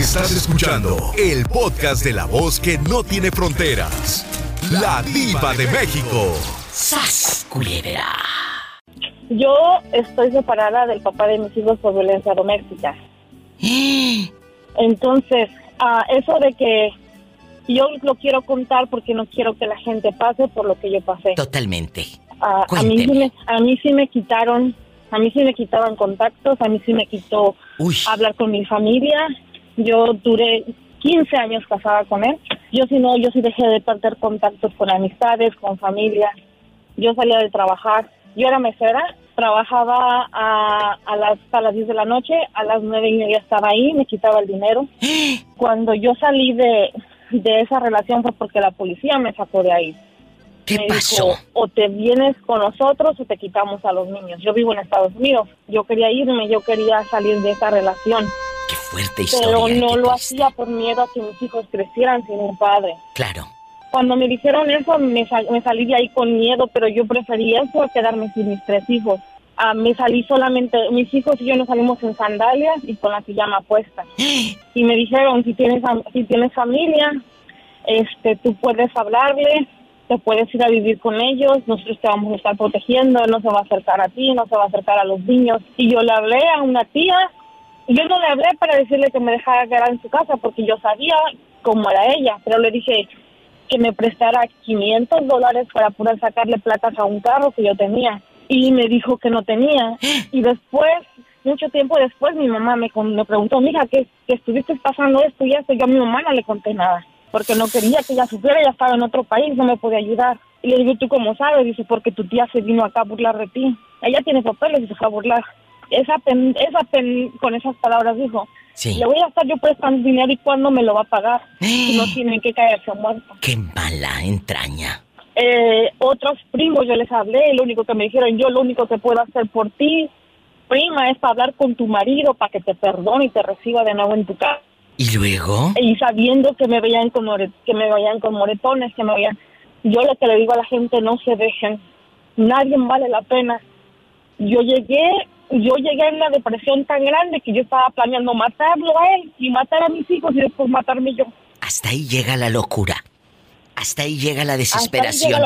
Estás escuchando el podcast de la voz que no tiene fronteras. La diva de México. ¡Sas, culebra! Yo estoy separada del papá de mis hijos por violencia doméstica. Entonces, ah, eso de que yo lo quiero contar porque no quiero que la gente pase por lo que yo pasé. Totalmente. Ah, a, mí sí me, a mí sí me quitaron, a mí sí me quitaban contactos, a mí sí me quitó hablar con mi familia. Yo duré 15 años casada con él. Yo sí no, yo sí dejé de perder contactos con amistades, con familia. Yo salía de trabajar. Yo era mesera, trabajaba a, a, las, a las 10 de la noche, a las 9 y media estaba ahí, me quitaba el dinero. Cuando yo salí de, de esa relación fue porque la policía me sacó de ahí. ¿Qué pasó? o te vienes con nosotros o te quitamos a los niños. Yo vivo en Estados Unidos. Yo quería irme, yo quería salir de esa relación. Qué fuerte historia. Pero no lo hacía por miedo a que mis hijos crecieran sin un padre. Claro. Cuando me dijeron eso, me, me salí de ahí con miedo, pero yo prefería eso a quedarme sin mis tres hijos. Ah, me salí solamente, mis hijos y yo nos salimos en sandalias y con la pijama puesta. y me dijeron, si tienes, si tienes familia, este, tú puedes hablarle, te puedes ir a vivir con ellos, nosotros te vamos a estar protegiendo, no se va a acercar a ti, no se va a acercar a los niños. Y yo le hablé a una tía, yo no le hablé para decirle que me dejara quedar en su casa porque yo sabía cómo era ella, pero le dije que me prestara 500 dólares para poder sacarle placas a un carro que yo tenía. Y me dijo que no tenía. Y después, mucho tiempo después, mi mamá me, me preguntó, mija, ¿qué, ¿qué estuviste pasando esto y esto? Yo a mi mamá no le conté nada porque no quería que ella sufriera, ella estaba en otro país, no me podía ayudar. Y le digo, ¿tú cómo sabes? Dice, porque tu tía se vino acá a burlar de ti. Ella tiene papeles y se fue a burlar. Esa pen, esa pen, con esas palabras dijo, sí. le voy a estar yo prestando dinero y cuándo me lo va a pagar. Si no tienen que caerse muerto. Qué mala entraña. Eh, otros primos yo les hablé, lo único que me dijeron, yo lo único que puedo hacer por ti, prima, es para hablar con tu marido para que te perdone y te reciba de nuevo en tu casa. ¿Y luego? Y sabiendo que me veían con, que me veían con moretones, que me veían... Yo lo que le digo a la gente, no se dejen. Nadie vale la pena. Yo llegué, yo llegué en una depresión tan grande que yo estaba planeando matarlo a él y matar a mis hijos y después matarme yo. Hasta ahí llega la locura. Hasta ahí llega la desesperación.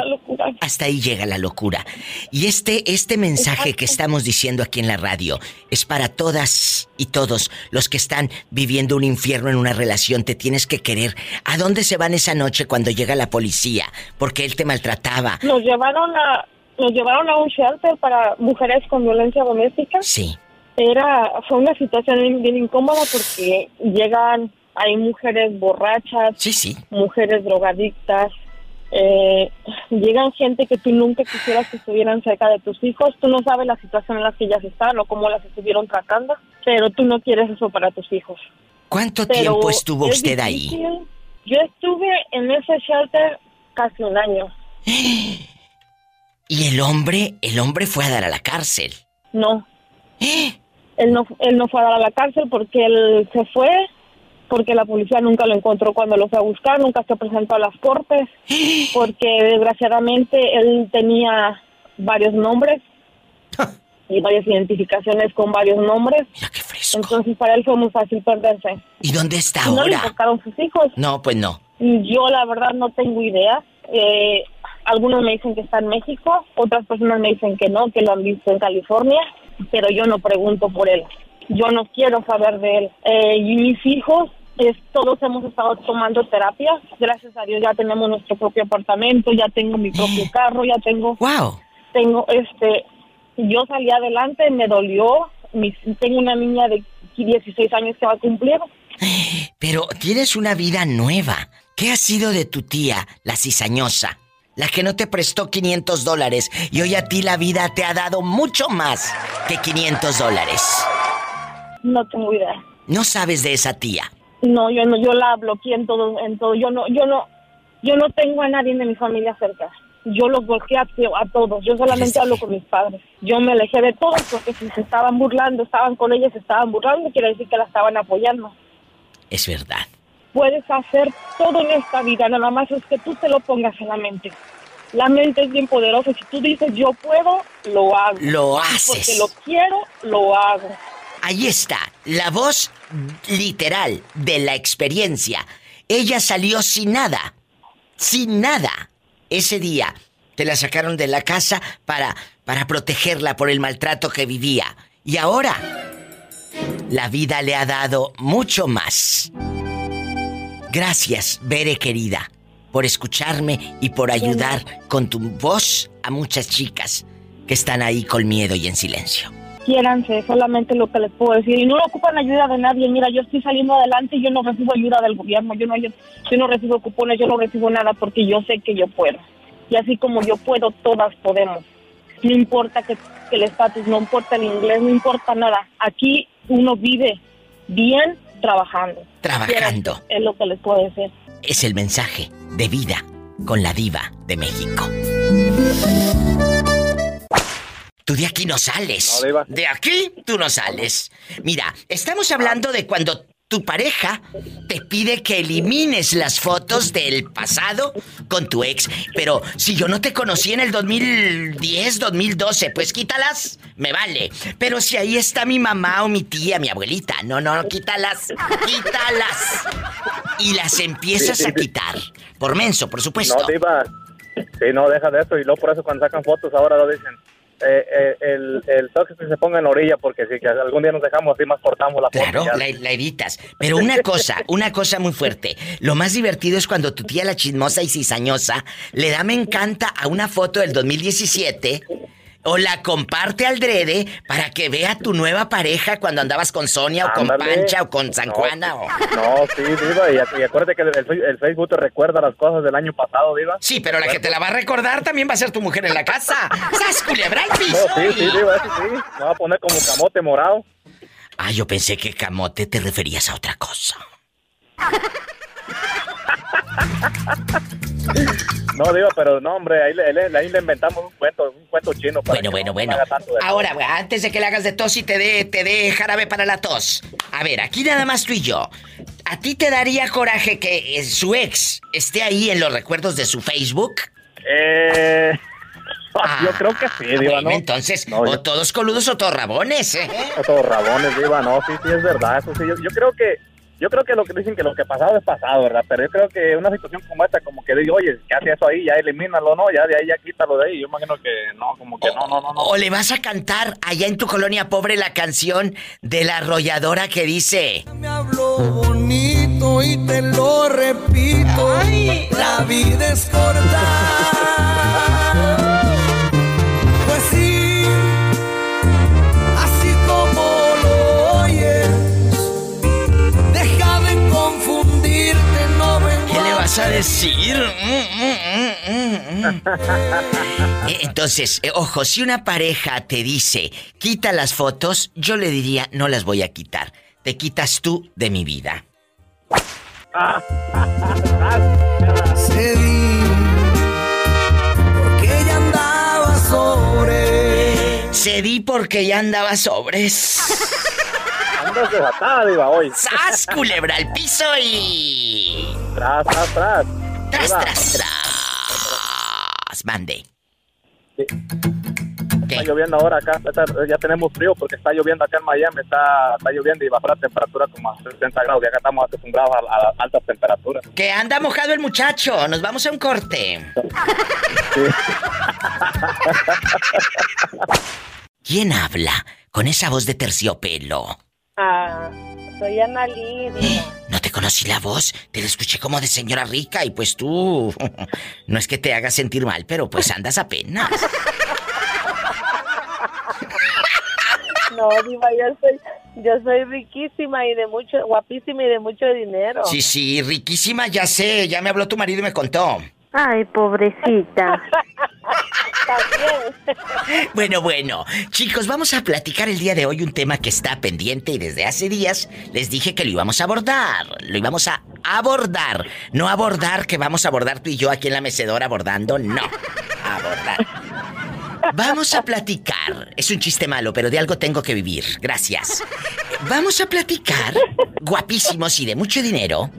Hasta ahí llega la locura. Y este, este mensaje que estamos diciendo aquí en la radio es para todas y todos los que están viviendo un infierno en una relación. Te tienes que querer. ¿A dónde se van esa noche cuando llega la policía? Porque él te maltrataba. Nos llevaron a, nos llevaron a un shelter para mujeres con violencia doméstica. Sí. Era, fue una situación bien incómoda porque llegan hay mujeres borrachas, sí, sí. mujeres drogadictas, eh, llegan gente que tú nunca quisieras que estuvieran cerca de tus hijos, tú no sabes la situación en la que ellas están o cómo las estuvieron tratando, pero tú no quieres eso para tus hijos. ¿Cuánto tiempo estuvo usted ahí? Yo estuve en ese shelter casi un año. ¿Y el hombre, el hombre fue a dar a la cárcel? No. Él no, él no fue a dar a la cárcel porque él se fue porque la policía nunca lo encontró cuando lo fue a buscar, nunca se presentó a las cortes, porque desgraciadamente él tenía varios nombres y varias identificaciones con varios nombres. Mira qué fresco. Entonces para él fue muy fácil perderse. ¿Y dónde está ahora? ¿No le buscaron sus hijos? No, pues no. Yo la verdad no tengo idea. Eh, algunos me dicen que está en México, otras personas me dicen que no, que lo han visto en California, pero yo no pregunto por él yo no quiero saber de él. Eh, y mis hijos, es, todos hemos estado tomando terapia. Gracias a Dios ya tenemos nuestro propio apartamento, ya tengo mi propio carro, ya tengo... ¡Wow! Tengo, este, yo salí adelante, me dolió. tengo una niña de 16 años que va a cumplir. Pero tienes una vida nueva. ¿Qué ha sido de tu tía, la cizañosa? La que no te prestó 500 dólares y hoy a ti la vida te ha dado mucho más que 500 dólares. No tengo idea. ¿No sabes de esa tía? No, yo no, yo la bloqueé en todo, en todo. Yo no, yo no, yo no tengo a nadie de mi familia cerca. Yo los bloqueé a, todos. Yo solamente hablo con mis padres. Yo me alejé de todos porque si se estaban burlando, estaban con ellas, se estaban burlando, quiere decir que la estaban apoyando. Es verdad. Puedes hacer todo en esta vida, nada más es que tú te lo pongas en la mente. La mente es bien poderosa. Si tú dices yo puedo, lo hago. Lo haces. Porque lo quiero, lo hago. Ahí está, la voz literal de la experiencia. Ella salió sin nada, sin nada. Ese día te la sacaron de la casa para, para protegerla por el maltrato que vivía. Y ahora, la vida le ha dado mucho más. Gracias, Bere querida, por escucharme y por ayudar con tu voz a muchas chicas que están ahí con miedo y en silencio. Quiéranse, solamente lo que les puedo decir. Y no ocupan ayuda de nadie. Mira, yo estoy saliendo adelante y yo no recibo ayuda del gobierno. Yo no, yo, no recibo cupones, yo no recibo nada porque yo sé que yo puedo. Y así como yo puedo, todas podemos. No importa que, que el estatus, no importa el inglés, no importa nada. Aquí uno vive bien trabajando. Trabajando. Es lo que les puedo decir. Es el mensaje de vida con la diva de México. Tú de aquí no sales. de aquí tú no sales. Mira, estamos hablando de cuando tu pareja te pide que elimines las fotos del pasado con tu ex. Pero si yo no te conocí en el 2010, 2012, pues quítalas, me vale. Pero si ahí está mi mamá o mi tía, mi abuelita, no, no, quítalas, quítalas. Y las empiezas a quitar. Por menso, por supuesto. No, diva. Sí, no, deja de eso. Y luego por eso cuando sacan fotos ahora lo dicen eh, eh, el, el que se ponga en orilla porque si que algún día nos dejamos así más cortamos la Claro, la, la, evitas. Pero una cosa, una cosa muy fuerte. Lo más divertido es cuando tu tía la chismosa y cizañosa le da me encanta a una foto del 2017 o la comparte al drede para que vea tu nueva pareja cuando andabas con Sonia o con Pancha o con San Juana o... No, sí, Diva, y, acuérdate que el, Facebook te recuerda las cosas del año pasado, Diva. Sí, pero la que te la va a recordar también va a ser tu mujer en la casa. ¡Sas, culebra No, sí, sí, Diva, sí, sí. Me va a poner como camote morado. Ah, yo pensé que camote te referías a otra cosa. No, digo, pero no, hombre, ahí le, inventamos un cuento, un cuento chino. bueno, bueno, bueno. Ahora, antes de que le hagas de tos y te dé, te dé jarabe para la tos. A ver, aquí nada más tú y yo. ¿A ti te daría coraje que eh, su ex esté ahí en los recuerdos de su Facebook? Eh... yo creo que sí, Diva, ¿no? Entonces, o todos coludos o todos rabones, ¿eh? O todos rabones, Diva, no, sí, sí, es verdad, eso sí. yo creo que yo creo que lo que dicen que lo que pasado es pasado, ¿verdad? Pero yo creo que una situación como esta, como que digo, oye, ¿qué hace eso ahí? Ya elimínalo, ¿no? Ya de ahí, ya quítalo de ahí. Yo imagino que no, como que no, no, no, no. O le vas a cantar allá en tu colonia pobre la canción de la arrolladora que dice... Me habló bonito y te lo repito, la vida es corta. A decir? Eh, entonces, eh, ojo, si una pareja te dice, quita las fotos, yo le diría, no las voy a quitar. Te quitas tú de mi vida. porque ella andaba sobre. Cedí porque ya andaba sobres. Andas desatada, Diva, hoy. ¡Sas, culebra al piso y... Tras, tras, tras. Tras, tras, tras. Mande. Sí. Está lloviendo ahora acá, ya tenemos frío porque está lloviendo acá en Miami, está, está lloviendo y baja la temperatura como a 60 grados, y acá estamos acostumbrados a, a, altas temperaturas. Que anda mojado el muchacho, nos vamos a un corte. Sí. ¿Quién habla con esa voz de terciopelo? Ah, soy Ana Lidia. No te conocí la voz, te la escuché como de señora rica y pues tú... No es que te haga sentir mal, pero pues andas apenas. No, Diva, yo soy, yo soy riquísima y de mucho, guapísima y de mucho dinero. Sí, sí, riquísima, ya sé, ya me habló tu marido y me contó. Ay, pobrecita. bueno, bueno, chicos, vamos a platicar el día de hoy un tema que está pendiente y desde hace días les dije que lo íbamos a abordar. Lo íbamos a abordar. No abordar que vamos a abordar tú y yo aquí en la mecedora abordando, no. Abordar. Vamos a platicar. Es un chiste malo, pero de algo tengo que vivir. Gracias. Vamos a platicar, guapísimos y de mucho dinero,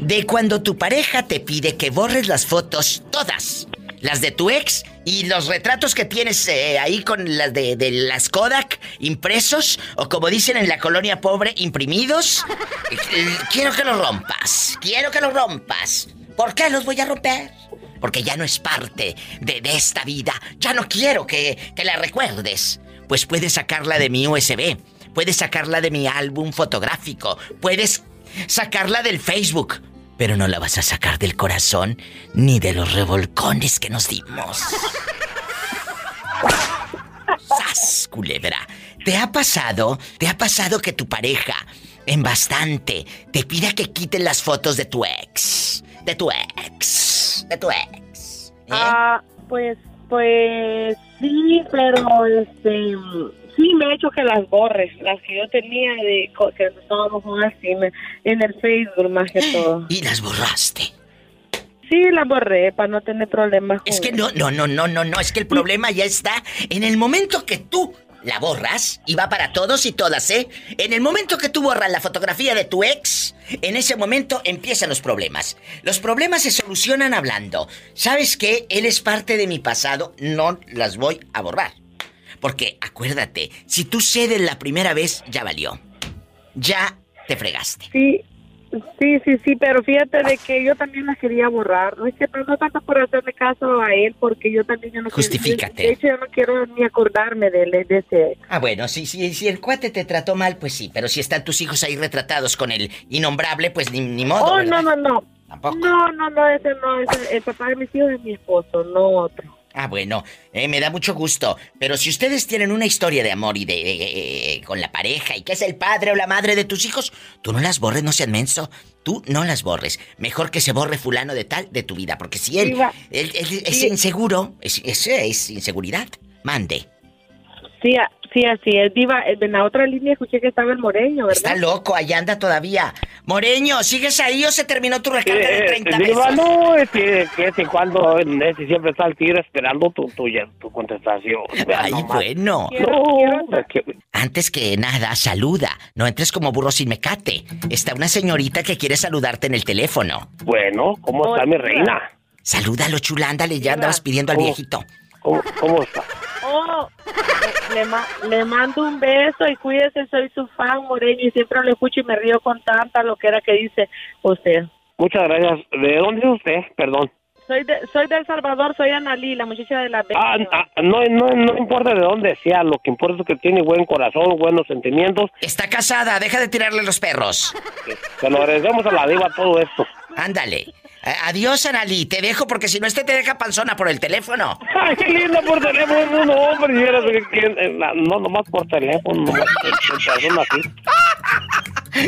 de cuando tu pareja te pide que borres las fotos, todas, las de tu ex Y los retratos que tienes eh, ahí con las de, las Kodak impresos, o como dicen en la colonia pobre, imprimidos, quiero que los rompas. Quiero que los rompas. ¿Por qué los voy a romper? Porque ya no es parte de, de esta vida. Ya no quiero que, que la recuerdes. Pues puedes sacarla de mi USB. Puedes sacarla de mi álbum fotográfico. Puedes sacarla del Facebook pero no la vas a sacar del corazón ni de los revolcones que nos dimos. ¡Sas, culebra! ¿Te ha pasado? ¿Te ha pasado que tu pareja, en bastante, te pida que quiten las fotos de tu ex? De tu ex. De tu ex. ¿eh? Ah, pues, pues sí, pero este sí me he hecho que las borres, las que yo tenía de que estábamos así en el Facebook más que todo. ¿Y las borraste? Sí, las borré para no tener problemas. Es que no, no, no, no, no, no, es que el problema ya está en el momento que tú la borras y va para todos y todas, ¿eh? En el momento que tú borras la fotografía de tu ex, en ese momento empiezan los problemas. Los problemas se solucionan hablando. ¿Sabes qué? Él es parte de mi pasado, no las voy a borrar. Porque acuérdate, si tú cedes la primera vez, ya valió. Ya te fregaste. Sí, sí, sí, sí, pero fíjate de que yo también la quería borrar. No es que no tanto por hacerle caso a él, porque yo también ya no Justifícate. de hecho, yo no quiero ni acordarme de, de, ese. Ah, bueno, sí, sí, si el cuate te trató mal, pues sí, pero si están tus hijos ahí retratados con el innombrable, pues ni, ni modo. Oh, no, no, no. ¿Tampoco? No, no, no, ese no, ese, el papá de mis hijos es mi esposo, no otro. Ah, bueno, eh, me da mucho gusto. Pero si ustedes tienen una historia de amor y de, eh, eh, con la pareja y que es el padre o la madre de tus hijos, tú no las borres, no seas menso. Tú no las borres. Mejor que se borre fulano de tal de tu vida, porque si él, él, es inseguro, es, es inseguridad. Mande. Sí, sí, así es. Diva, en la otra línea escuché que estaba el Moreño, ¿verdad? Está loco, allá anda todavía. Moreño, ¿sigues ahí o se terminó tu recarga de 30 eh, Diva, no, es que, que cuando siempre está el tiro esperando tu, tu, tu contestación. Ay, bueno. Antes que nada, saluda. No entres como burro sin mecate. Está una señorita que quiere saludarte en el teléfono. Bueno, ¿cómo está mi reina? Salúdalo, chula, ándale, ya andabas pidiendo al viejito. ¿Cómo, cómo está? Oh, le, le, mando un beso y cuídese, soy su fan, Moreño, y siempre lo escucho y me río con tanta lo que era que dice usted. Muchas gracias. ¿De dónde es usted? Perdón. Soy de, soy de El Salvador, soy Analí, la muchacha de la ah, ah, no, no, no importa de dónde sea, lo que importa es que tiene buen corazón, buenos sentimientos. Está casada, deja de tirarle los perros. Se lo agradecemos a la diva todo esto. Ándale. Adiós, Analí. Te dejo porque si no, este te deja panzona por el teléfono. Ay, qué lindo por teléfono. No, hombre, eh, no, nomás por teléfono, nomás por así.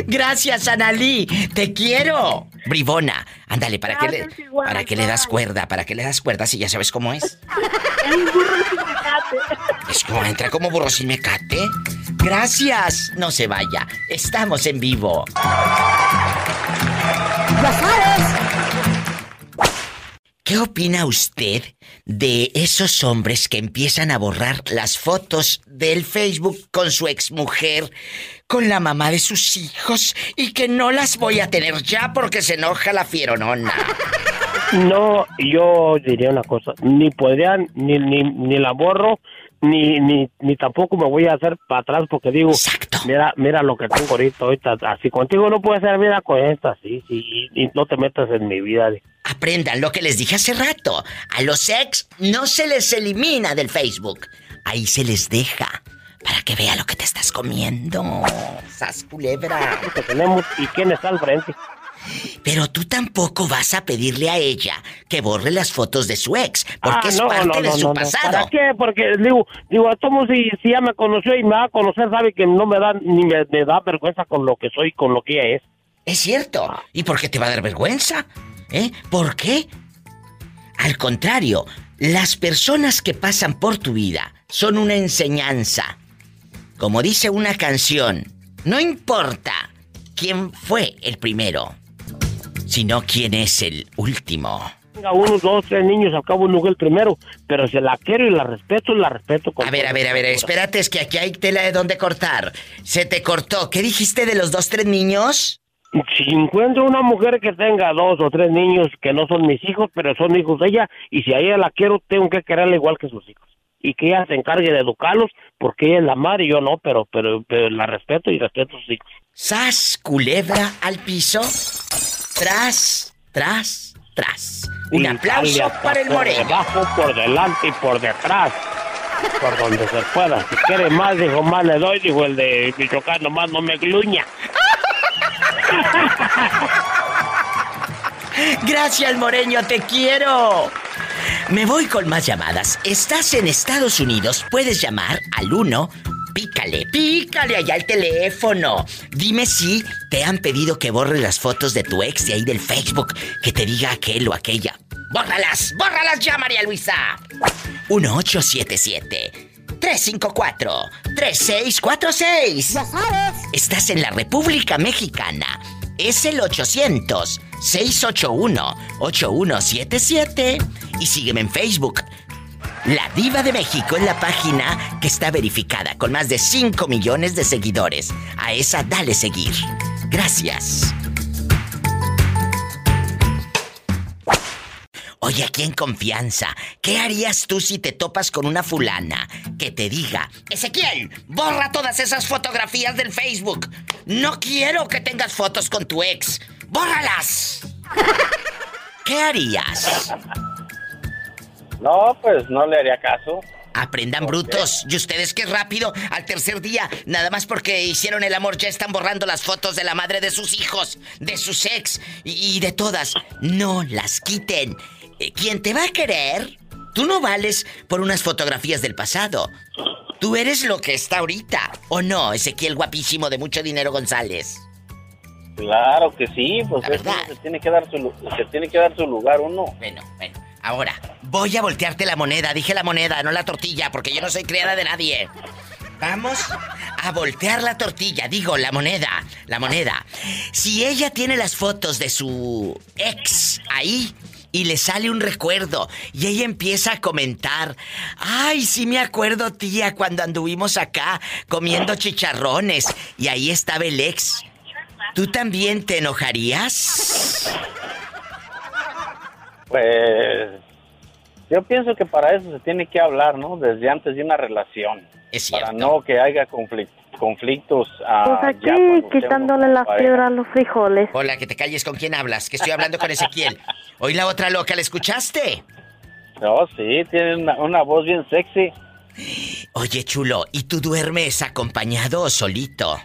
Gracias, Analí. Te quiero. Bribona, ándale, ¿para qué le, para qué le das cuerda? ¿Para qué le das cuerda si ya sabes cómo es? Es burro sin mecate. Es como entra como burro sin mecate. Gracias. No se vaya. Estamos en vivo. Ya sabes. ¿Qué opina usted de esos hombres que empiezan a borrar las fotos del Facebook con su exmujer, con la mamá de sus hijos y que no las voy a tener ya porque se enoja la fieronona? No, yo diría una cosa, ni podrían, ni, ni, ni la borro, ni, ni, ni tampoco me voy a hacer para atrás porque digo, mira, mira lo que tengo ahorita, ahorita, así contigo no puede ser vida con esta, sí, sí, y, no te metas en mi vida. Aprendan lo que les dije hace rato, a los ex no se les elimina del Facebook, ahí se les deja. Para que vea lo que te estás comiendo. Sas culebra. Que tenemos y quién está al frente. Pero tú tampoco vas a pedirle a ella que borre las fotos de su ex, porque ah, es parte de su pasado. ¿Para qué? Porque digo, digo, tomo si, si ya me conoció y me va a conocer, sabe que no me da ni me, da vergüenza con lo que soy, con lo que ella es. Es cierto. Ah. ¿Y por qué te va a dar vergüenza? ¿Eh? ¿Por qué? Al contrario, las personas que pasan por tu vida son una enseñanza. Como dice una canción, no importa quién fue el primero, sino quién es el último. Uno, dos, tres niños, al cabo el primero, pero si la quiero y la respeto, la respeto. Con a ver, a ver, a ver, espérate, es que aquí hay tela de dónde cortar. Se te cortó. ¿Qué dijiste de los dos, tres niños? si encuentro una mujer que tenga dos o tres niños que no son mis hijos, pero son hijos de ella, y si a ella la quiero, tengo que quererla igual que sus hijos. Y que ella se encargue de educarlos, porque ella es la madre y yo no, pero, pero, la respeto y respeto a sus hijos. Sas, culebra al piso, tras, tras, tras. Un aplauso para el Por debajo, por delante y por detrás por donde se pueda. Si quiere más, dijo, más le doy, dijo el de Michoacán, nomás no me gluña. Gracias, Moreño, te quiero. Me voy con más llamadas. Estás en Estados Unidos, puedes llamar al 1. Pícale, pícale allá el teléfono. Dime si te han pedido que borres las fotos de tu ex de ahí del Facebook, que te diga aquel o aquella. ¡Bórralas! ¡Bórralas ya, María Luisa! 1877 354 3646. Ya sabes. Estás en la República Mexicana. Es el 800 681 8177 y sígueme en Facebook. La Diva de México es la página que está verificada con más de 5 millones de seguidores. A esa dale seguir. Gracias. Oye, aquí en confianza, ¿qué harías tú si te topas con una fulana que te diga, Ezequiel, borra todas esas fotografías del Facebook? No quiero que tengas fotos con tu ex. ¡Bórralas! ¿Qué harías? No, pues no le haría caso. Aprendan brutos. Y ustedes qué rápido, al tercer día, nada más porque hicieron el amor, ya están borrando las fotos de la madre de sus hijos, de sus ex y, y de todas. No las quiten. Eh, ¿Quién te va a querer, tú no vales por unas fotografías del pasado. Tú eres lo que está ahorita. ¿O no, Ezequiel guapísimo de mucho dinero González? Claro que sí, pues se tiene que dar su se tiene que dar su lugar uno. Bueno, bueno. Ahora, voy a voltearte la moneda, dije la moneda, no la tortilla, porque yo no soy criada de nadie. Vamos a voltear la tortilla, digo, la moneda, la moneda. Si ella tiene las fotos de su ex ahí, y le sale un recuerdo y ella empieza a comentar, ay, sí me acuerdo tía cuando anduvimos acá comiendo chicharrones y ahí estaba el ex. ¿Tú también te enojarías? Pues yo pienso que para eso se tiene que hablar, ¿no? Desde antes de una relación. Es cierto. Para no que haya conflicto conflictos a Pues aquí quitándole la fibra a los frijoles. Hola, que te calles, ¿con quién hablas? Que estoy hablando con Ezequiel. Hoy la otra loca, ¿la escuchaste? No, sí, tiene una, voz bien sexy. Oye, chulo, ¿y tú duermes acompañado o solito?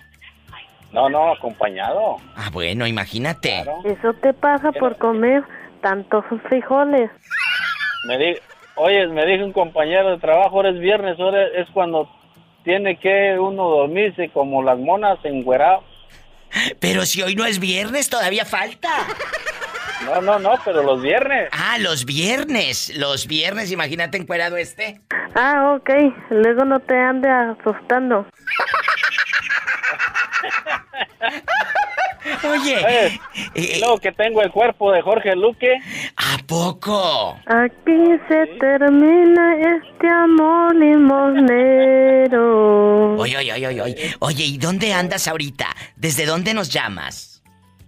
No, no, acompañado. Ah, bueno, imagínate. Eso te pasa por comer tantos frijoles. Me oye, me dijo un compañero de trabajo, ahora es viernes, ahora es cuando tiene que uno dormirse como las monas enguerado. Pero si hoy no es viernes, todavía falta. No, no, no, pero los viernes. Ah, los viernes. Los viernes, imagínate encuerado este. Ah, ok. Luego no te ande asustando. Oye. Eh, luego que tengo el cuerpo de Jorge Luque. ¿A poco? Aquí se termina este amor limonero. Oye, oye, oye, oye. Oye, ¿y dónde andas ahorita? ¿Desde dónde nos llamas?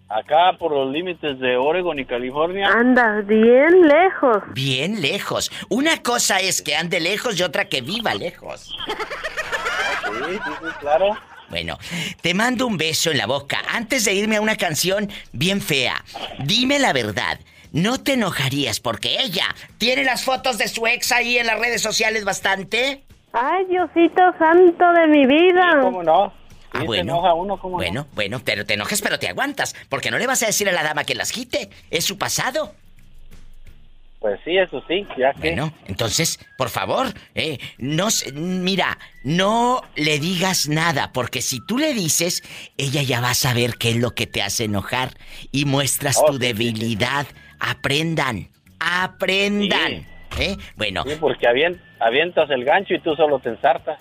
Acá por los límites de Oregon y California. Andas bien lejos. Bien lejos. Una cosa es que ande lejos y otra que viva lejos. Sí, sí, sí, claro. Bueno, te mando un beso en la boca. Antes de irme a una canción bien fea, dime la verdad. ¿No te enojarías porque ella tiene las fotos de su ex ahí en las redes sociales bastante? Ay, Diosito santo de mi vida. ¿Cómo no? ah, bueno. enoja uno, ¿cómo bueno, bueno, pero te enojes, pero te aguantas, porque no le vas a decir a la dama que las quite. Es su pasado. Pues sí, eso sí, ya que. Bueno, entonces, por favor, eh, no, mira, no le digas nada, porque si tú le dices, ella ya va a saber qué es lo que te hace enojar y muestras oh, tu debilidad. Aprendan, aprendan. ¿Eh? Bueno. Sí, porque avientas el gancho y tú solo te ensartas.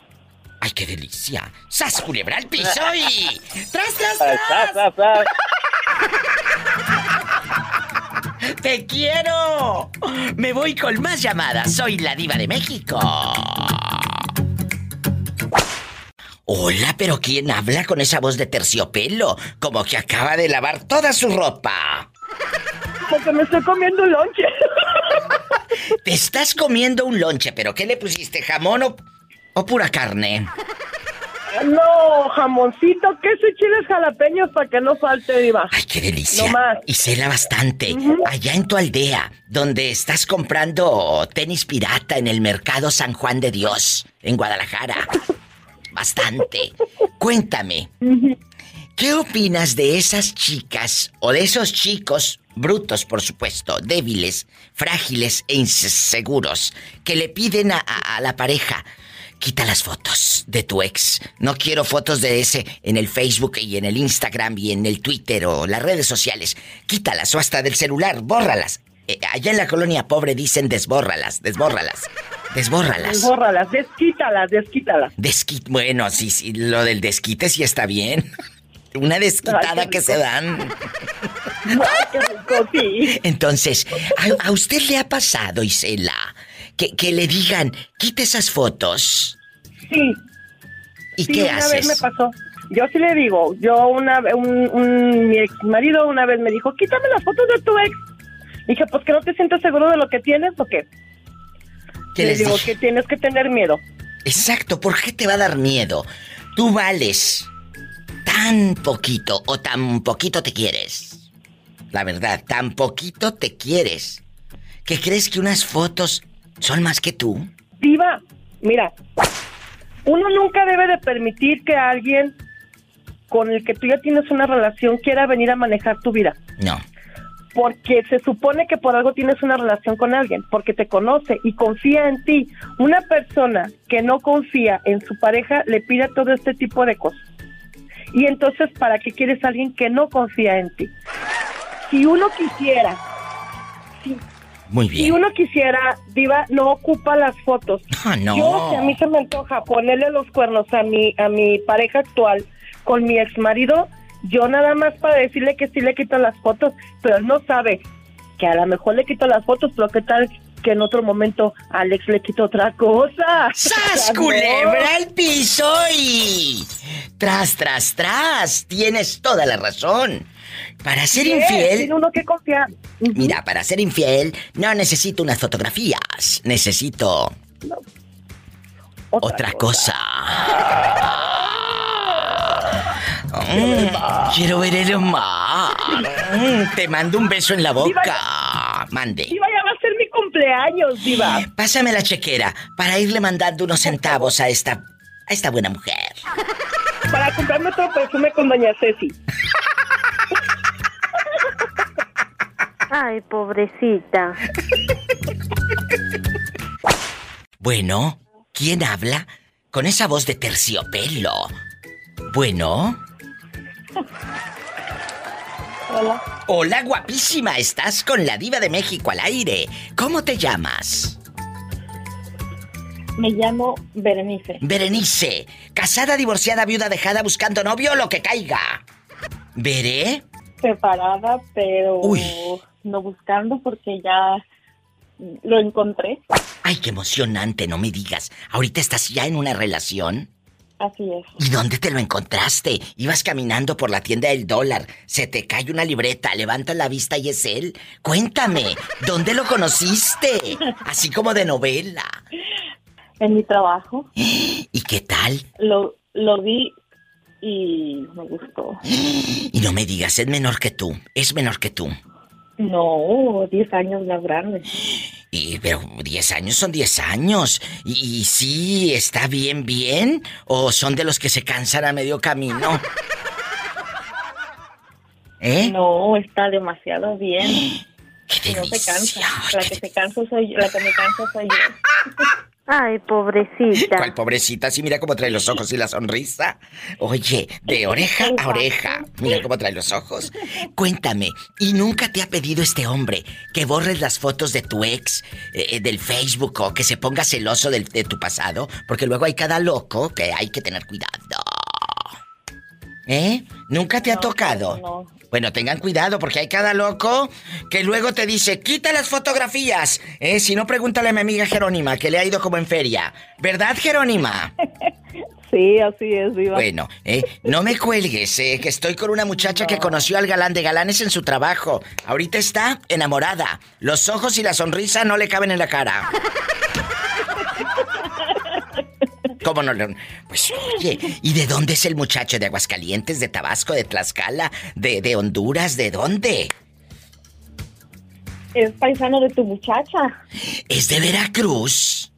¡Ay, qué delicia! ¡Sas culebra al piso y... ¡Tras, tras, tras! ¡Tras, tras, ¡Te quiero! Me voy con más llamadas. Soy la diva de México. Hola, pero ¿quién habla con esa voz de terciopelo? Como que acaba de lavar toda su ropa. Porque me estoy comiendo un lonche. Te estás comiendo un lonche, pero ¿qué le pusiste? ¿Jamón o, pura carne? No, jamoncito, queso y chiles jalapeños para que no falte, Diva. Ay, qué delicia. Y cela bastante. Allá en tu aldea, donde estás comprando tenis pirata en el mercado San Juan de Dios, en Guadalajara. Bastante. Cuéntame. ¿Qué opinas de esas chicas o de esos chicos brutos, por supuesto, débiles, frágiles e inseguros, que le piden a, la pareja, quita las fotos de tu ex. No quiero fotos de ese en el Facebook y en el Instagram y en el Twitter o las redes sociales. Quítalas o hasta del celular, bórralas. Eh, allá en la colonia pobre dicen desbórralas, desbórralas. Desbórralas. Desbórralas, desquítalas, desquítalas. Desquit bueno, sí, sí, lo del desquite sí está bien. Una desquitada que se dan. Entonces, ¿a, usted le ha pasado, Isela, que, que, le digan, quite esas fotos? Sí. ¿Y qué una haces? Vez me pasó. Yo sí le digo, yo una vez, un, mi ex marido una vez me dijo, quítame las fotos de tu ex. Dije, pues que no te sientes seguro de lo que tienes o qué. ¿Qué le digo que tienes que tener miedo. Exacto, ¿por qué te va a dar miedo? Tú vales tan poquito o tan poquito te quieres. La verdad, tan poquito te quieres. ¿Que crees que unas fotos son más que tú? Diva, mira, uno nunca debe de permitir que alguien con el que tú ya tienes una relación quiera venir a manejar tu vida. No. Porque se supone que por algo tienes una relación con alguien, porque te conoce y confía en ti. Una persona que no confía en su pareja le pide todo este tipo de cosas. Y entonces, ¿para qué quieres a alguien que no confía en ti? Si uno quisiera, si, Muy bien. Si uno quisiera, Diva, no ocupa las fotos. Ah, no. Yo, si a mí se me antoja ponerle los cuernos a mi, a mi pareja actual con mi ex marido, yo nada más para decirle que sí le quito las fotos, pero él no sabe que a lo mejor le quito las fotos, pero qué tal que en otro momento Alex le quitó otra cosa. ¡Sas, culebra al piso y... Tras, tras, tras. Tienes toda la razón. Para ser infiel... Tiene uno que confiar. Mira, para ser infiel no necesito unas fotografías. Necesito... Otra, cosa. Mm, quiero ver el mar. Mm, te mando un beso en la boca. Mande cumpleaños, Diva. Pásame la chequera para irle mandando unos centavos a esta, a esta buena mujer. Para comprarme otro perfume con Doña Ceci. Ay, pobrecita. Bueno, ¿quién habla? Con esa voz de terciopelo. Bueno. Hola. Hola, guapísima. Estás con la diva de México al aire. ¿Cómo te llamas? Me llamo Berenice. Berenice. Casada, divorciada, viuda, dejada, buscando novio, lo que caiga. ¿Veré? Separada, pero no buscando porque ya lo encontré. Ay, qué emocionante, no me digas. ¿Ahorita estás ya en una relación? Así es. ¿Y dónde te lo encontraste? Ibas caminando por la tienda del dólar, se te cae una libreta, levantas la vista y es él. Cuéntame, ¿dónde lo conociste? Así como de novela. En mi trabajo. ¿Y qué tal? Lo, lo vi y me gustó. Y no me digas, es menor que tú, es menor que tú. No, 10 años más grande. Y, pero 10 años son 10 años. ¿Y, sí está bien, bien? ¿O son de los que se cansan a medio camino? ¿Eh? No, está demasiado bien. ¡Qué no se cansa. La que se cansa soy la que me cansa soy yo. Ay, pobrecita. ¿Cuál pobrecita? Sí, mira cómo trae los ojos y la sonrisa. Oye, de oreja a oreja. Mira cómo trae los ojos. Cuéntame, ¿y nunca te ha pedido este hombre que borres las fotos de tu ex eh, eh, del Facebook o que se ponga celoso de tu pasado? Porque luego hay cada loco que hay que tener cuidado. ¿Eh? ¿Nunca te ha tocado? No. Bueno, tengan cuidado porque hay cada loco que luego te dice, quita las fotografías. Eh, si no, pregúntale a mi amiga Jerónima, que le ha ido como en feria. ¿Verdad, Jerónima? Sí, así es, viva. Bueno, eh, no me cuelgues, eh, que estoy con una muchacha que conoció al galán de galanes en su trabajo. Ahorita está enamorada. Los ojos y la sonrisa no le caben en la cara. ¿Cómo no? Pues oye, ¿y de dónde es el muchacho? ¿De Aguascalientes, de Tabasco, de Tlaxcala, de, de Honduras? ¿De dónde? Es paisano de tu muchacha. ¿Es de Veracruz?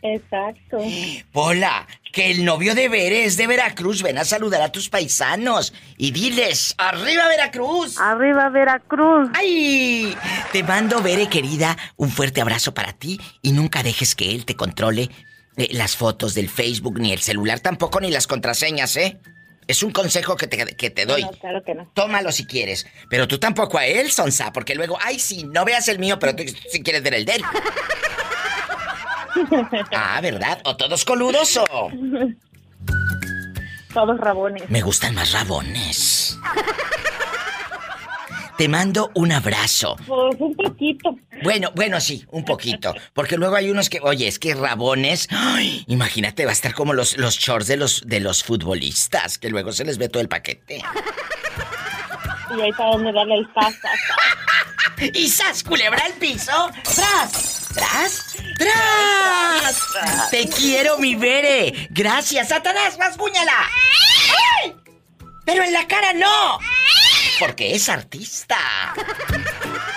Exacto. Hola, que el novio de Bere es de Veracruz. Ven a saludar a tus paisanos y diles, ¡Arriba Veracruz! ¡Arriba Veracruz! ¡Ay! Te mando, Bere, querida, un fuerte abrazo para ti y nunca dejes que él te controle eh, las fotos del Facebook, ni el celular tampoco, ni las contraseñas, ¿eh? Es un consejo que te, que te doy. No, claro que no. Tómalo si quieres. Pero tú tampoco a él, Sonsa, porque luego, ay, sí, no veas el mío, pero tú si quieres ver el de él. ah, ¿verdad? ¿O todos coludos o...? Todos rabones. Me gustan más rabones. Te mando un abrazo. Pues un poquito. Bueno, bueno, sí, un poquito. Porque luego hay unos que, oye, es que rabones. Ay, imagínate, va a estar como los, los shorts de los, de los futbolistas, que luego se les ve todo el paquete. Y ahí para donde darle el sas, ¿Y sas, culebra el piso? ¡Tras! ¿Tras? ¡Tras! Te quiero, mi Bere. Gracias, Satanás, rasguñala. ¡Ay! Pero en la cara no. Porque es artista.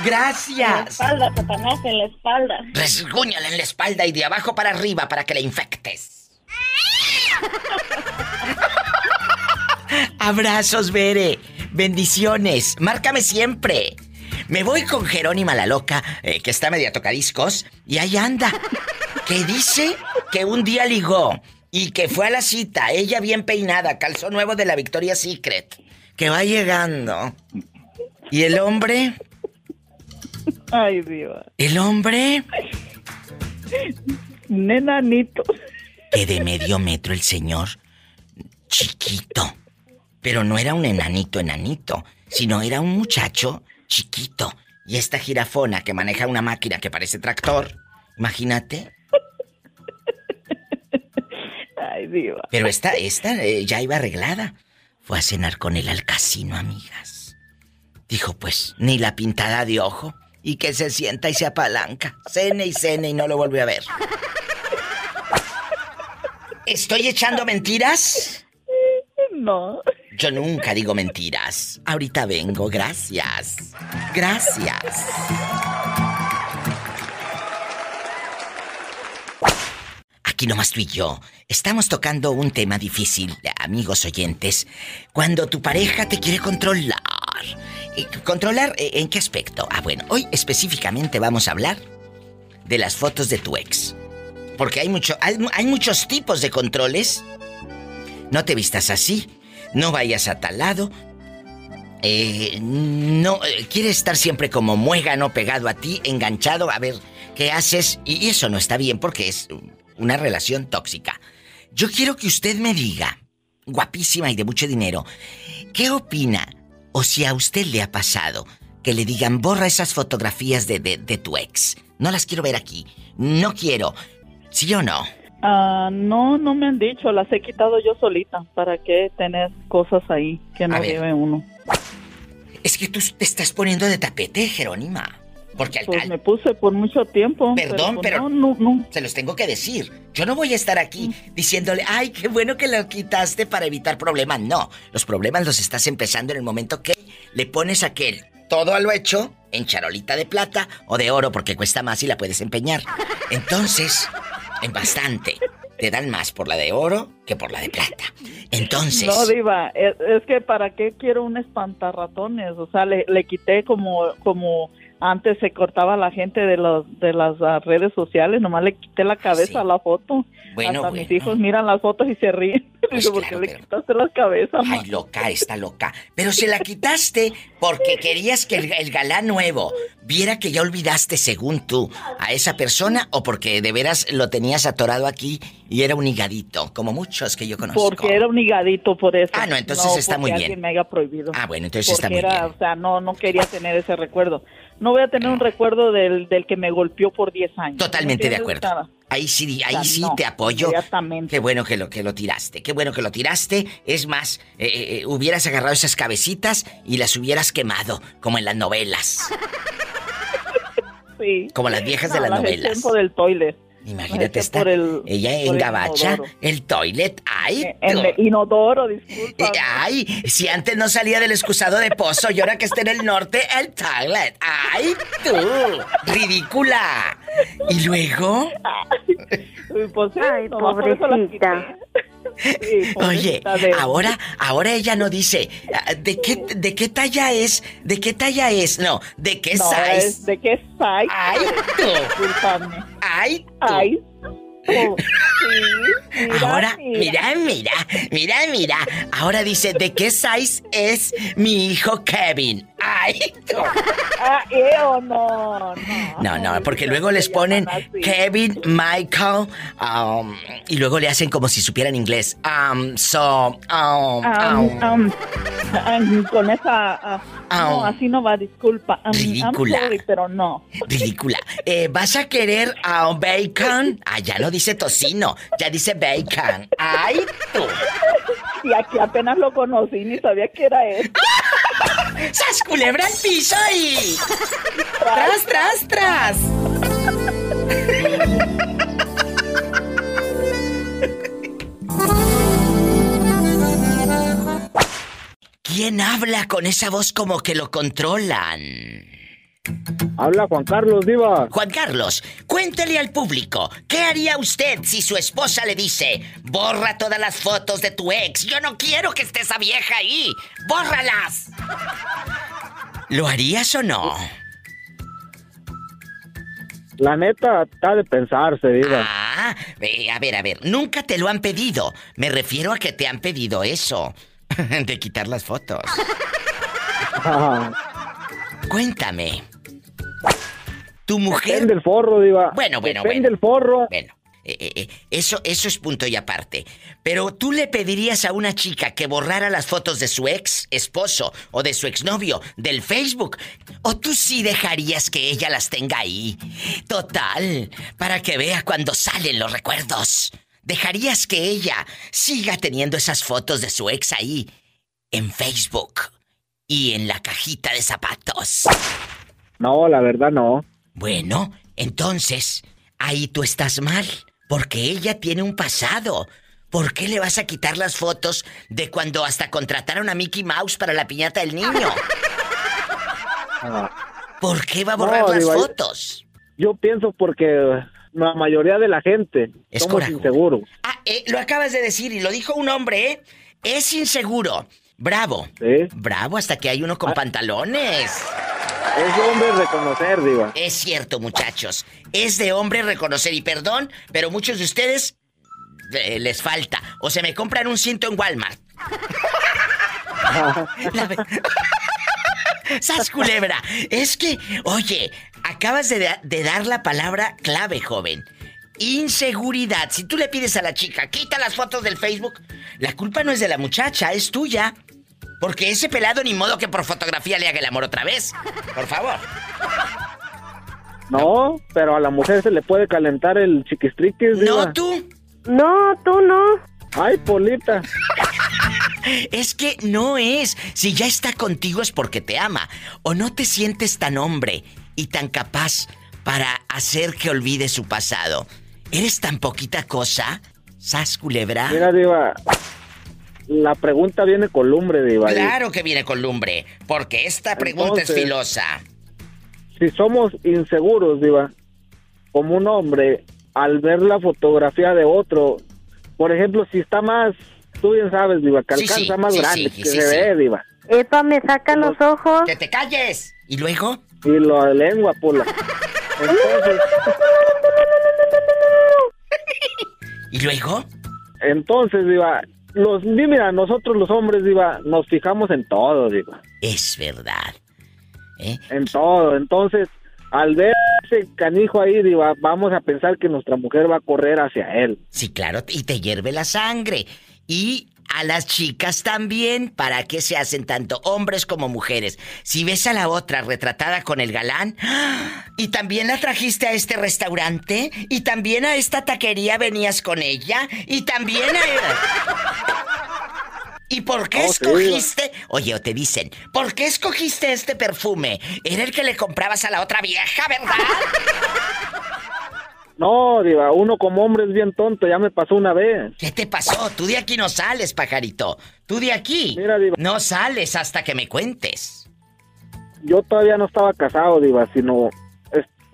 Gracias. En la espalda, Satanás, en la espalda. Resguñala en la espalda y de abajo para arriba para que la infectes. Abrazos, Bere. Bendiciones. Márcame siempre. Me voy con Jerónima la loca, eh, que está media tocadiscos, y ahí anda. Que dice que un día ligó y que fue a la cita, ella bien peinada, calzó nuevo de la Victoria's Secret, que va llegando. ¿Y el hombre? Ay, Dios. ¿El hombre? Nenanito. Que de medio metro el señor. Chiquito. Pero no era un enanito, enanito, sino era un muchacho chiquito. Y esta jirafona que maneja una máquina que parece tractor, imagínate. Ay, Dios. Pero esta, esta eh, ya iba arreglada. Fue a cenar con él al casino, amigas. Dijo, pues, ni la pintada de ojo. Y que se sienta y se apalanca. Cene y cene y no lo volvió a ver. ¿Estoy echando mentiras? No. Yo nunca digo mentiras. Ahorita vengo, gracias. Gracias. Aquí nomás tú y yo. Estamos tocando un tema difícil, amigos oyentes. Cuando tu pareja te quiere controlar. ¿Controlar eh, en qué aspecto? Ah, bueno, hoy específicamente vamos a hablar de las fotos de tu ex. Porque hay, mucho, hay, hay muchos tipos de controles. No te vistas así no vayas a tal lado. Eh, no, eh, quiere estar siempre como muégano pegado a ti, enganchado, a ver qué haces. Y eso no está bien porque es una relación tóxica. Yo quiero que usted me diga, guapísima y de mucho dinero, ¿qué opina? O si a usted le ha pasado que le digan, borra esas fotografías de, de, de tu ex. No las quiero ver aquí. No quiero. ¿Sí o no? Ah, no, no me han dicho, las he quitado yo solita. ¿Para qué tener cosas ahí que no lleve uno? Es que tú te estás poniendo de tapete, Jerónima. Porque al, pues me puse por mucho tiempo. Perdón, pero, pues no, no, se los tengo que decir. Yo no voy a estar aquí diciéndole, ay, qué bueno que lo quitaste para evitar problemas. No, los problemas los estás empezando en el momento que le pones aquel todo a lo hecho en charolita de plata o de oro porque cuesta más y la puedes empeñar. Entonces, en bastante. Te dan más por la de oro que por la de plata. Entonces. No, Diva, es, que para qué quiero un espantarratones. O sea, le, le quité como, como antes se cortaba la gente de, los, de las ah, redes sociales, nomás le quité la cabeza a la foto. Bueno, Hasta mis hijos miran las fotos y se ríen. Pues ¿por qué le quitaste la cabeza? Ay, loca, está loca. Pero se la quitaste porque querías que el, galán nuevo viera que ya olvidaste, según tú, a esa persona o porque de veras lo tenías atorado aquí y era un higadito, como muchos que yo conozco. Porque era un higadito, por eso. Ah, no, entonces está muy bien. me haya prohibido. Ah, bueno, entonces está muy bien. O sea, no, no quería tener ese recuerdo no voy a tener un recuerdo del, del que me golpeó por 10 años. Totalmente de acuerdo. ahí sí, ahí sí te apoyo. Qué bueno que lo, que lo tiraste, qué bueno que lo tiraste. Es más, eh, eh, eh, hubieras agarrado esas cabecitas y las hubieras quemado, como en las novelas. Sí. Como las viejas de las, novelas. del toilet. Imagínate estar ella en gabacha, el, toilet, ay. En el inodoro, disculpa. Ay, si antes no salía del excusado de pozo y ahora que está en el norte, el toilet. Ay, tú, ridícula. ¿Y luego? Pues ay, pobrecita. Oye, ahora, ahora ella no dice ah, de qué, de qué talla es, de qué talla es, no, de qué size. de qué size. Ay, tú. Ay, tú. Ay. Ahora, mira. mira, mira, mira, Ahora dice, ¿de qué size es mi hijo Kevin? Ah, no, no. No, no, porque luego les ponen Kevin, Michael, um, y luego le hacen como si supieran inglés. Um, so, um, um, um, um con esa... Uh, no, así no va, disculpa. ridícula. pero no. Ridícula. Eh, ¿Vas a querer a bacon? Ah, ya no dice tocino, ya dice bacon. ¡Ay, tú! Y aquí apenas lo conocí, ni sabía que era él. ¡Sas culebra al piso. ¡Tras, tras, tras! ¿Quién habla con esa voz como que lo controlan? Habla Juan Carlos, Diva. Juan Carlos, cuéntele al público, ¿qué haría usted si su esposa le dice, borra todas las fotos de tu ex? Yo no quiero que esté esa vieja ahí. ¡Bórralas! ¿Lo harías o no? La neta, está de pensarse, Diva. Ah, a ver, a ver, nunca te lo han pedido. Me refiero a que te han pedido eso. de quitar las fotos. Cuéntame. Tu mujer. Depende del forro, Diva. Bueno, bueno, Depende del forro. Bueno. Eh, eh, eh, eso, eso es punto y aparte. Pero tú le pedirías a una chica que borrara las fotos de su ex esposo o de su exnovio del Facebook. O tú sí dejarías que ella las tenga ahí. Total, para que vea cuando salen los recuerdos. ¿Dejarías que ella siga teniendo esas fotos de su ex ahí en Facebook y en la cajita de zapatos? No, la verdad no. Bueno, entonces, ahí tú estás mal, porque ella tiene un pasado. ¿Por qué le vas a quitar las fotos de cuando hasta contrataron a Mickey Mouse para la piñata del niño? Ah. ¿Por qué va a borrar las fotos? Yo pienso porque la mayoría de la gente es somos inseguros. Ah, eh, lo acabas de decir y lo dijo un hombre, ¿eh? Es inseguro. Bravo. ¿Sí? Bravo hasta que hay uno con ah. pantalones. Es de hombre reconocer, Diva. Es cierto, muchachos. Es de hombre reconocer. Y perdón, pero muchos de ustedes eh, les falta. O se me compran un cinto en Walmart. ¡Sas culebra! Es que, oye, acabas de, de, dar la palabra clave, joven. Inseguridad. Si tú le pides a la chica, quita las fotos del Facebook, la culpa no es de la muchacha, es tuya. Porque ese pelado ni modo que por fotografía le haga el amor otra vez. Por favor. No, pero a la mujer se le puede calentar el chiquistriquis. No, tú. No, tú no. Ay, Polita. es que no es. Si ya está contigo es porque te ama. O no te sientes tan hombre y tan capaz para hacer que olvide su pasado. ¿Eres tan poquita cosa? ¿Sas culebra? Mira, Diva, la pregunta viene con lumbre, Diva. Claro que viene con lumbre, porque esta pregunta es filosa. Si somos inseguros, Diva, como un hombre, al ver la fotografía de otro, por ejemplo, si está más, tú bien sabes, Diva, que alcanza más grande, que se ve, Diva. Epa, me sacan los ojos. ¡Que te calles! ¿Y luego? Y lo de lengua, pula. Entonces... ¿Y luego? Entonces, Diva, los, mira, nosotros los hombres, Diva, nos fijamos en todo, Diva. Es verdad. ¿Eh? En todo. Entonces, al ver ese canijo ahí, Diva, vamos a pensar que nuestra mujer va a correr hacia él. Sí, claro, y te hierve la sangre. Y a las chicas también, ¿para qué se hacen tanto hombres como mujeres? Si ves a la otra retratada con el galán, y también la trajiste a este restaurante, y también a esta taquería venías con ella, y también a... ¿Y por qué escogiste? Oye, o te dicen, ¿por qué escogiste este perfume? Era el que le comprabas a la otra vieja, ¿verdad? No, Diva, uno como hombre es bien tonto, ya me pasó una vez. ¿Qué te pasó? Tú de aquí no sales, pajarito. Tú de aquí Mira, Diva. no sales hasta que me cuentes. Yo todavía no estaba casado, Diva, sino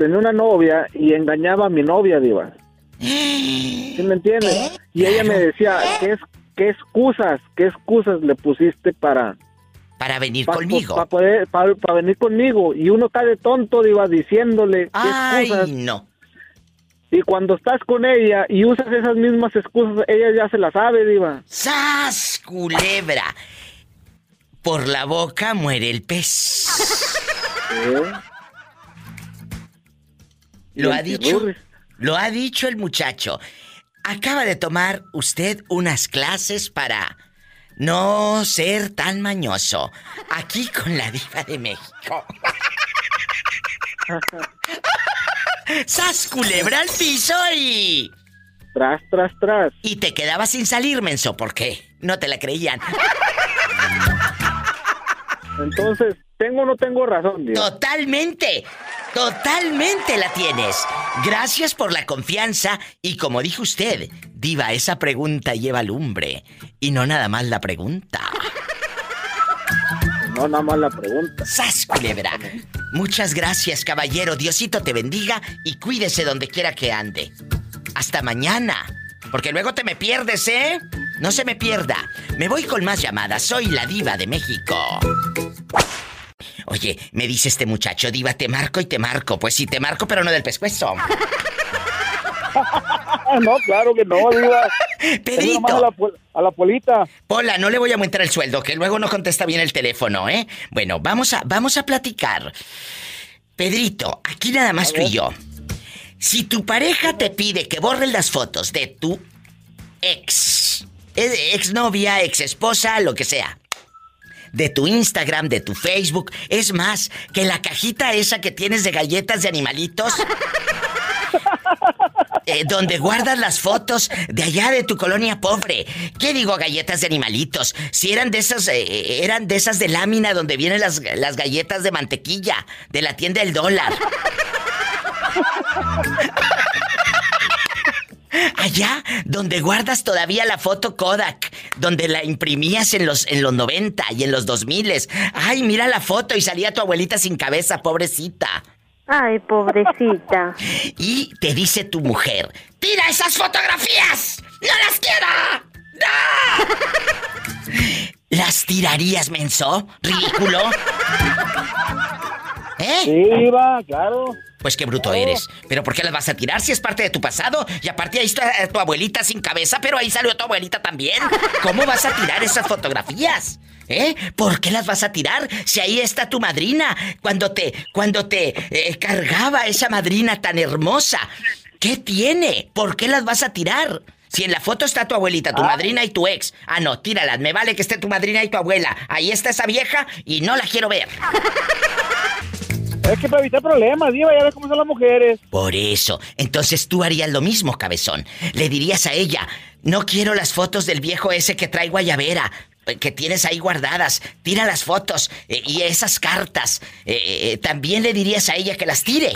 tenía una novia y engañaba a mi novia, Diva. ¿Sí me entiendes? Y ella me decía, ¿qué, es, ¿qué excusas, qué excusas le pusiste para... Para venir conmigo. Para poder, para, venir conmigo. Y uno está de tonto, Diva, diciéndole qué excusas. no. Y cuando estás con ella y usas esas mismas excusas, ella ya se las sabe, Diva. ¡Sas, culebra! Por la boca muere el pez. ¿Eh? Lo ha dicho. Lo ha dicho el muchacho. Acaba de tomar usted unas clases para no ser tan mañoso. Aquí con la diva de México. ¡Sas culebra al piso y. Tras, tras, tras. Y te quedabas sin salir, menso, ¿por qué? No te la creían. Entonces, ¿tengo o no tengo razón, Dios? Totalmente. Totalmente la tienes. Gracias por la confianza y como dijo usted, diva, esa pregunta lleva lumbre y no nada más la pregunta. No nada más la pregunta. ¡Sas, culebra! Muchas gracias, caballero. Diosito te bendiga y cuídese donde quiera que ande. Hasta mañana. Porque luego te me pierdes, ¿eh? No se me pierda. Me voy con más llamadas. Soy la diva de México. Oye, me dice este muchacho, diva, te marco y te marco. Pues sí, te marco, pero no del pescuezo. no, claro que no, diva. Pedrito. A la, a la, polita. Pola, no le voy a aumentar el sueldo, que luego no contesta bien el teléfono, ¿eh? Bueno, vamos a, vamos a platicar. Pedrito, aquí nada más tú y yo. Si tu pareja te pide que borren las fotos de tu ex, eh, ex novia, ex esposa, lo que sea, de tu Instagram, de tu Facebook, es más, que la cajita esa que tienes de galletas de animalitos, eh, donde guardas las fotos de allá de tu colonia pobre. ¿Qué digo galletas de animalitos? Si eran de esas, eh, eran de esas de lámina donde vienen las, las galletas de mantequilla, de la tienda del dólar. Allá donde guardas todavía la foto Kodak, donde la imprimías en los, en los 90 y en los 2000. Ay, mira la foto y salía tu abuelita sin cabeza, pobrecita. Ay, pobrecita. Y te dice tu mujer, ¡tira esas fotografías! ¡No las quiero! ¡No! ¿Las tirarías, menso? ¿Ridículo? ¿Eh? Sí, va, claro. Pues qué bruto eres. ¿Pero por qué las vas a tirar si es parte de tu pasado? Y aparte ahí está tu abuelita sin cabeza, pero ahí salió tu abuelita también. ¿Cómo vas a tirar esas fotografías? ¿Eh? ¿Por qué las vas a tirar si ahí está tu madrina? Cuando te, cuando te eh, cargaba esa madrina tan hermosa. ¿Qué tiene? ¿Por qué las vas a tirar? Si en la foto está tu abuelita, tu ah. madrina y tu ex. Ah, no, tíralas. Me vale que esté tu madrina y tu abuela. Ahí está esa vieja y no la quiero ver. Es que para evitar problemas, Diva, ya ves cómo son las mujeres. Por eso. Entonces tú harías lo mismo, cabezón. Le dirías a ella, no quiero las fotos del viejo ese que trae guayabera eh, que tienes ahí guardadas. Tira las fotos eh, y esas cartas. Eh, también le dirías a ella que las tire.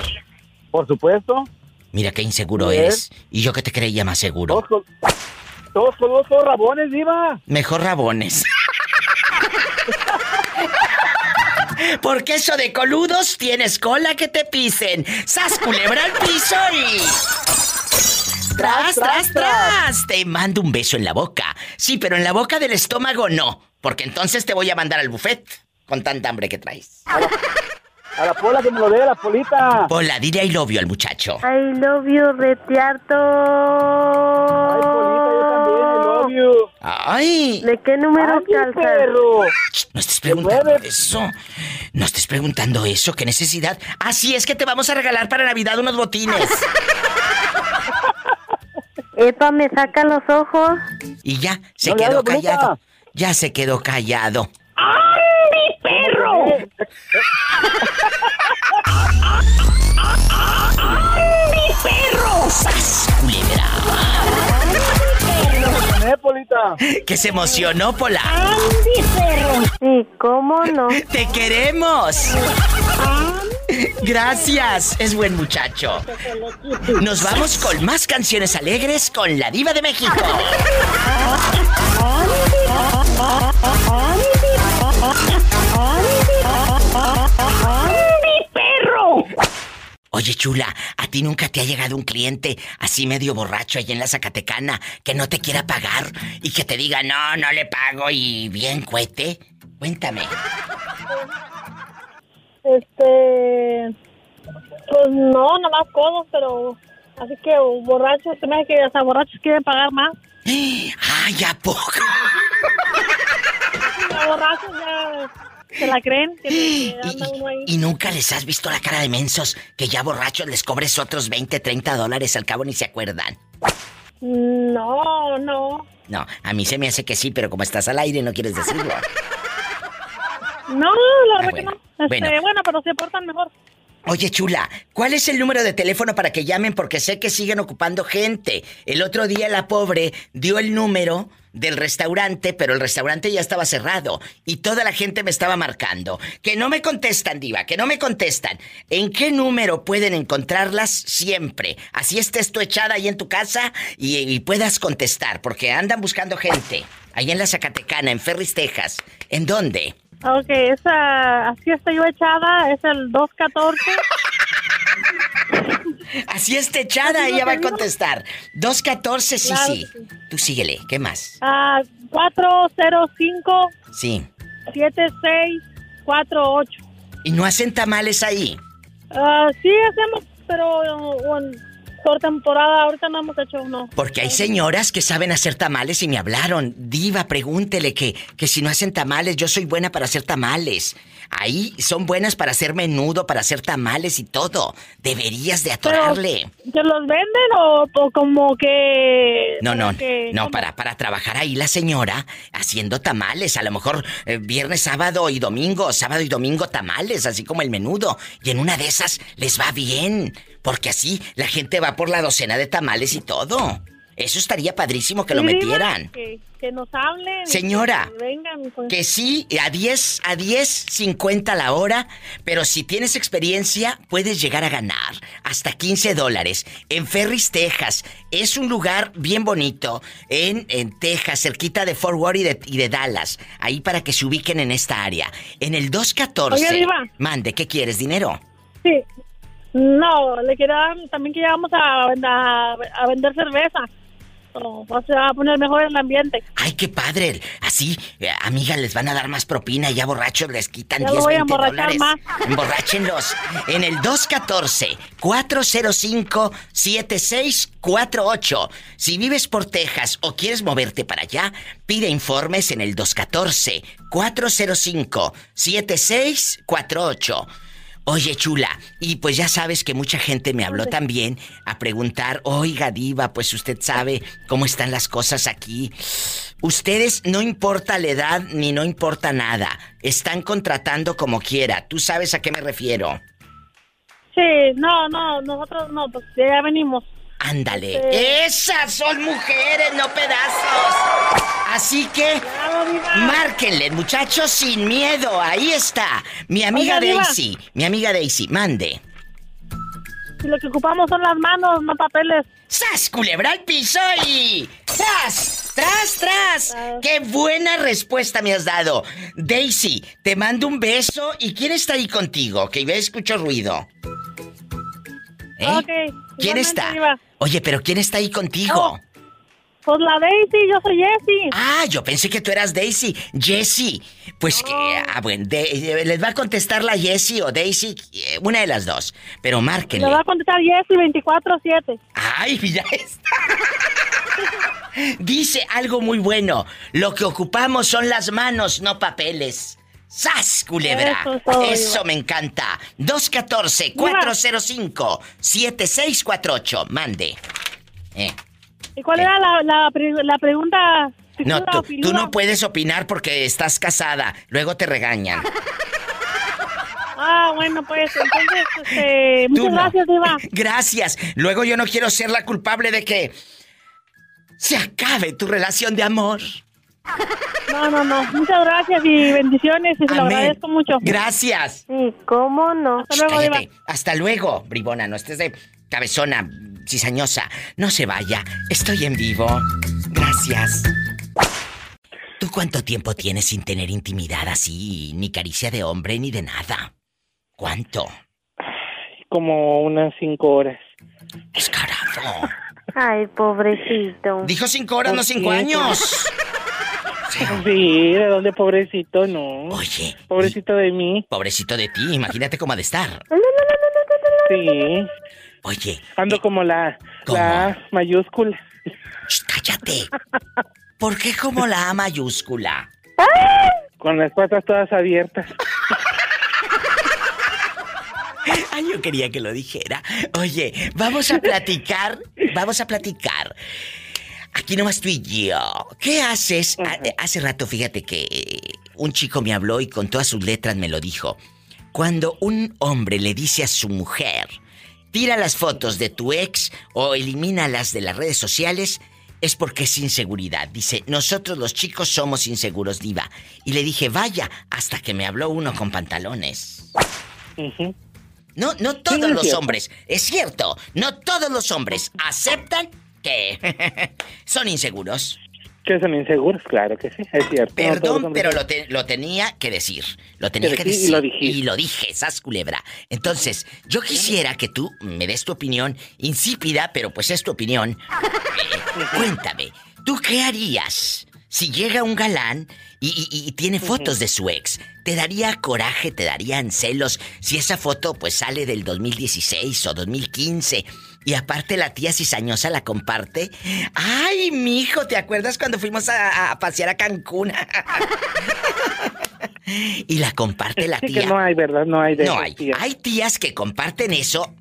Por supuesto. Mira qué inseguro eres. Y yo que te creía más seguro. Todos, todos, todos rabones, Diva. Mejor rabones. Porque eso de coludos tienes cola que te pisen. ¡Sas culebra al piso y. ¡Tras, tras, tras! Te mando un beso en la boca. Sí, pero en la boca del estómago no. Porque entonces te voy a mandar al buffet con tanta hambre que traes. A la, pola que me lo dé, la polita. Pola, dile I love you al muchacho. I love you, retiarto. Ay, polita, you. Ay. ¿De qué número calzas? perro! No estés preguntando eso. No estés preguntando eso. ¿Qué necesidad? Así es que te vamos a regalar para Navidad unos botines. Epa, me saca los ojos. Y ya, se quedó callado. Ya se quedó callado. ¡Andy, perro! ¡Andy, perro! ¡Sas, culebra! Que se emocionó, Pola. ¡Andy, perro! Sí, ¿cómo no? ¡Te queremos! Gracias, es buen muchacho. Nos vamos con más canciones alegres con la diva de México. Oye, chula, ¿a ti nunca te ha llegado un cliente así medio borracho ahí en la Zacatecana que no te quiera pagar y que te diga, no, no le pago y bien cuete? Cuéntame. Este. Pues no, nomás codos, pero. Así que borrachos, se me hace que hasta borrachos quieren pagar más. ¡Ay, a poco! Borrachos ya se la creen que, anda uno ahí. ¿Y nunca les has visto la cara de mensos que ya borrachos les cobres otros 20, 30 dólares al cabo ni se acuerdan? No, no. No, a mí se me hace que sí, pero como estás al aire no quieres decirlo. No, la verdad que no. Este, bueno. pero se portan mejor. Oye, chula, ¿cuál es el número de teléfono para que llamen? Porque sé que siguen ocupando gente. El otro día la pobre dio el número del restaurante, pero el restaurante ya estaba cerrado y toda la gente me estaba marcando. Que no me contestan, diva, que no me contestan. ¿En qué número pueden encontrarlas siempre? Así estés tú echada ahí en tu casa y, y puedas contestar, porque andan buscando gente. Ahí en la Zacatecana, en Ferris, Texas. ¿En dónde? Ok, esa, así estoy yo echada, es el 214. Así está echada, ella va a contestar. 214, sí, sí. Tú síguele, ¿qué más? Ah, 405. Sí. 7648. ¿Y no hacen tamales ahí? Ah, sí, hacemos, pero por temporada, ahorita no hemos hecho uno. Porque hay señoras que saben hacer tamales y me hablaron. Diva, pregúntele que, que si no hacen tamales, yo soy buena para hacer tamales. Ahí son buenas para hacer menudo, para hacer tamales y todo. Deberías de atorarle. ¿Se los venden o, como que...? No, no, no, para, para trabajar ahí la señora haciendo tamales. A lo mejor eh, viernes, sábado y domingo, sábado y domingo tamales, así como el menudo. Y en una de esas les va bien. Porque así la gente va por la docena de tamales y todo. Eso estaría padrísimo que lo metieran. Que, nos hablen. Señora, que, vengan, pues. que sí, a 10, a 10, 50 la hora, pero si tienes experiencia, puedes llegar a ganar hasta 15 dólares. En Ferris, Texas. Es un lugar bien bonito. En, en Texas, cerquita de Fort Worth y de, y de Dallas. Ahí para que se ubiquen en esta área. En el 214. Oye, Mande, ¿qué quieres? ¿Dinero? Sí, no, le quedan también que íbamos a, a, vender cerveza. O sea, a poner mejor el ambiente. Ay, qué padre. Así, eh, amiga, les van a dar más propina y ya borrachos les quitan ya 10, voy 20 a dólares. Más. Emborráchenlos. En el 214-405-7648. Si vives por Texas o quieres moverte para allá, pide informes en el 214-405-7648. Oye, chula, y pues ya sabes que mucha gente me habló también a preguntar, oiga, diva, pues usted sabe cómo están las cosas aquí. Ustedes no importa la edad ni no importa nada, están contratando como quiera. ¿Tú sabes a qué me refiero? Sí, no, no, nosotros no, pues ya venimos. Ándale. Esas son mujeres, no pedazos. Así que márquenle, muchachos, sin miedo. Ahí está. Mi amiga Daisy. Mi amiga Daisy, mande. Si lo que ocupamos son las manos, no papeles. ¡Sas, culebra al piso y... ¡Tras! ¡Tras, tras! ¡Qué buena respuesta me has dado! Daisy, te mando un beso. ¿Y quién está ahí contigo? Que yo escucho ruido. ¿Eh? ¿Quién está? Oye, pero ¿quién está ahí contigo? Oh, pues la Daisy, yo soy Jessie. Ah, yo pensé que tú eras Daisy. Jessie. Pues que, ah, bueno, eh, les va a contestar la Jessie o Daisy, eh, una de las dos. Pero márquenle. Le va a contestar Jessie 24-7. Ay, ya está. Dice algo muy bueno. Lo que ocupamos son las manos, no papeles. ¡Sas, culebra! Eso, me encanta. 214-405-7648. Mande. Eh. ¿Y cuál era la, la, pregunta? No, tú, tú, no puedes opinar porque estás casada. Luego te regañan. Ah, bueno, pues entonces, este, muchas gracias, Diva. Gracias. Luego yo no quiero ser la culpable de que se acabe tu relación de amor. No, no, no. Muchas gracias y bendiciones y se lo agradezco mucho. Gracias. Sí, ¿cómo no? Hasta luego, Diva. Hasta luego, bribona. No estés de cabezona, cizañosa. No se vaya. Estoy en vivo. Gracias. ¿Tú cuánto tiempo tienes sin tener intimidad así? Ni caricia de hombre ni de nada. ¿Cuánto? Como unas cinco horas. Descarado. Ay, pobrecito. Dijo cinco horas, no cinco años. Sí, ¿de dónde pobrecito? No. Oye. Pobrecito de mí. Pobrecito de ti, imagínate cómo ha de estar. Sí. Oye. Ando como la, la mayúscula. cállate. ¿Por qué como la A mayúscula? Con las patas todas abiertas. Ay, yo quería que lo dijera. Oye, vamos a platicar, vamos a platicar. Aquí nomás tú y yo. ¿Qué haces? Hace rato, fíjate que un chico me habló y con todas sus letras me lo dijo. Cuando un hombre le dice a su mujer, tira las fotos de tu ex o elimínalas de las redes sociales, es porque es inseguridad. Dice, nosotros los chicos somos inseguros, diva. Y le dije, vaya, hasta que me habló uno con pantalones. No, no todos los hombres, es cierto, no todos los hombres aceptan que son inseguros. Que son inseguros, claro que sí, es cierto. Perdón, pero lo, tenía que decir. Lo tenía que decir. Y lo, dije. y lo dije, sas culebra. Entonces, yo quisiera que tú me des tu opinión, insípida, pero pues es tu opinión. Eh, cuéntame, ¿tú qué harías si llega un galán y, tiene fotos de su ex, ¿te daría coraje, te darían celos si esa foto pues sale del 2016 o 2015? Y aparte la tía cizañosa la comparte. Ay, mi hijo, ¿te acuerdas cuando fuimos a, pasear a Cancún? y la comparte la tía. no hay, ¿verdad? No hay de No hay. Hay tías que comparten eso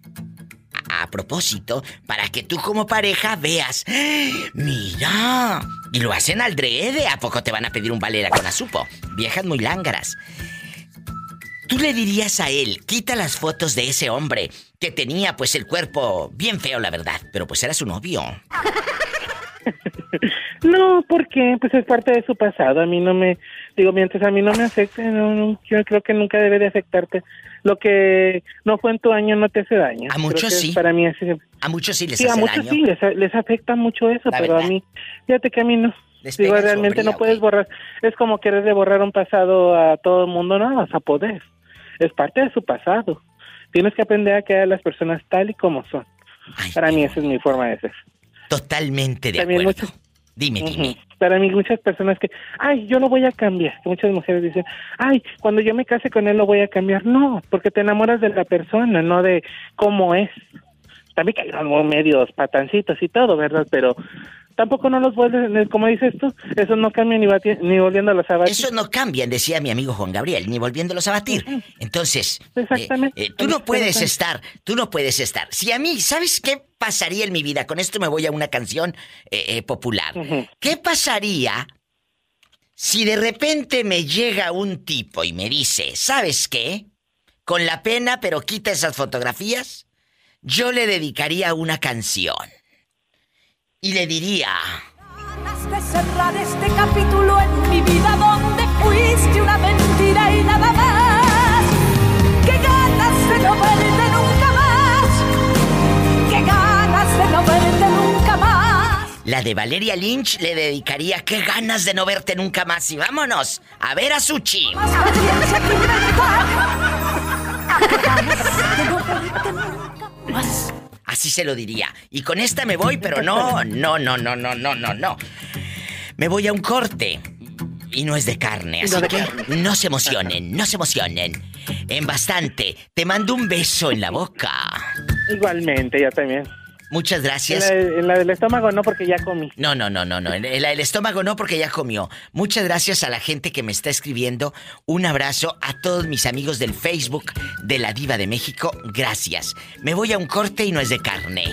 a propósito para que tú como pareja veas, mira, y lo hacen al drede, ¿a poco te van a pedir un valera con azupo? Viejas muy lángaras. Tú le dirías a él, quita las fotos de ese hombre que tenía pues el cuerpo bien feo, la verdad, pero pues era su novio. No, porque pues es parte de su pasado. A mí no me, digo, mientras a mí no me afecte, no, yo creo que nunca debe de afectarte. Lo que no fue en tu año no te hace daño. A muchos sí. Para mí A muchos sí les sí, hace a muchos sí les, afecta mucho eso, pero a mí, fíjate que a mí no. digo, realmente no puedes borrar. Es como querer de borrar un pasado a todo el mundo, no vas a poder. Es parte de su pasado. Tienes que aprender a quedar a las personas tal y como son. para mí esa es mi forma de ser. Totalmente de acuerdo. Dime, dime. Para mí muchas personas que, ay, yo lo voy a cambiar. Muchas mujeres dicen, ay, cuando yo me case con él lo voy a cambiar. No, porque te enamoras de la persona, no de cómo es. También que hay medios patancitos y todo, ¿verdad? Pero tampoco no los vuelven, como dices tú, eso no cambia ni, ni volviéndolos a batir. Eso no cambia, decía mi amigo Juan Gabriel, ni volviéndolos a batir. Entonces, Exactamente. Eh, tú no puedes estar, tú no puedes estar. Si a mí, ¿sabes qué pasaría en mi vida? Con esto me voy a una canción eh, eh, popular. ¿Qué pasaría si de repente me llega un tipo y me dice, ¿sabes qué? Con la pena, pero quita esas fotografías, yo le dedicaría una canción y le diría... Ganas de cerrar este capítulo en mi vida donde fuiste una mentira y nada más. Qué ganas de no verte nunca más. Qué ganas de no verte nunca más. La de Valeria Lynch le dedicaría qué ganas de no verte nunca más y vámonos a ver a Suchi. Más no. Así se lo diría. Y con esta me voy, pero no, no, no, no, no, no, no, no. Me voy a un corte. Y no es de carne, así que no se emocionen, no se emocionen. En bastante. Te mando un beso en la boca. Igualmente, ya también. Muchas gracias. En la, del estómago no, porque ya comí. No, no, no, no, no. En la del estómago no, porque ya comió. Muchas gracias a la gente que me está escribiendo. Un abrazo a todos mis amigos del Facebook de la Diva de México. Gracias. Me voy a un corte y no es de carne.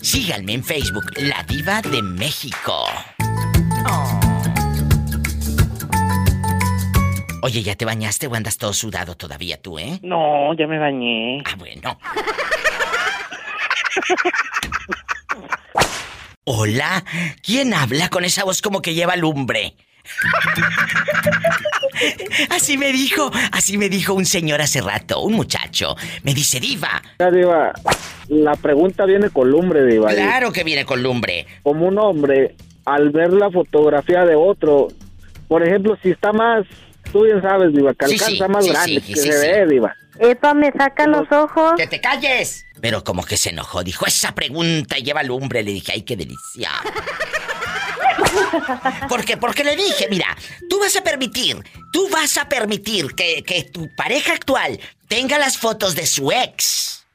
Síganme en Facebook, La Diva de México. Oye, ¿ya te bañaste o andas todo sudado todavía tú, eh? No, ya me bañé. Ah, bueno. Hola, ¿quién habla con esa voz como que lleva lumbre? así me dijo, así me dijo un señor hace rato, un muchacho. Me dice, Diva. Diva, la pregunta viene con lumbre, Diva. Claro que viene con lumbre. Como un hombre, al ver la fotografía de otro, por ejemplo, si está más tú bien sabes, Diva, que alcanza más grande, que se ve, Diva. Epa, me saca los ojos. ¡Que te calles! Pero como que se enojó, dijo, esa pregunta lleva lumbre. Le dije, ay, qué delicia. ¿Por qué? Porque le dije, mira, tú vas a permitir, tú vas a permitir que, que tu pareja actual tenga las fotos de su ex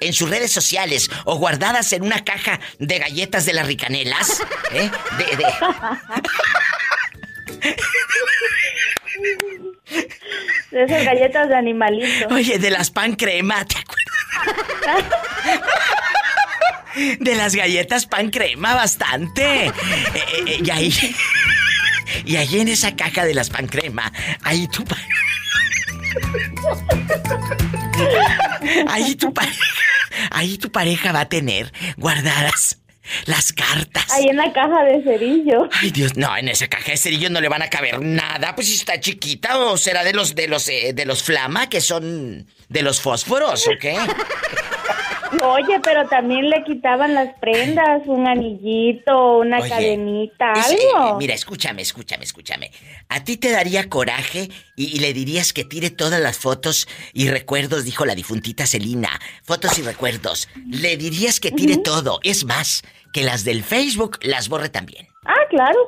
en sus redes sociales o guardadas en una caja de galletas de las ricanelas, ¿eh? De, de... De esas galletas de animalito. Oye, de las pan crema, ¿te acuerdas? De las galletas pan crema, bastante. Eh, eh, y ahí. Y ahí en esa caja de las pan crema, ahí tu Ahí tu pareja. Ahí tu pareja va a tener guardadas las cartas. Ahí en la caja de cerillo. Ay, Dios, no, en esa caja de cerillo no le van a caber nada, pues si está chiquita o será de los de los eh, de los flama que son de los fósforos, ¿o qué? Oye, pero también le quitaban las prendas, un anillito, una cadenita, algo. mira, escúchame, escúchame, escúchame. ¿A ti te daría coraje y, le dirías que tire todas las fotos y recuerdos, dijo la difuntita Celina, fotos y recuerdos? Le dirías que tire todo. Es más, que las del Facebook las borre también. Ah, claro.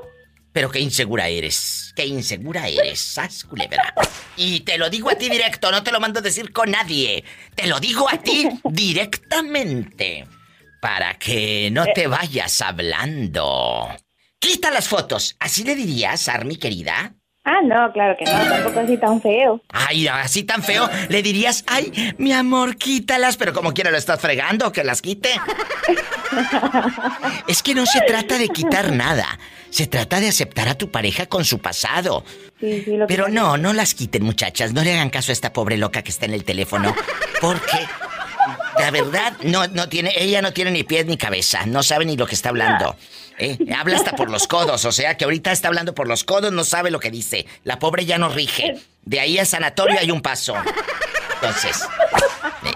Pero qué insegura eres. Qué insegura eres, sas culebra. Y te lo digo a ti directo, no te lo mando a decir con nadie. Te lo digo a ti directamente. Para que no te vayas hablando. Quita las fotos. ¿Así le dirías, Armi, querida? Ah, no, claro que no, tampoco así tan feo. Ay, así tan feo, le dirías, ay, mi amor, quítalas, pero como quiera lo estás fregando, que las quite. es que no se trata de quitar nada, se trata de aceptar a tu pareja con su pasado. Sí, sí, lo pero no, no las quiten, muchachas, no le hagan caso a esta pobre loca que está en el teléfono, porque la verdad, no, no tiene, ella no tiene ni pies ni cabeza, no sabe ni lo que está hablando. ¿eh? Habla hasta por los codos, o sea que ahorita está hablando por los codos, no sabe lo que dice. La pobre ya no rige. De ahí al sanatorio hay un paso. Entonces,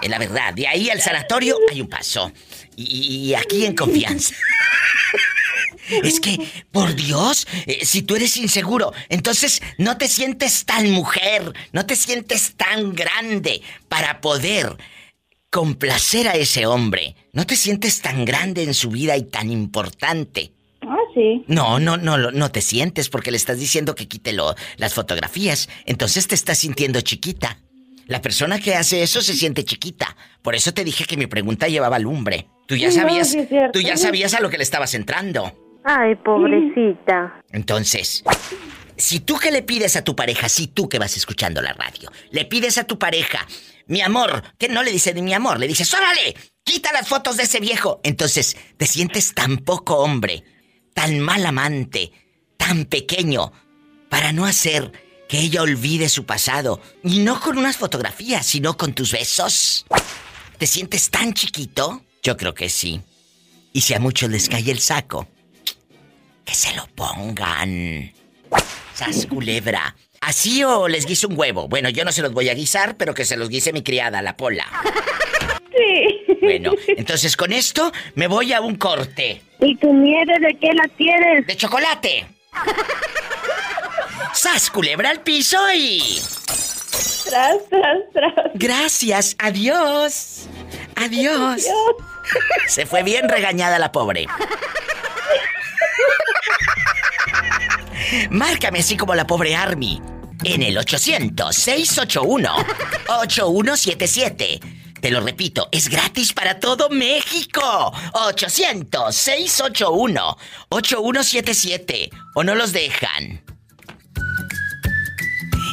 eh, la verdad, de ahí al sanatorio hay un paso. Y, aquí en confianza. Es que, por Dios, eh, si tú eres inseguro, entonces no te sientes tan mujer, no te sientes tan grande para poder complacer a ese hombre. No te sientes tan grande en su vida y tan importante. Ah, sí. No, no, no, no te sientes porque le estás diciendo que quítelo las fotografías. Entonces te estás sintiendo chiquita. La persona que hace eso se siente chiquita. Por eso te dije que mi pregunta llevaba lumbre. Tú ya sabías, tú ya sabías a lo que le estabas entrando. Ay, pobrecita. Entonces, si tú que le pides a tu pareja, si tú que vas escuchando la radio, le pides a tu pareja, mi amor, que no le dice ni mi amor, le dice, órale, quita las fotos de ese viejo. Entonces, te sientes tan poco hombre, tan mal amante, tan pequeño, para no hacer que ella olvide su pasado. Y no con unas fotografías, sino con tus besos. ¿Te sientes tan chiquito? Yo creo que sí. Y si a muchos les cae el saco, que se lo pongan. Sas culebra. ¿Así o les guiso un huevo? Bueno, yo no se los voy a guisar, pero que se los guise mi criada, la pola. Sí. Bueno, entonces con esto me voy a un corte. ¿Y tu nieve de qué la tienes? De chocolate. ¡Sas, culebra al piso y... Tras, tras, tras. Gracias, adiós. Adiós. adiós. Se fue bien regañada la pobre. Márcame así como la pobre Army en el 800-681-8177. Te lo repito, es gratis para todo México. 800-681-8177. ¿O no los dejan?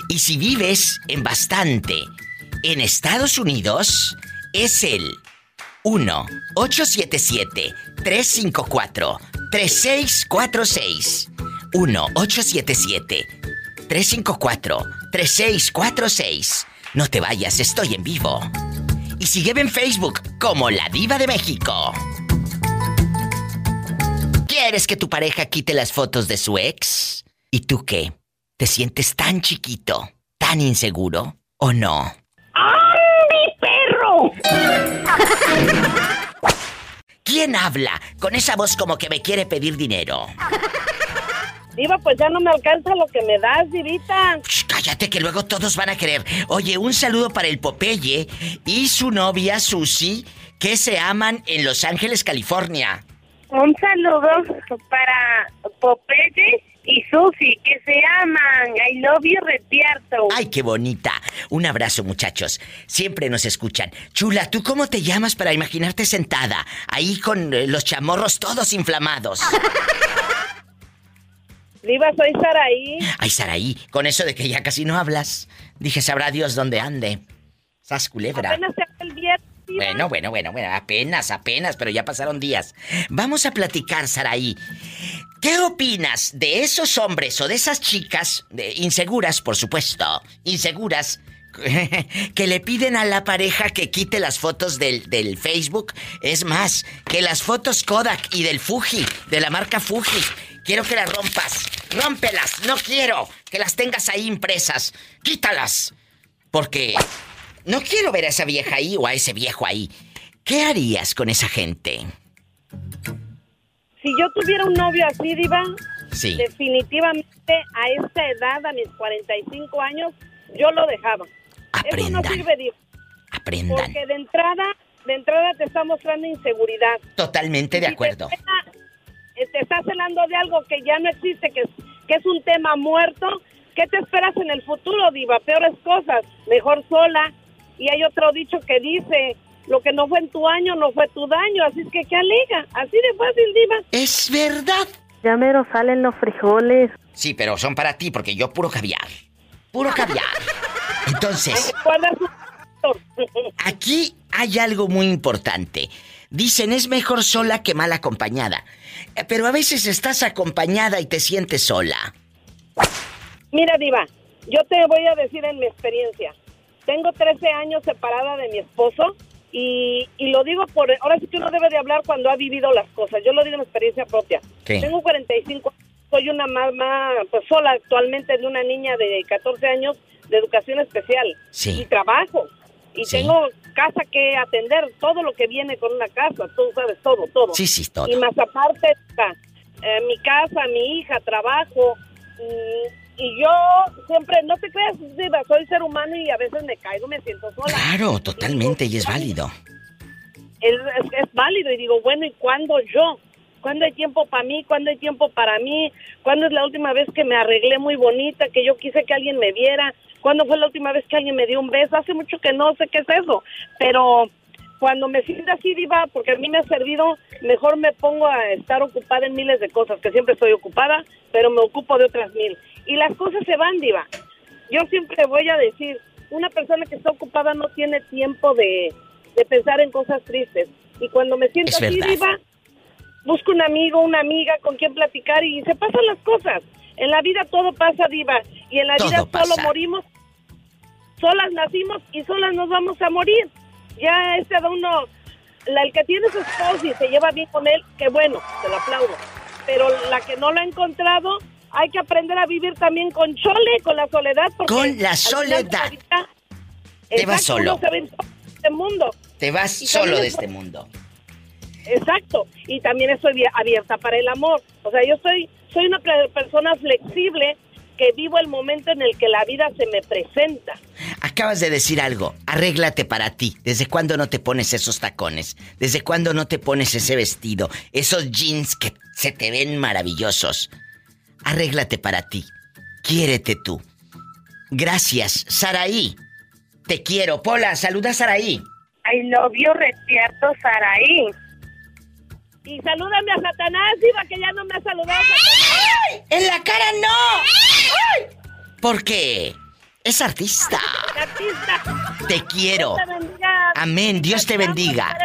Y si vives en bastante en Estados Unidos, es el 1-877-354-3646. 1-877-354-3646. No te vayas, estoy en vivo. Y sígueme en Facebook como La Diva de México. ¿Quieres que tu pareja quite las fotos de su ex? ¿Y tú qué? ¿Te sientes tan chiquito, tan inseguro o no? ¡Ay, perro! ¿Quién habla con esa voz como que me quiere pedir dinero? Diva, pues ya no me alcanza lo que me das, Divita. cállate que luego todos van a querer. Oye, un saludo para el Popeye y su novia Susi, que se aman en Los Ángeles, California. Un saludo para Popeye y Susi, que se aman. I love you, Retierto. Ay, qué bonita. Un abrazo, muchachos. Siempre nos escuchan. Chula, ¿tú cómo te llamas para imaginarte sentada? Ahí con eh, los chamorros todos inflamados. Viva, soy Saraí. Ay, Saraí, con eso de que ya casi no hablas. Dije, sabrá Dios dónde ande. Sas culebra. Apenas el viernes. Bueno, bueno, bueno, bueno, apenas, apenas, pero ya pasaron días. Vamos a platicar, Saraí. ¿Qué opinas de esos hombres o de esas chicas, de, inseguras, por supuesto, inseguras, que le piden a la pareja que quite las fotos del, del, Facebook? Es más, que las fotos Kodak y del Fuji, de la marca Fuji, quiero que las rompas. Rómpelas, no quiero que las tengas ahí impresas. Quítalas. Porque no quiero ver a esa vieja ahí o a ese viejo ahí. ¿Qué harías con esa gente? Si yo tuviera un novio así, Diva, definitivamente a esa edad, a mis 45 años, yo lo dejaba. Aprendan. Eso no sirve, Diva. Aprendan. Porque de entrada, de entrada te está mostrando inseguridad. Totalmente de acuerdo. Te te está celando de algo que ya no existe, que es, que es un tema muerto. ¿Qué te esperas en el futuro, Diva? Peores cosas. Mejor sola, y hay otro dicho que dice, lo que no fue en tu año no fue tu daño, así es que qué alega, así de fácil, Diva. Es verdad. Ya mero salen los frijoles. Sí, pero son para ti porque yo puro caviar. Puro caviar. Entonces, aquí hay algo muy importante. Dicen es mejor sola que mal acompañada. Eh, pero a veces estás acompañada y te sientes sola. Mira, Diva, yo te voy a decir en mi experiencia. Tengo 13 años separada de mi esposo y, lo digo por... Ahora sí que uno debe de hablar cuando ha vivido las cosas. Yo lo digo en experiencia propia. Tengo 45 soy una mamá pues sola actualmente de una niña de 14 años de educación especial y trabajo y tengo casa que atender todo lo que viene con una casa tú sabes todo todo sí sí todo y más aparte eh, mi casa mi hija trabajo mm, y yo siempre, no te creas, soy ser humano y a veces me caigo, me siento sola. Claro, totalmente, y, es válido. Es, es, válido y digo, bueno, ¿y cuándo yo? ¿Cuándo hay tiempo para mí? ¿Cuándo hay tiempo para mí? ¿Cuándo es la última vez que me arreglé muy bonita, que yo quise que alguien me viera? ¿Cuándo fue la última vez que alguien me dio un beso? Hace mucho que no sé qué es eso, pero cuando me siento así, diva, porque a mí me ha servido, mejor me pongo a estar ocupada en miles de cosas, que siempre estoy ocupada, pero me ocupo de otras mil y las cosas se van, diva. Yo siempre voy a decir, una persona que está ocupada no tiene tiempo de, pensar en cosas tristes. Y cuando me siento así, diva, busco un amigo, una amiga con quien platicar y se pasan las cosas. En la vida todo pasa, diva, y en la vida solo morimos, solas nacimos y solas nos vamos a morir. Ya ese de uno, la, el que tiene su esposo y se lleva bien con él, qué bueno, se lo aplaudo. Pero la que no lo ha encontrado, hay que aprender a vivir también con chole, con la soledad. con la soledad. te vas solo. este mundo. Te vas solo de este mundo. Exacto. Y también estoy abierta para el amor. O sea, yo soy, soy una persona flexible que vivo el momento en el que la vida se me presenta. Acabas de decir algo, arréglate para ti. ¿Desde cuándo no te pones esos tacones? ¿Desde cuándo no te pones ese vestido? Esos jeans que se te ven maravillosos. Arréglate para ti. Quiérete tú. Gracias, Saraí. Te quiero. Pola, saluda a Saraí. I love you, Retierto, Saraí. Y salúdame a Satanás, Diva, que ya no me ha saludado. Satanás. ¡En la cara no! ¿Por qué? Es artista. Artista. Te quiero. Amén. Dios te bendiga.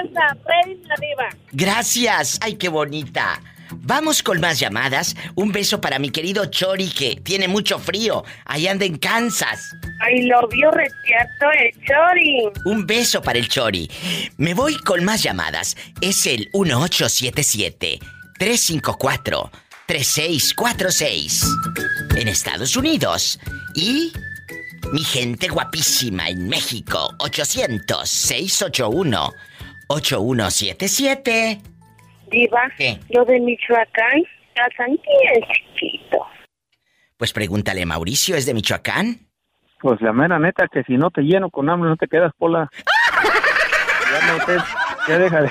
Gracias. Ay, qué bonita. Vamos con más llamadas. Un beso para mi querido Chori que tiene mucho frío. Ahí anda en Kansas. Ay, lo vio reciato el Chori. Un beso para el Chori. Me voy con más llamadas. Es el 1877 354 3646 en Estados Unidos y mi gente guapísima en México 800 681 8177 Diva, ¿Qué? lo de Michoacán, casan bien chiquito. Pues pregúntale, Mauricio, ¿es de Michoacán? Pues la mera neta que si no te lleno con hambre no te quedas pola. ya no te, ya deja de.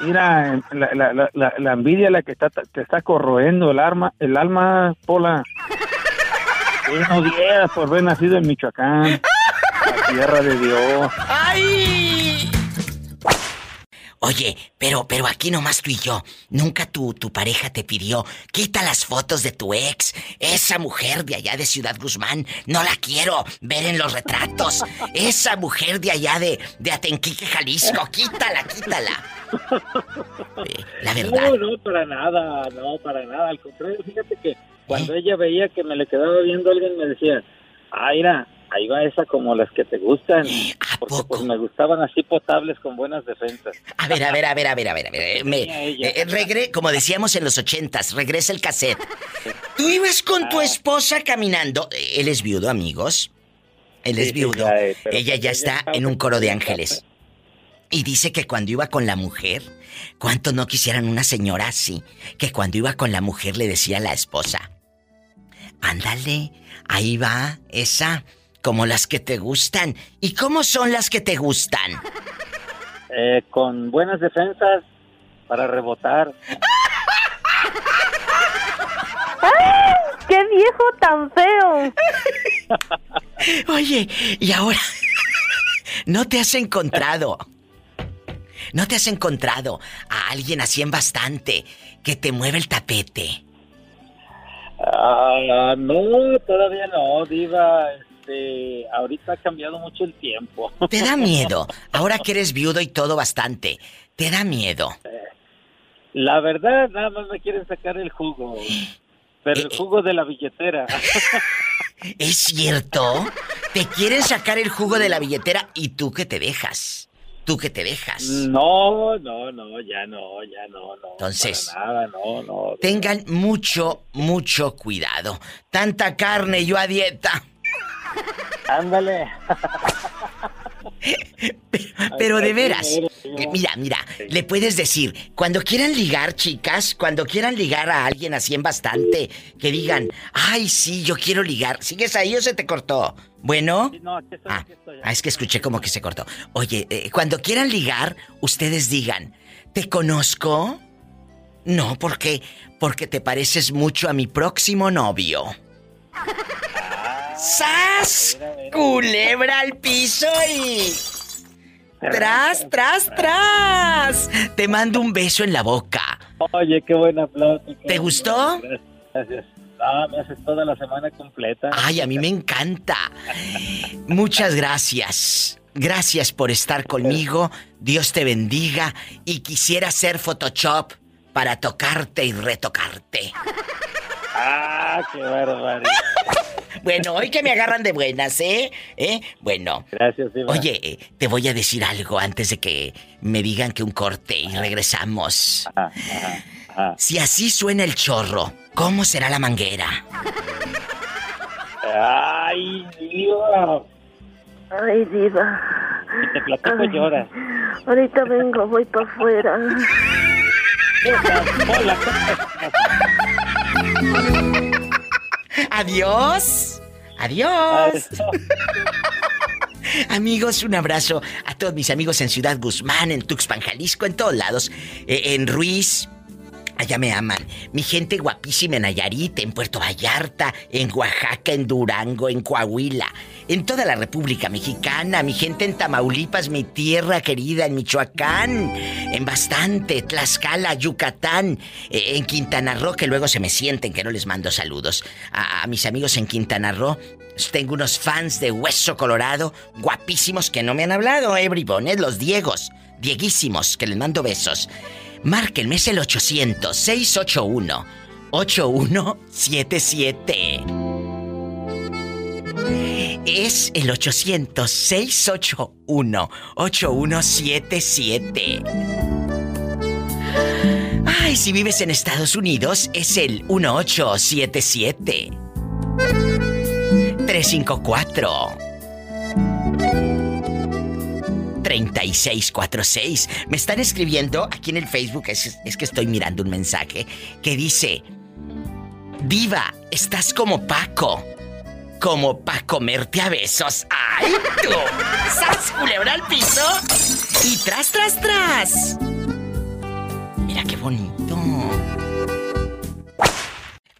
Mira, la, la, la, la, envidia la que está, te está corroendo el alma, el alma, Pola. Buenos días por haber nacido en Michoacán, la tierra de Dios. ¡Ay! Oye, pero, pero aquí nomás tú y yo. Nunca tu, tu pareja te pidió, quita las fotos de tu ex. Esa mujer de allá de Ciudad Guzmán, no la quiero ver en los retratos. Esa mujer de allá de, de Atenquique, Jalisco, quítala, quítala. la verdad. No, no, para nada, no, para nada. Al contrario, fíjate que cuando ¿Eh? ella veía que me le quedaba viendo alguien, me decía, ah, mira, Ahí va esa como las que te gustan. ¿A porque pues, me gustaban así potables con buenas defensas. A ver, a ver, a ver, a ver, a ver. A ver. Me, eh, regre, como decíamos en los ochentas, regresa el cassette. Tú ibas con tu ah. esposa caminando. Él es viudo, amigos. Él es viudo. ella ya está en un coro de ángeles. Y dice que cuando iba con la mujer, ¿cuánto no quisieran una señora así? Que cuando iba con la mujer le decía a la esposa, ándale, ahí va esa como las que te gustan. ¿Y cómo son las que te gustan? Eh, con buenas defensas para rebotar. ¡Ay! ¡Qué viejo tan feo! Oye, y ahora, ¿no te has encontrado? ¿No te has encontrado a alguien así en bastante que te mueve el tapete? Ah, no, todavía no, diva. Este, ahorita ha cambiado mucho el tiempo. ¿Te da miedo? Ahora que eres viudo y todo bastante, ¿te da miedo? Eh, la verdad, nada más me quieren sacar el jugo. Pero el eh, eh. jugo de la billetera. ¿Es cierto? Te quieren sacar el jugo de la billetera y tú que te dejas. Tú que te dejas. No, no, no, ya no, ya no, no. Entonces, nada, no, no. Tengan mucho, mucho cuidado. Tanta carne yo a dieta. Ándale. Pero, de veras, mira, mira, le puedes decir, cuando quieran ligar, chicas, cuando quieran ligar a alguien así en bastante, que digan, ay, sí, yo quiero ligar. ¿Sigues ahí o se te cortó? Bueno. ah, ah, es que escuché como que se cortó. Oye, eh, cuando quieran ligar, ustedes digan, ¿te conozco? No, ¿por qué? Porque te pareces mucho a mi próximo novio. ¡Sas! Culebra al piso y. ¡Tras, tras, tras! Te mando un beso en la boca. Oye, qué buena plática. ¿Te gustó? Gracias. Ah, me haces toda la semana completa. Ay, a mí me encanta. Muchas gracias. Gracias por estar conmigo. Dios te bendiga. Y quisiera hacer Photoshop para tocarte y retocarte. Ah, qué barbaridad. Bueno, hoy que me agarran de buenas, ¿eh? ¿Eh? Bueno. Gracias, Oye, eh, te voy a decir algo antes de que me digan que un corte y regresamos. Si así suena el chorro, ¿cómo será la manguera? Ay, Diva. Ay, Diva. Si te platico lloras. Ahorita vengo, voy para afuera. Adiós. Adiós. Amigos, un abrazo a todos mis amigos en Ciudad Guzmán, en Tuxpan, Jalisco, en todos lados, eh, en Ruiz, Allá me aman. Mi gente guapísima en Nayarit, en Puerto Vallarta, en Oaxaca, en Durango, en Coahuila, en toda la República Mexicana. Mi gente en Tamaulipas, mi tierra querida, en Michoacán, en bastante, Tlaxcala, Yucatán, eh, en Quintana Roo, que luego se me sienten que no les mando saludos. A, mis amigos en Quintana Roo, Tengo unos fans de Hueso Colorado, guapísimos que no me han hablado, eh, bribones, los Diegos. Dieguísimos, que les mando besos. Márquenme, es el 800-681-8177. Es el 800-681-8177. Ay, si vives en Estados Unidos, es el 1877. 354 3646. Me están escribiendo aquí en el Facebook, es, que estoy mirando un mensaje que dice: Diva, estás como Paco como para comerte a besos. ¡Ay, tú! ¡Sas, culebra al piso! Y tras, tras, tras. Mira qué bonito.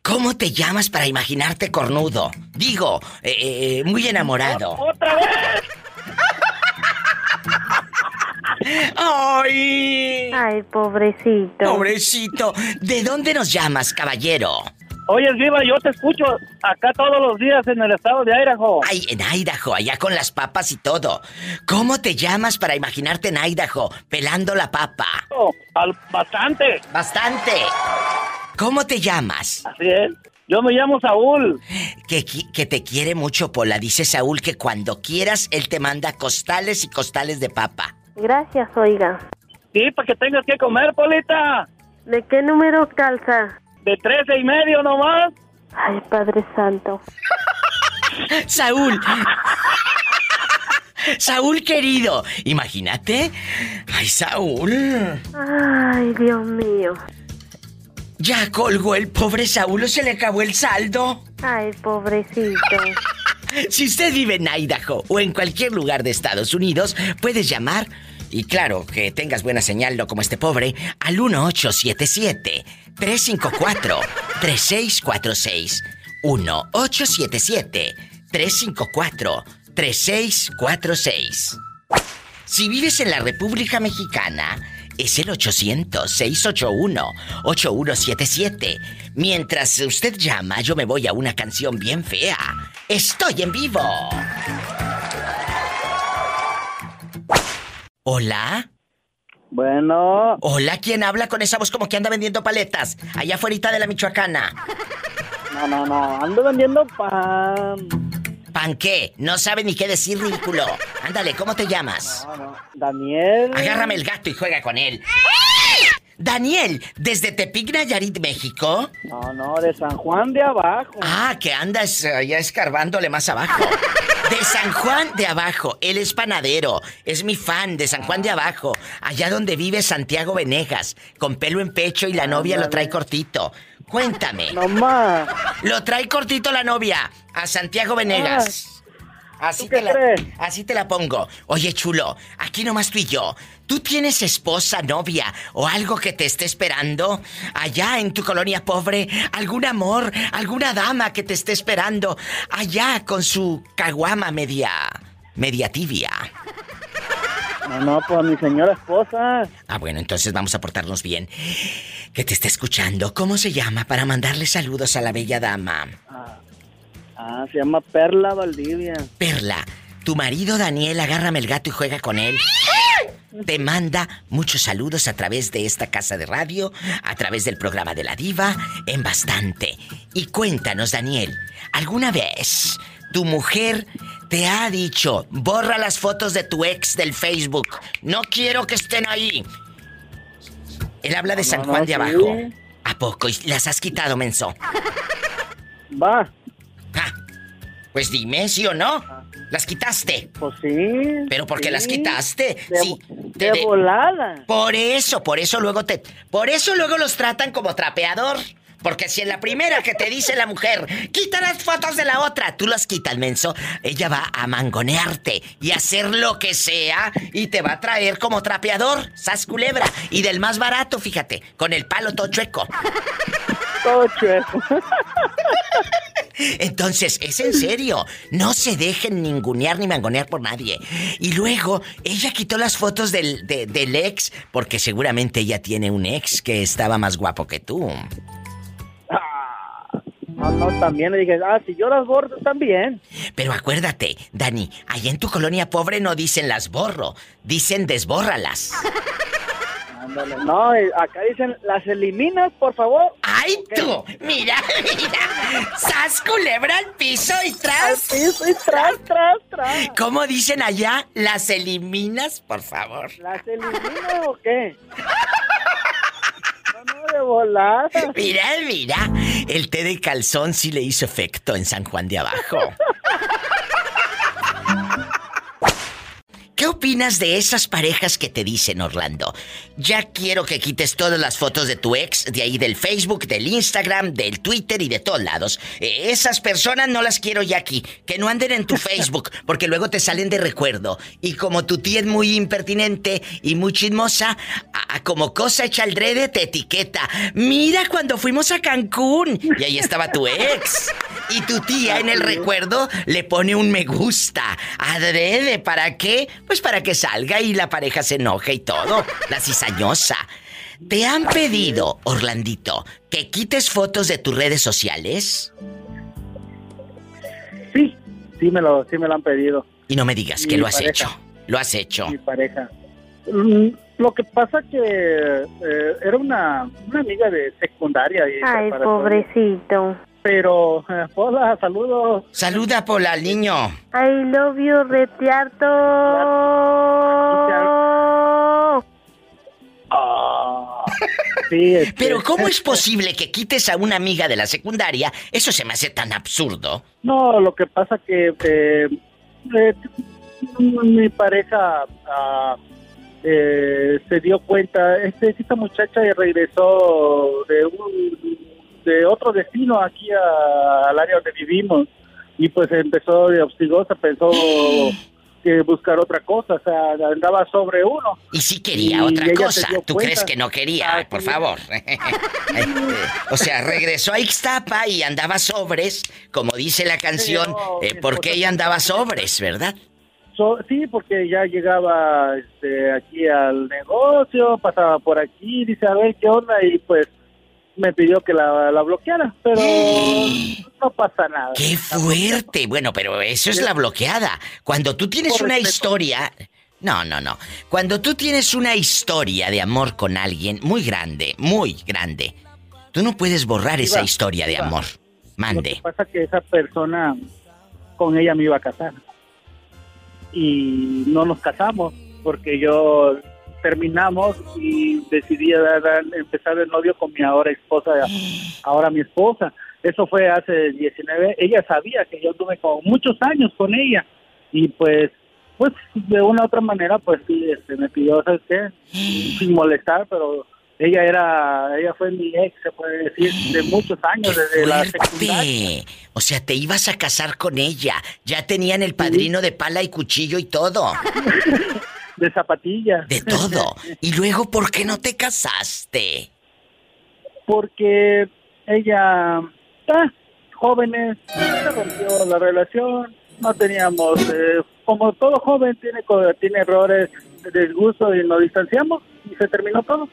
¿Cómo te llamas para imaginarte cornudo? Digo, eh, eh muy enamorado. ¡Otra vez! ¡Ay! Ay, pobrecito. Pobrecito. ¿De dónde nos llamas, caballero? Oye, Viva, yo te escucho acá todos los días en el estado de Idaho. Ay, en Idaho, allá con las papas y todo. ¿Cómo te llamas para imaginarte en Idaho pelando la papa? Oh, bastante. Bastante. ¿Cómo te llamas? Así es. Yo me llamo Saúl. Que, que te quiere mucho, Pola. Dice Saúl que cuando quieras, él te manda costales y costales de papa. Gracias, oiga. Sí, para que tengas que comer, Polita. ¿De qué número calza? de trece y medio nomás. Ay, Padre Santo. Saúl. Saúl querido, imagínate. Ay, Saúl. Ay, Dios mío. Ya colgó el pobre Saúl o se le acabó el saldo. Ay, pobrecito. Si usted vive en Idaho o en cualquier lugar de Estados Unidos, puedes llamar y claro, que tengas buena señal, no como este pobre, al 1877-354-3646. 1877-354-3646. Si vives en la República Mexicana, es el 800-681-8177. Mientras usted llama, yo me voy a una canción bien fea. Estoy en vivo. Hola. Bueno. Hola, ¿quién habla con esa voz como que anda vendiendo paletas? Allá afuera de la Michoacana. No, no, no, ando vendiendo pan. ¿Pan qué? No sabe ni qué decir, ridículo. Ándale, ¿cómo te llamas? No, no. Daniel. Agárrame el gato y juega con él. Daniel, ¿desde Tepic, Nayarit, México? No, no, de San Juan de abajo. Ah, que andas uh, ya escarbándole más abajo. De San Juan de abajo. Él es panadero. Es mi fan de San Juan de abajo. Allá donde vive Santiago Venegas. Con pelo en pecho y la novia lo trae cortito. Cuéntame. Nomás. Lo trae cortito la novia. A Santiago Venegas. Así te, la, así te la pongo. Oye, chulo, aquí nomás tú y yo. ¿Tú tienes esposa, novia o algo que te esté esperando? Allá en tu colonia pobre, algún amor, alguna dama que te esté esperando. Allá con su caguama media. media tibia. No, no, pues mi señora esposa. Ah, bueno, entonces vamos a portarnos bien. Que te esté escuchando. ¿Cómo se llama para mandarle saludos a la bella dama? Ah. Ah, se llama Perla Valdivia. Perla, tu marido Daniel, agárrame el gato y juega con él. Te manda muchos saludos a través de esta casa de radio, a través del programa de la diva, en bastante. Y cuéntanos, Daniel, ¿alguna vez tu mujer te ha dicho, borra las fotos de tu ex del Facebook? No quiero que estén ahí. Él habla de San Juan de Abajo. ¿A poco? ¿Y las has quitado, menso? Va. Pues dime, ¿sí o no? ¿Las quitaste? Pues sí. ¿Pero por qué las quitaste? De, sí. De, volada. Por eso, por eso luego te... Por eso luego los tratan como trapeador. Porque si en la primera que te dice la mujer, quita las fotos de la otra, tú las quitas, menso, ella va a mangonearte y hacer lo que sea y te va a traer como trapeador, sas culebra. Y del más barato, fíjate, con el palo todo chueco. Todo chueco. Entonces, es en serio. No se dejen ningunear ni mangonear por nadie. Y luego, ella quitó las fotos del, del ex, porque seguramente ella tiene un ex que estaba más guapo que tú. No, no, también le dije, ah, si yo las borro también. Pero acuérdate, Dani, allá en tu colonia pobre no dicen las borro, dicen desbórralas. No, eh, acá dicen, las eliminas, por favor. ¡Ay, tú! Mira, mira. ¡Sas culebra al piso y tras! Al piso y tras, tras, tras. ¿Cómo dicen allá? ¿Las eliminas, por favor? ¿Las elimino o qué? no, no, de volada. Mira, mira. El té de calzón sí le hizo efecto en San Juan de Abajo. ¿Qué opinas de esas parejas que te dicen, Orlando? Ya quiero que quites todas las fotos de tu ex, de ahí del Facebook, del Instagram, del Twitter y de todos lados. Eh, esas personas no las quiero ya aquí. Que no anden en tu Facebook, porque luego te salen de recuerdo. Y como tu tía es muy impertinente y muy chismosa, a, como cosa hecha al drede te etiqueta. Mira cuando fuimos a Cancún. Y ahí estaba tu ex. Y tu tía en el recuerdo le pone un me gusta. Adrede, ¿para qué? Pues para que salga y la pareja se enoje y todo. La cizañosa. ¿Te han pedido, Orlandito, que quites fotos de tus redes sociales? Sí, sí me lo, sí me lo han pedido. Y no me digas que lo has hecho. Lo has hecho. Mi pareja. Mm, lo que pasa que eh, era una, una amiga de secundaria. Y Ay, pobrecito. Pero, eh, hola, saludos. Saluda, Pola, al niño. I love you, retiarto. Ah, sí, este- Pero ¿cómo es posible que quites a una amiga de la secundaria? Eso se me hace tan absurdo. No, lo que pasa que eh, eh, mi pareja ah, eh, se dio cuenta, este, esta muchacha regresó de un de otro destino aquí a- al área donde vivimos y pues empezó de obstigosa, pensó que buscar otra cosa, o sea, andaba sobre uno. Y sí quería Y otra cosa. ¿Tú cuenta. crees que no quería? Por favor. o sea, regresó a Ixtapa y andaba sobres, como dice la canción, eh, porque ella andaba sobres, ¿verdad? So- sí, porque ya llegaba este, aquí al negocio, pasaba por aquí, dice, a ver qué onda, y pues me pidió que la, la bloqueara, pero no pasa nada. ¡Qué fuerte! Bueno, pero eso es la bloqueada. Cuando tú tienes Por una respeto. historia... No, no, no. Cuando tú tienes una historia de amor con alguien muy grande, muy grande, tú no puedes borrar esa Iba, historia de amor. Lo Mande. que pasa que esa persona, con ella me iba a casar. Y no nos casamos, porque yo terminamos y decidí dar- dar- empezar de novio con mi ahora esposa, ahora mi esposa. Eso fue hace 19, ella sabía que yo tuve como muchos años con ella y pues pues de una u otra manera pues sí este, me pidió ¿sabes qué? sin molestar pero ella era ella fue mi ex se puede decir de muchos años desde la secundaria. O sea, te ibas a casar con ella. Ya tenían el padrino de pala y cuchillo y todo. de zapatillas De todo. Y luego, ¿por qué no te casaste? porque ella ah, jóvenes se rompió la relación no teníamos eh, como todo joven tiene tiene errores disgusto y nos distanciamos y se terminó todo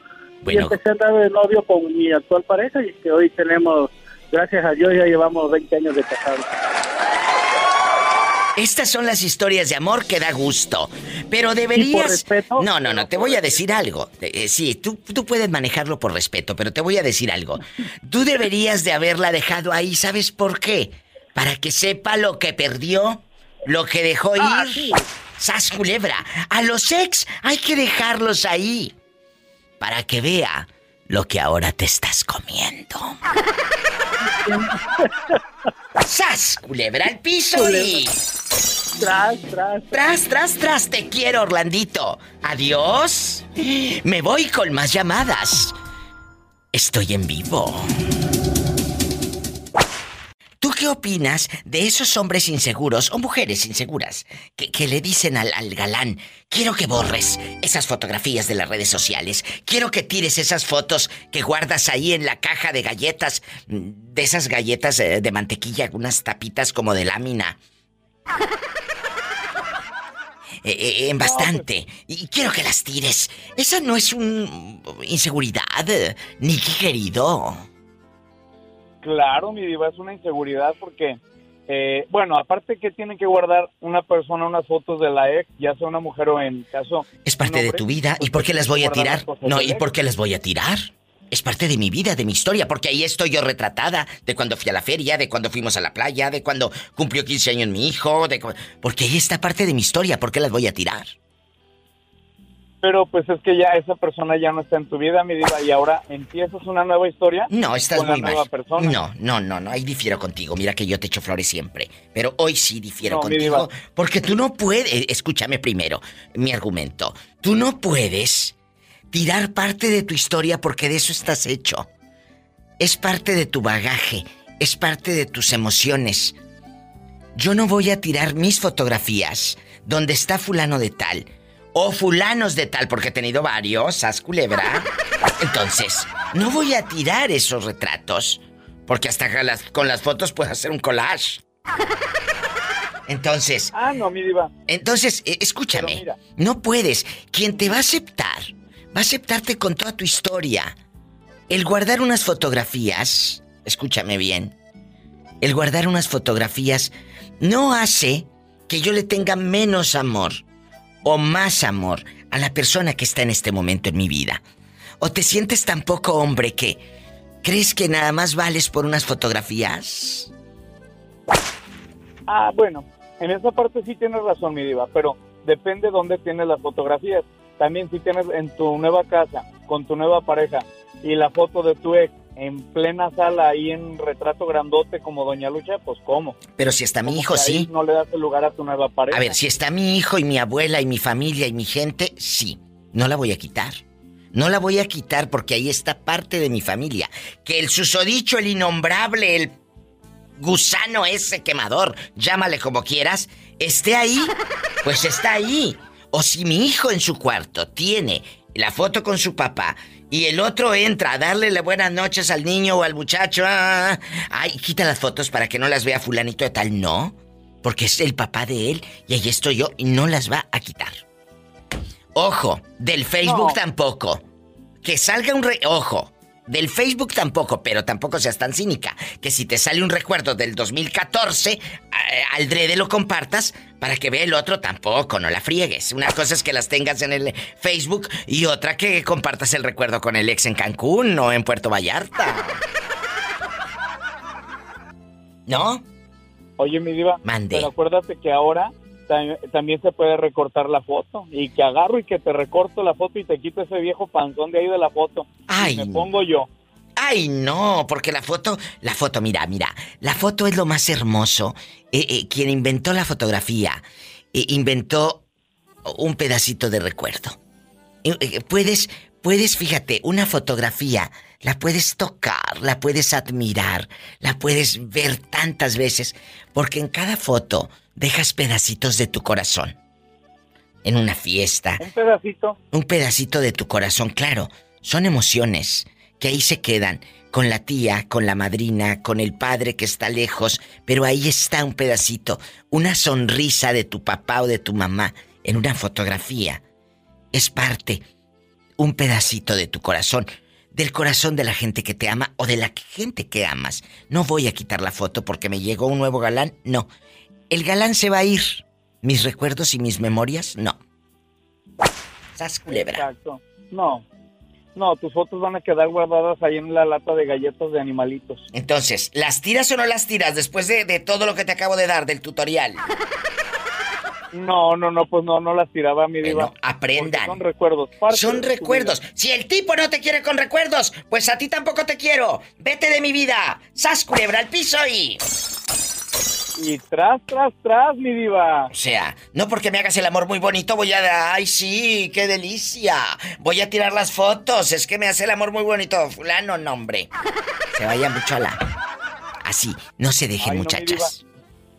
y empecé a andar de novio con mi actual pareja y que hoy tenemos gracias a Dios ya llevamos 20 años de casados Estas son las historias de amor que da gusto. Pero deberías. respeto, no, no, no, te voy a decir algo. Eh, sí, tú, tú puedes manejarlo por respeto, pero te voy a decir algo. Tú deberías de haberla dejado ahí, ¿sabes por qué? Para que sepa lo que perdió, lo que dejó ir. Ah, sí. Sas culebra. A los ex hay que dejarlos ahí. Para que vea lo que ahora te estás comiendo. ¡Sas! Culebra al piso y... tras tras Tras, tras, tras, te quiero, Orlandito. Adiós. Me voy con más llamadas. Estoy en vivo. ¿Tú qué opinas de esos hombres inseguros o mujeres inseguras que, le dicen al, al galán, quiero que borres esas fotografías de las redes sociales, quiero que tires esas fotos que guardas ahí en la caja de galletas, mm, de esas galletas eh, de mantequilla, unas tapitas como de lámina? Eh, eh, en bastante. Y quiero que las tires. Esa no es un inseguridad, eh, Nicky querido. Claro, mi diva, es una inseguridad porque, eh, bueno, aparte que tiene que guardar una persona unas fotos de la ex, ya sea una mujer o en caso... Es parte de tu vida. ¿Y por qué las voy a tirar? No, ¿y por qué las voy a tirar? Es parte de mi vida, de mi historia, porque ahí estoy yo retratada, de cuando fui a la feria, de cuando fuimos a la playa, de cuando cumplió 15 años mi hijo, de porque ahí está parte de mi historia, ¿por qué las voy a tirar? Pero pues es que ya esa persona ya no está en tu vida, mi diva, y ahora empiezas una nueva historia. No, estás muy mal. No, no, no, no, ahí difiero contigo. Mira que yo te echo flores siempre, pero hoy sí difiero contigo, porque tú no puedes, escúchame primero, mi argumento. Tú no puedes tirar parte de tu historia porque de eso estás hecho. Es parte de tu bagaje, es parte de tus emociones. Yo no voy a tirar mis fotografías donde está fulano de tal o fulanos de tal porque he tenido varios, as culebra. Entonces, no voy a tirar esos retratos porque hasta con las fotos puedo hacer un collage. Entonces. Ah, no, mi diva. Entonces, eh, escúchame. No puedes. Quien te va a aceptar va a aceptarte con toda tu historia. El guardar unas fotografías, escúchame bien, el guardar unas fotografías no hace que yo le tenga menos amor o más amor a la persona que está en este momento en mi vida. O te sientes tan poco hombre que crees que nada más vales por unas fotografías. Ah, bueno, en esa parte sí tienes razón, mi diva, pero depende dónde tienes las fotografías. También si tienes en tu nueva casa, con tu nueva pareja, y la foto de tu ex en plena sala ahí en retrato grandote como Doña Lucha, pues ¿cómo? Pero si está mi hijo, sí. No le das el lugar a tu nueva pareja. A ver, si está mi hijo y mi abuela y mi familia y mi gente, sí. No la voy a quitar. No la voy a quitar porque ahí está parte de mi familia. Que el susodicho, el innombrable, el gusano ese quemador, llámale como quieras, esté ahí, pues está ahí. O si mi hijo en su cuarto tiene la foto con su papá y el otro entra a darle las buenas noches al niño o al muchacho, ah, ah, ay, quita las fotos para que no las vea fulanito de tal, no, porque es el papá de él y ahí estoy yo y no las va a quitar. Ojo, del Facebook tampoco. Que salga un re... Ojo, del Facebook tampoco, pero tampoco seas tan cínica. Que si te sale un recuerdo del 2014, eh, al drede lo compartas para que vea el otro tampoco, no la friegues. Una cosa es que las tengas en el Facebook y otra que compartas el recuerdo con el ex en Cancún o en Puerto Vallarta. ¿No? Oye, mi diva. Mande. Pero acuérdate que ahora también se puede recortar la foto. Y que agarro y que te recorto la foto y te quito ese viejo panzón de ahí de la foto. Ay. me pongo yo. Ay, no, porque la foto, la foto, mira, mira, la foto es lo más hermoso. Eh, eh, quien inventó la fotografía, eh, inventó un pedacito de recuerdo. puedes, puedes, fíjate, una fotografía, la puedes tocar, la puedes admirar, la puedes ver tantas veces, porque en cada foto dejas pedacitos de tu corazón. En una fiesta. Un pedacito. Un pedacito de tu corazón, claro. Son emociones que ahí se quedan con la tía, con la madrina, con el padre que está lejos, pero ahí está un pedacito, una sonrisa de tu papá o de tu mamá en una fotografía. Es parte, un pedacito de tu corazón, del corazón de la gente que te ama o de la gente que amas. No voy a quitar la foto porque me llegó un nuevo galán, no. El galán se va a ir. Mis recuerdos y mis memorias, no. Sas culebra. Exacto. No. No, tus fotos van a quedar guardadas ahí en la lata de galletas de animalitos. Entonces, ¿las tiras o no las tiras después de, todo lo que te acabo de dar del tutorial? No, no, no, pues no, no las tiraba mi diva. aprendan. Son recuerdos. Son recuerdos. Si el tipo no te quiere con recuerdos, pues a ti tampoco te quiero. Vete de mi vida. Sas culebra al piso y... Y tras, tras, tras, mi diva. O sea, no porque me hagas el amor muy bonito voy a... ¡Ay, sí! ¡Qué delicia! Voy a tirar las fotos. Es que me hace el amor muy bonito. Fulano, nombre. Se vaya mucho a la... Así, no se dejen, muchachas.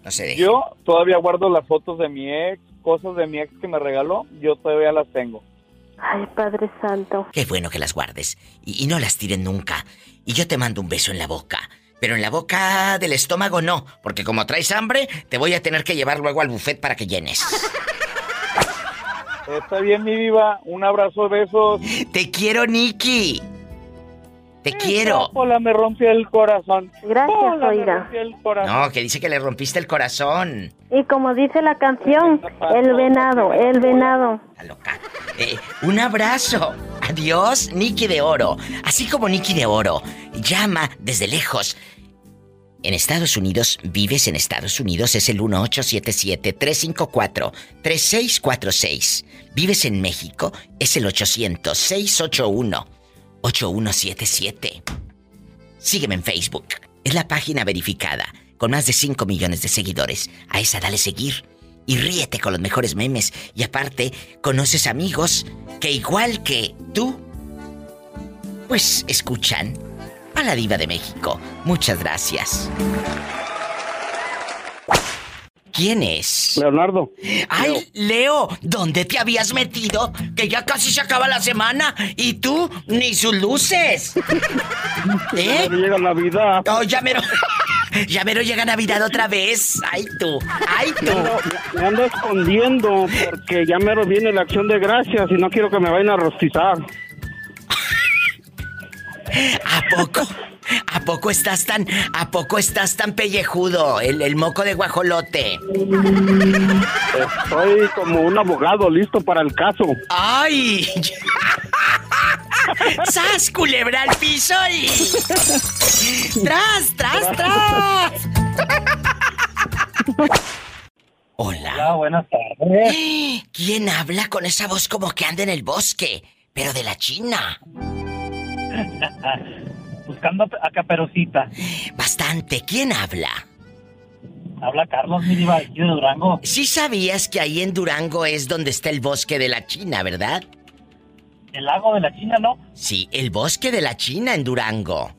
No, se dejen. Yo todavía guardo las fotos de mi ex, cosas de mi ex que me regaló. Yo todavía las tengo. Ay, Padre Santo. Qué bueno que las guardes. Y, y no las tiren nunca. Y yo te mando un beso en la boca. Pero en la boca del estómago no, porque como traes hambre, te voy a tener que llevar luego al buffet para que llenes. Está bien, mi diva. Un abrazo, besos. Te quiero, Nicky. Te quiero. Pola me rompió el corazón. Gracias, Pola me oiga. rompió el corazón. No, que dice que le rompiste el corazón. Y como dice la canción, el venado, el venado. Eh, un abrazo. Adiós, Nicky de Oro. Así como Nicky de Oro llama desde lejos. En Estados Unidos, vives en Estados Unidos, es el 1877-354-3646. Vives en México, es el 800-681-8177. Sígueme en Facebook. Es la página verificada, con más de 5 millones de seguidores. A esa dale seguir y ríete con los mejores memes. Y aparte, conoces amigos que igual que tú, pues escuchan a la diva de México. Muchas gracias. ¿Quién es? Leonardo. Ay, Leo, ¿dónde te habías metido? Que ya casi se acaba la semana y tú ni sus luces. ¿Eh? llega Navidad. Oh, ya mero. Ya mero llega Navidad otra vez. Ay, tú. Ay, tú. Me ando escondiendo porque ya mero viene la acción de gracias y no quiero que me vayan a rostizar. ¿A poco? ¿A poco estás tan, a poco estás tan pellejudo? El, el moco de guajolote. Estoy como un abogado listo para el caso. ¡Ay! ¡Sas, culebra al piso y... ¡Tras, tras, tras! Hola. Hola, buenas tardes. ¿Quién habla con esa voz como que anda en el bosque? Pero de la China. Buscando a Caperucita. Bastante. ¿Quién habla? Habla Carlos, mi diva, aquí de Durango. Sí sabías que ahí en Durango es donde está el bosque de la China, ¿verdad? El lago de la China, ¿no? Sí, el bosque de la China en Durango.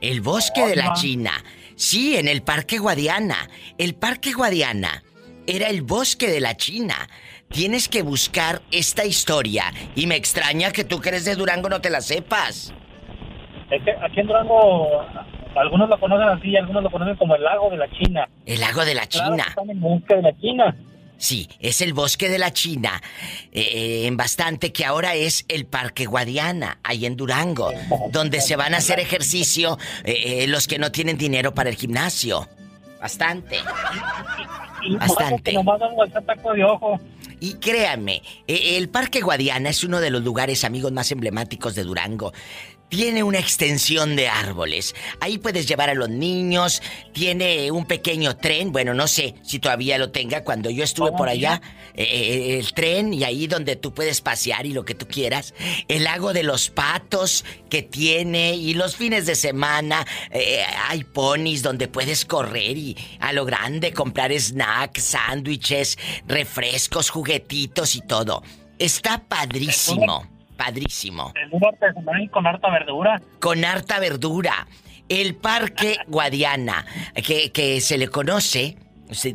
El bosque de la. China. Sí, en el Parque Guadiana. El Parque Guadiana era el bosque de la China. Tienes que buscar esta historia. Y me extraña que tú que eres de Durango no te la sepas. Es que aquí en Durango algunos lo conocen así y algunos lo conocen como el lago de la China. El lago de la Claro, China. están en busca de la China. Sí, es el bosque de la China. eh, eh, en bastante que ahora es el Parque Guadiana, ahí en Durango, donde se van a hacer ejercicio eh, eh, los que no tienen dinero para el gimnasio. Bastante. Y Bastante. Que nomás taco de ojo. Y créanme, eh, el Parque Guadiana es uno de los lugares amigos más emblemáticos de Durango. Tiene una extensión de árboles. Ahí puedes llevar a los niños. Tiene un pequeño tren. Bueno, no sé si todavía lo tenga. Cuando yo estuve por allá, eh, eh, el tren y ahí donde tú puedes pasear y lo que tú quieras. El lago de los patos que tiene y los fines de semana eh, hay ponis donde puedes correr y a lo grande comprar snacks, sándwiches, refrescos, juguetitos y todo. Está padrísimo. Padrísimo. El uno artesanal con harta verdura. Con harta verdura. El Parque Guadiana, que, que se le conoce, se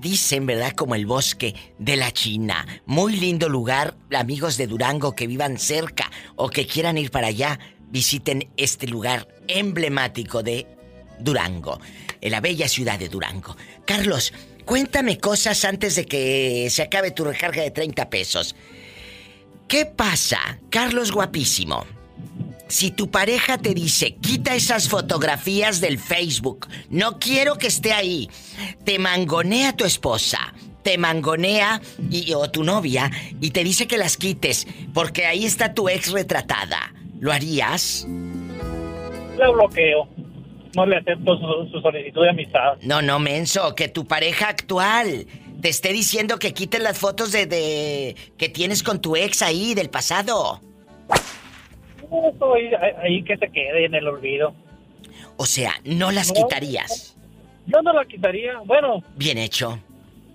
dicen, ¿verdad? Como el bosque de la China. Muy lindo lugar, amigos de Durango que vivan cerca o que quieran ir para allá, visiten este lugar emblemático de Durango, en la bella ciudad de Durango. Carlos, cuéntame cosas antes de que se acabe tu recarga de 30 pesos. ¿Qué pasa, Carlos guapísimo? Si tu pareja te dice, quita esas fotografías del Facebook, no quiero que esté ahí, te mangonea tu esposa, te mangonea y, o tu novia y te dice que las quites porque ahí está tu ex retratada, ¿lo harías? Le bloqueo. No le acepto su, su solicitud de amistad. No, no, menso, que tu pareja actual te esté diciendo que quites las fotos de, de que tienes con tu ex ahí del pasado. Eso ahí, ahí que se quede en el olvido. O sea, no las No. quitarías. Yo no la quitaría. Bueno, Bien hecho.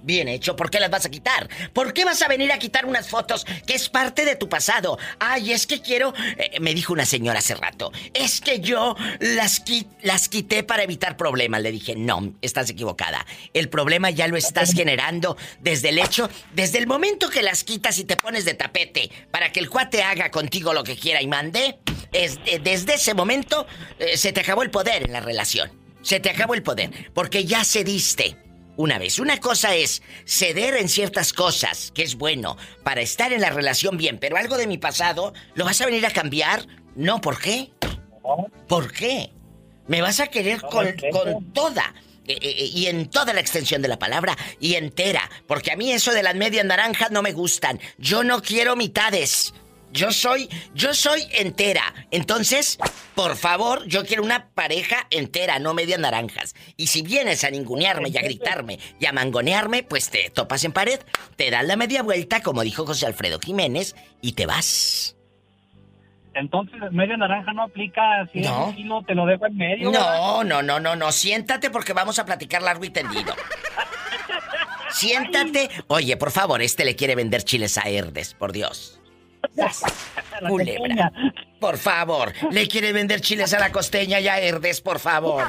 Bien hecho. ¿Por qué las vas a quitar? ¿Por qué vas a venir a quitar unas fotos que es parte de tu pasado? Ay, es que quiero... eh, me dijo una señora hace rato. Es que yo las, qui- las quité para evitar problemas. Le dije, no, estás equivocada. El problema ya lo estás generando desde el hecho... Desde el momento que las quitas y te pones de tapete para que el cuate haga contigo lo que quiera y mande... es- eh, desde ese momento eh, se te acabó el poder en la relación. Se te acabó el poder. Porque ya cediste una vez. Una cosa es ceder en ciertas cosas, que es bueno, para estar en la relación bien, pero algo de mi pasado, ¿lo vas a venir a cambiar No, ¿por qué? ¿Por qué? Me vas a querer con, con toda. Eh, eh, eh, y en toda la extensión de la palabra y entera, porque a mí eso de las medias naranjas no me gustan. Yo no quiero mitades. Yo soy, yo soy entera. Entonces, por favor, yo quiero una pareja entera, no medias naranjas. Y si vienes a ningunearme y a gritarme y a mangonearme, pues te topas en pared, te das la media vuelta, como dijo José Alfredo Jiménez, y te vas. Entonces, media naranja no aplica si no. te lo dejo en medio. No, no, no, no, no. Siéntate porque vamos a platicar largo y tendido. Siéntate. Oye, por favor, este le quiere vender chiles a Herdes, por Dios. Culebra. Por favor, le quiere vender chiles a la costeña y a Herdes, por favor.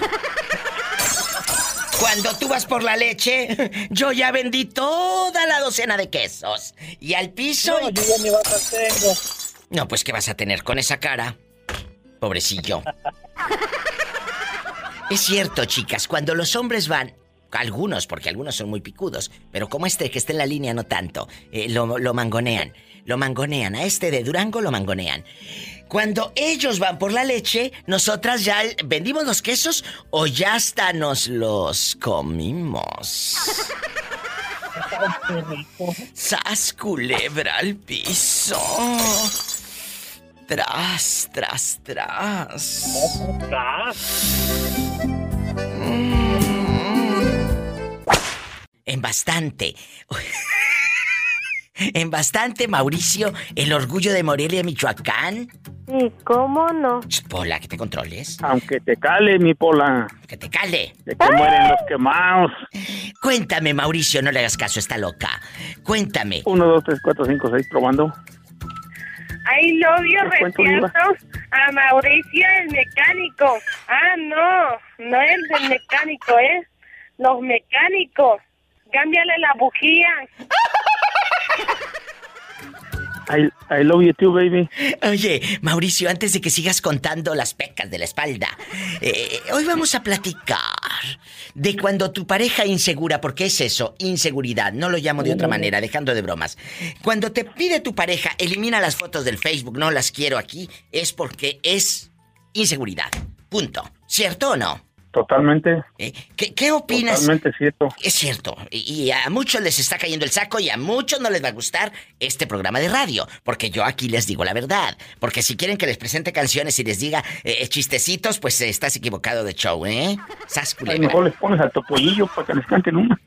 Cuando tú vas por la leche, yo ya vendí toda la docena de quesos. Y al piso. No, yo ya tengo. No, pues ¿qué vas a tener con esa cara? Pobrecillo. es cierto, chicas, cuando los hombres van, algunos, porque algunos son muy picudos, pero como este que está en la línea no tanto, eh, lo, lo mangonean, lo mangonean, a este de Durango lo mangonean. Cuando ellos van por la leche, nosotras ya vendimos los quesos o ya hasta nos los comimos. ¡Sas culebra al piso! Tras, tras, tras. En bastante. en bastante, Mauricio, el orgullo de Morelia, Michoacán. Sí, ¿cómo no? Pola, que te controles. Aunque te cale, mi Pola. Que te cale. De que mueren los quemados. Cuéntame, Mauricio, no le hagas caso, está loca. Cuéntame. Uno, dos, tres, cuatro, cinco, seis, probando. Ay, novio, rechazo a Mauricio el mecánico. Ah, no, no es el mecánico, ¿eh? Los mecánicos. Cámbiale la bujía. I, love you too, baby. Oye, Mauricio, antes de que sigas contando las pecas de la espalda, eh, hoy vamos a platicar de cuando tu pareja insegura, porque es eso, inseguridad, no lo llamo de otra manera, dejando de bromas. Cuando te pide tu pareja, elimina las fotos del Facebook, no las quiero aquí, es porque es inseguridad. Punto. ¿Cierto o no? Totalmente. ¿Eh? ¿Qué, opinas? Totalmente cierto. Es cierto. Y, a muchos les está cayendo el saco y a muchos no les va a gustar este programa de radio. Porque yo aquí les digo la verdad. Porque si quieren que les presente canciones y les diga eh, chistecitos, pues estás equivocado de show, ¿eh? A mejor les pones al topollillo para que les canten una.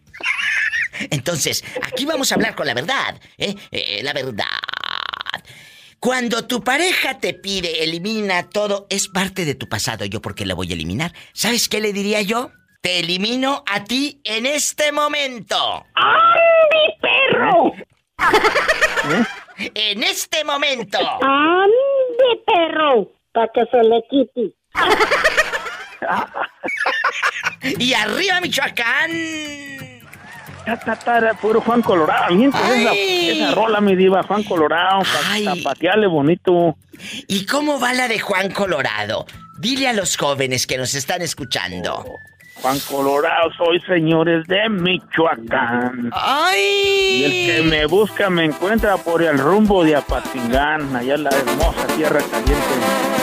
Entonces, aquí vamos a hablar con la verdad, ¿eh? eh la verdad. Cuando tu pareja te pide, elimina todo, es parte de tu pasado. ¿Yo por qué la voy a eliminar? ¿Sabes qué le diría yo? Te elimino a ti en este momento. ¡Andi, perro! ¿Eh? En este momento. ¡Andi, perro! Para que se le quite. y arriba, Michoacán puro Juan Colorado. Esa, esa, rola, mi diva, Juan Colorado, zapateale bonito. ¿Y cómo va la de Juan Colorado? Dile a los jóvenes que nos están escuchando. Oh, Juan Colorado, soy señores de Michoacán. ¡Ay! Y el que me busca me encuentra por el rumbo de Apatingán, allá en la hermosa tierra caliente.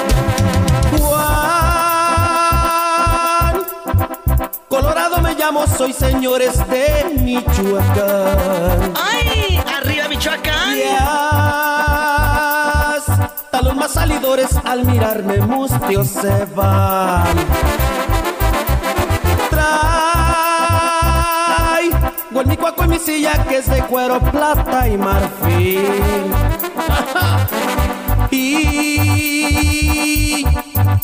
Llamo, soy señores de Michoacán. ¡Ay! ¡Arriba Michoacán! Hasta los más salidores al mirarme mustios se van. Trae guanicuaco en mi silla que es de cuero, plata y marfil. y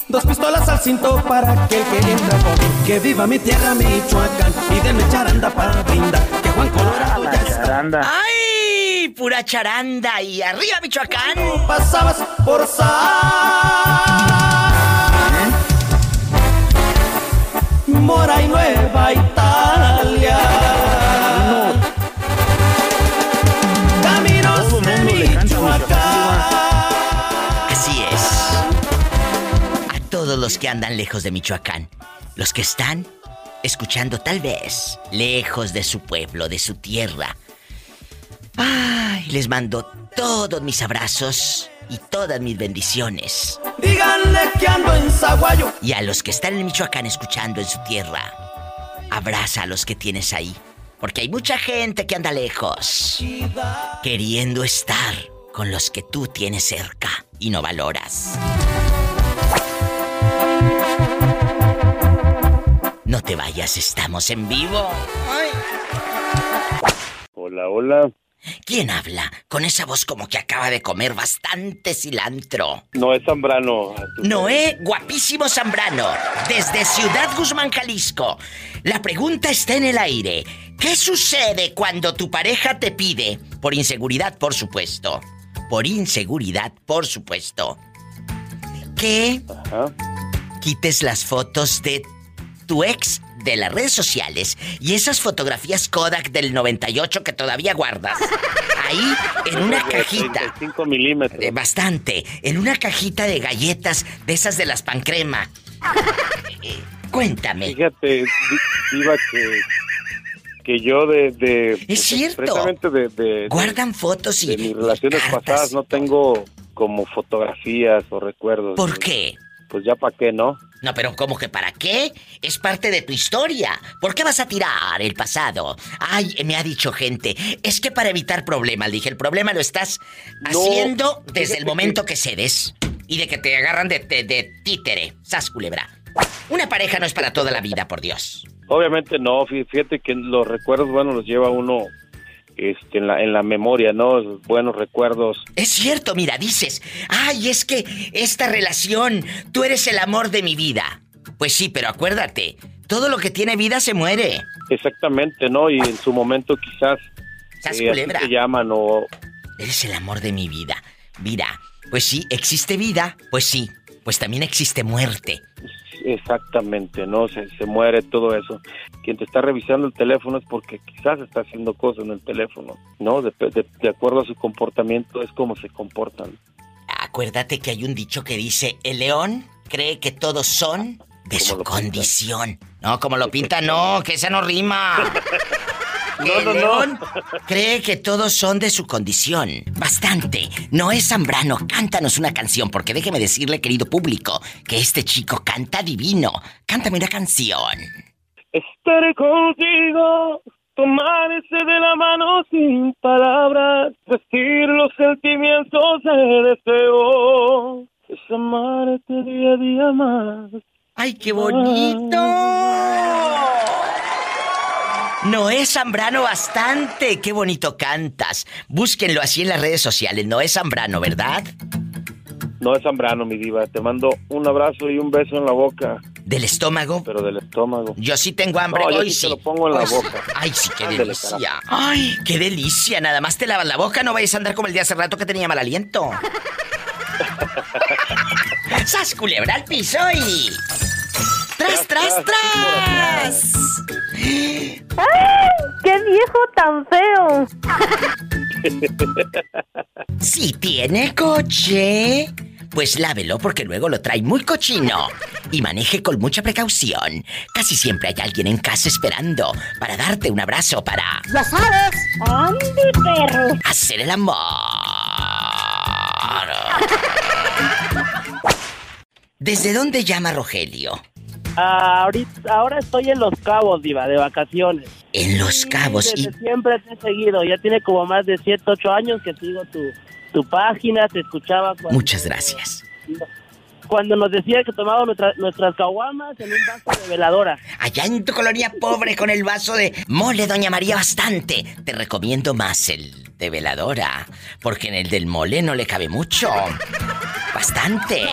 Dos pistolas al cinto para aquel que entra por Que viva mi tierra, Michoacán. Y denme charanda para brindar. Que Juan Colorado ya está. Charanda. ¡Ay! Pura charanda. Y arriba, Michoacán. pasabas por sal. Mora y Nueva Italia. Caminos de Michoacán. Todos los que andan lejos de Michoacán, los que están escuchando tal vez lejos de su pueblo, de su tierra. Ay, les mando todos mis abrazos y todas mis bendiciones. díganle que ando en Zaguayo. Y a los que están en Michoacán escuchando en su tierra, abraza a los que tienes ahí. Porque hay mucha gente que anda lejos, queriendo estar con los que tú tienes cerca y no valoras. No te vayas, estamos en vivo. Hola, hola. ¿Quién habla? Con esa voz como que acaba de comer bastante cilantro. No es Zambrano. Noé, guapísimo Zambrano, desde Ciudad Guzmán, Jalisco. La pregunta está en el aire. ¿Qué sucede cuando tu pareja te pide, por inseguridad, por supuesto, por inseguridad, por supuesto, que quites las fotos de tu ex de las redes sociales y esas fotografías Kodak del 98 que todavía guardas. Ahí, en una cajita. 5 milímetros. Bastante. En una cajita de galletas de esas de las pancrema. Cuéntame. Fíjate, iba que que yo de, de es pues, cierto de, de, guardan fotos y de mis relaciones pasadas no tengo como fotografías o recuerdos ¿por qué? pues ya para qué no no, pero ¿cómo que para qué? Es parte de tu historia. ¿Por qué vas a tirar el pasado? Ay, me ha dicho gente, es que para evitar problemas, dije, el problema lo estás haciendo desde el momento que... cedes y de que te agarran de, de, títere, sas culebra. Una pareja no es para toda la vida, por Dios. Obviamente no, fíjate que los recuerdos, bueno, los lleva uno este, en, la, en la memoria, ¿no? Buenos recuerdos. Es cierto, mira, dices, ay, es que esta relación, tú eres el amor de mi vida. Pues sí, pero acuérdate, todo lo que tiene vida se muere. Exactamente, ¿no? Y en su momento quizás... Eh, culebra? se llaman o... Eres el amor de mi vida. Mira, pues sí, existe vida, pues sí, pues también existe muerte. Exactamente, ¿no? Se, se muere todo eso. Quien te está revisando el teléfono es porque quizás está haciendo cosas en el teléfono, ¿no? De, de, acuerdo a su comportamiento es como se comportan. Acuérdate que hay un dicho que dice, el león cree que todos son de su condición. No, como lo pinta, no, que esa no rima. No, no, no. cree que todos son de su condición. Bastante. No es Zambrano, cántanos una canción, porque déjeme decirle, querido público, que este chico canta divino. Cántame una canción. Estaré contigo, tomarse de la mano sin palabras, vestir los sentimientos de deseo, es amarte día a día más. ¡Ay, qué bonito! Noé Zambrano bastante. Qué bonito cantas. Búsquenlo así en las redes sociales. Noé Zambrano, ¿verdad? Noé Zambrano, mi diva. Te mando un abrazo y un beso en la boca. ¿Del estómago? Pero del estómago. Yo sí tengo hambre no, hoy sí. Te lo pongo en la boca. Ay, sí, qué delicia. Ay, qué delicia. Nada más te lavas la boca, no vayas a andar como el día hace rato que tenía mal aliento. ¡Sas culebra al piso y... ¡Tras, tras, tras! ¡Ay! ¡Qué viejo tan feo! Si tiene coche, pues lávelo porque luego lo trae muy cochino. Y maneje con mucha precaución. Casi siempre hay alguien en casa esperando para darte un abrazo para. ¡Ya sabes! ¡Andy, perro! Hacer el amor. ¿Desde dónde llama Rogelio? Ahorita, ahora estoy en Los Cabos, Diva, de vacaciones. En Los Cabos. y... siempre te he seguido. Ya tiene como más de 7, 8 años que sigo tu, tu página, te escuchaba. Muchas gracias. Cuando nos decía que tomábamos nuestras caguamas en un vaso de veladora. Allá en tu colonia pobre con el vaso de mole, Doña María, bastante. Te recomiendo más el de veladora, porque en el del mole no le cabe mucho. Bastante.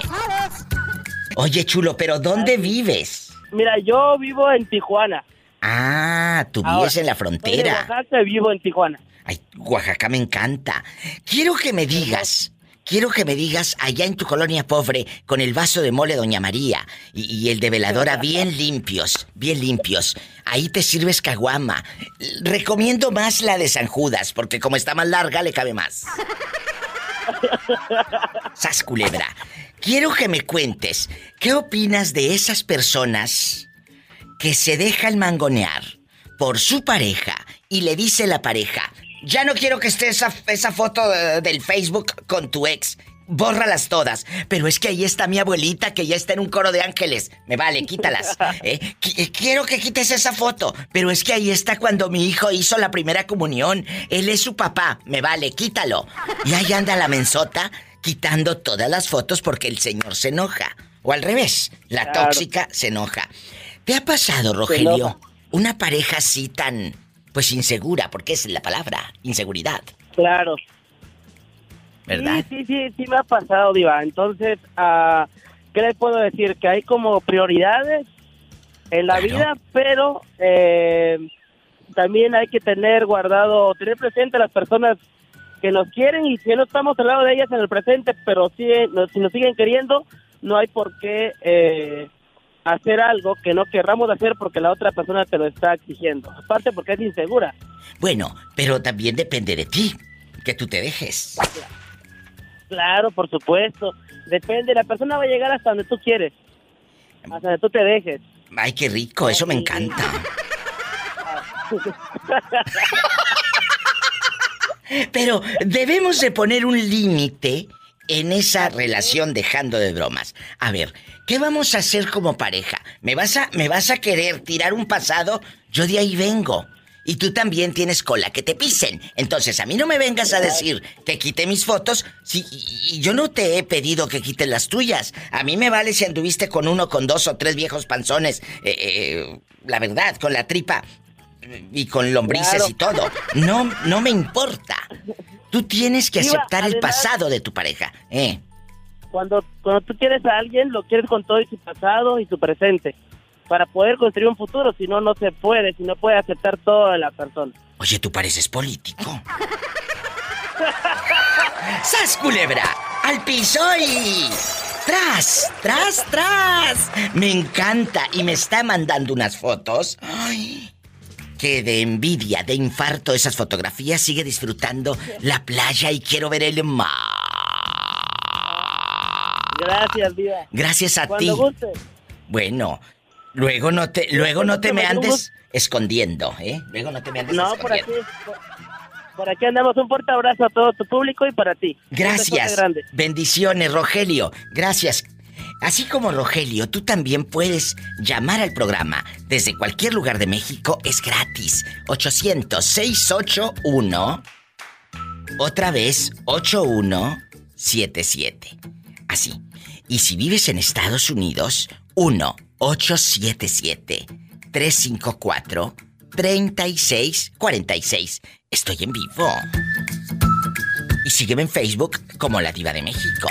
Oye, chulo, pero ¿dónde vives? Mira, yo vivo en Tijuana. Ah, tú vives en la frontera. En Oaxaca vivo en Tijuana. Ay, Oaxaca me encanta. Quiero que me digas, quiero que me digas allá en tu colonia pobre, con el vaso de mole Doña María y, el de veladora bien limpios, bien limpios. Ahí te sirves caguama. Recomiendo más la de San Judas, porque como está más larga, le cabe más. Sas culebra. Quiero que me cuentes, ¿qué opinas de esas personas que se dejan mangonear por su pareja y le dice la pareja, ya no quiero que esté esa, esa foto del Facebook con tu ex, bórralas todas. Pero es que ahí está mi abuelita que ya está en un coro de ángeles. Me vale, quítalas. ¿eh? Eh, quiero que quites esa foto. Pero es que ahí está cuando mi hijo hizo la primera comunión. Él es su papá. Me vale, quítalo. Y ahí anda la mensota quitando todas las fotos porque el señor se enoja. O al revés, la tóxica se enoja. ¿Te ha pasado, Rogelio, una pareja así tan, pues insegura, porque es la palabra, inseguridad? Claro, ¿verdad? Sí, sí, sí, sí me ha pasado, Diva. Entonces, uh, ¿qué le puedo decir? Que hay como prioridades en la vida, pero eh, también hay que tener guardado, tener presente a las personas que nos quieren y si no estamos al lado de ellas en el presente, pero si, si nos siguen queriendo, no hay por qué eh, hacer algo que no querramos hacer porque la otra persona te lo está exigiendo. Aparte porque es insegura. Bueno, pero también depende de ti, que tú te dejes. Claro, por supuesto. Depende, la persona va a llegar hasta donde tú quieres. Hasta donde tú te dejes. Ay, qué rico, eso me encanta. Pero debemos de poner un límite en esa relación dejando de bromas. A ver, ¿qué vamos a hacer como pareja? ¿Me vas a, me vas a querer tirar un pasado? Yo de ahí vengo y tú también tienes cola que te pisen. Entonces, a mí no me vengas a decir que quite mis fotos si y yo no te he pedido que quiten las tuyas. A mí me vale si anduviste con uno, con dos o tres viejos panzones. Eh, eh, la verdad, con la tripa y con lombrices y todo. No, no me importa. Tú tienes que aceptar el pasado de tu pareja, ¿eh? Cuando, cuando tú quieres a alguien, lo quieres con todo y su pasado y su presente para poder construir un futuro, si no, no se puede, si no puede aceptar toda la persona. Oye, tú pareces político. ¡Sas, culebra! ¡Al piso y... ¡Tras! ¡Tras, tras! Me encanta y me está mandando unas fotos. ¡Ay! Que de envidia, de infarto esas fotografías sigue disfrutando la playa y quiero ver el mar. Gracias, vida. Gracias a ti. Bueno, Luego no te, luego no te me andes escondiendo, ¿eh? Luego no te me andes no, por aquí, por, aquí andamos. Un fuerte abrazo a todo tu público y para ti. Gracias. Bendiciones, Rogelio. Gracias. Así como Rogelio, tú también puedes llamar al programa desde cualquier lugar de México. Es gratis. 800-681. Otra vez, 8177. Así. Y si vives en Estados Unidos, 1 877-354-3646. Estoy en vivo. Y sígueme en Facebook como La Diva de México.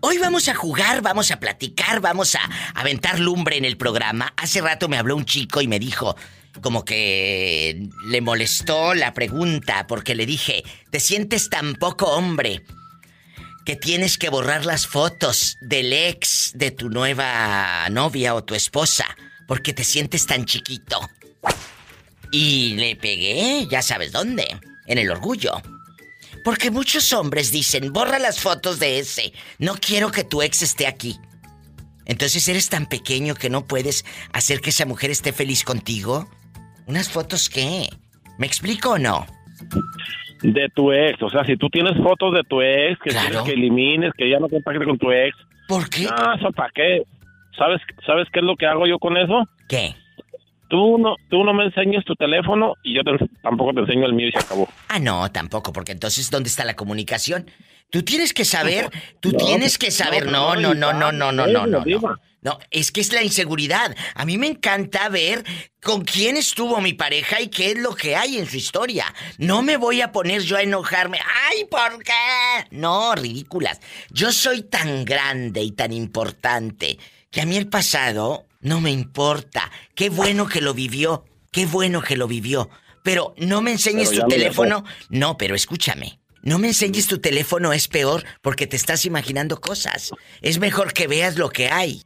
Hoy vamos a jugar, vamos a platicar, vamos a aventar lumbre en el programa. Hace rato me habló un chico y me dijo, como que le molestó la pregunta porque le dije, ¿te sientes tan poco hombre? Que tienes que borrar las fotos del ex de tu nueva novia o tu esposa porque te sientes tan chiquito. Y le pegué, ya sabes dónde, en el orgullo. Porque muchos hombres dicen, borra las fotos de ese, no quiero que tu ex esté aquí. Entonces eres tan pequeño que no puedes hacer que esa mujer esté feliz contigo. ¿Unas fotos qué? ¿Me explico o no? De tu ex. O sea, si tú tienes fotos de tu ex, que que elimines, que ya no contactes con tu ex. ¿Por qué? No, eso para qué. ¿Sabes, ¿Sabes qué es lo que hago yo con eso? ¿Qué? Tú no, tú no me enseñas tu teléfono y yo tampoco te enseño el mío y se acabó. Ah, no, tampoco, porque entonces, ¿dónde está la comunicación? Tú tienes que saber, tú tienes que saber. No, no, no, no, no, no, no, no. no. No, es que es la inseguridad. A mí me encanta ver con quién estuvo mi pareja y qué es lo que hay en su historia. No me voy a poner yo a enojarme. ¡Ay, por qué! No, ridículas. Yo soy tan grande y tan importante que a mí el pasado no me importa. Qué bueno que lo vivió. Qué bueno que lo vivió. Pero no me enseñes tu teléfono. No, pero escúchame. No me enseñes tu teléfono, es peor porque te estás imaginando cosas. Es mejor que veas lo que hay.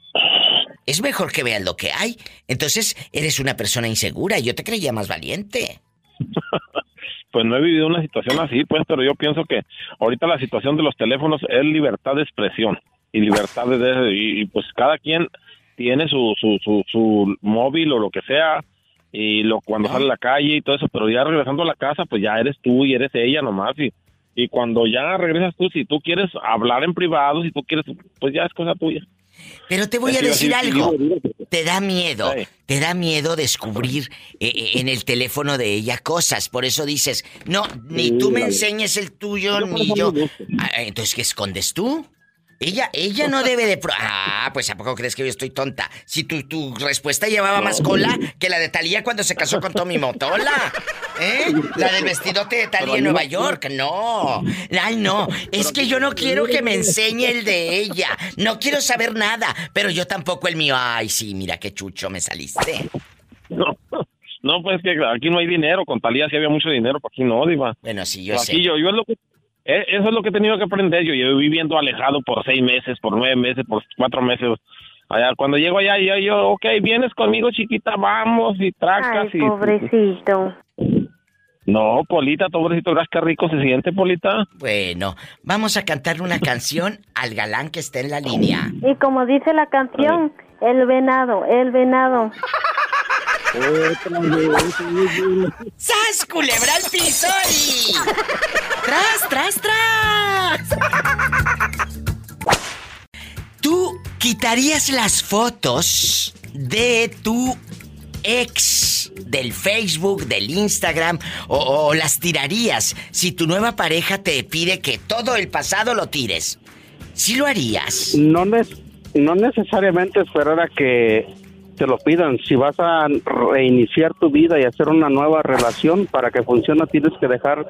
Es mejor que veas lo que hay. Entonces, eres una persona insegura. Yo te creía más valiente. pues no he vivido una situación así, pues, pero yo pienso que ahorita la situación de los teléfonos es libertad de expresión y libertad de... Y, pues cada quien tiene su, su, su, su móvil o lo que sea y lo cuando sale a la calle y todo eso, pero ya regresando a la casa, pues ya eres tú y eres ella nomás y y cuando ya regresas tú, si tú quieres hablar en privado, si tú quieres, pues ya es cosa tuya. Pero te voy a decir algo. Te da miedo, te da miedo descubrir eh, eh, en el teléfono de ella cosas. Por eso dices, no, ni tú me enseñes el tuyo, ni yo. Ah, entonces, ¿qué escondes tú? Ella, ella no debe de... Ah, pues ¿a poco crees que yo estoy tonta? Si tu, tu respuesta llevaba más cola que la de Talía cuando se casó con Tommy Motola. ¿Eh? La del vestidote de Talía en Nueva York. No. Ay, no. Es que yo no quiero que me enseñe el de ella. No quiero saber nada. Pero yo tampoco el mío. Ay, sí, mira qué chucho me saliste. No. No, pues que aquí no hay dinero. Con Talía sí había mucho dinero, pero aquí no, Diva. Bueno, sí, yo sé. Aquí yo, yo es lo que eso es lo que he tenido que aprender. Yo llevo viviendo alejado por seis meses, por nueve meses, por cuatro meses. Allá, cuando llego allá, yo, yo, ok, vienes conmigo, chiquita, vamos, y tracas. Ay, pobrecito. No, Polita, pobrecito, verás qué rico se siente, Polita. Bueno, vamos a cantar una canción al galán que está en la línea. Y como dice la canción, el venado, el venado. ¡Sas, culebra al piso y... ¡Tras, tras, tras! ¿Tú quitarías las fotos de tu ex del Facebook, del Instagram, o, las tirarías si tu nueva pareja te pide que todo el pasado lo tires? ¿Sí lo harías? No, no necesariamente esperar a que te lo pidan. Si vas a reiniciar tu vida y hacer una nueva relación para que funcione, tienes que dejar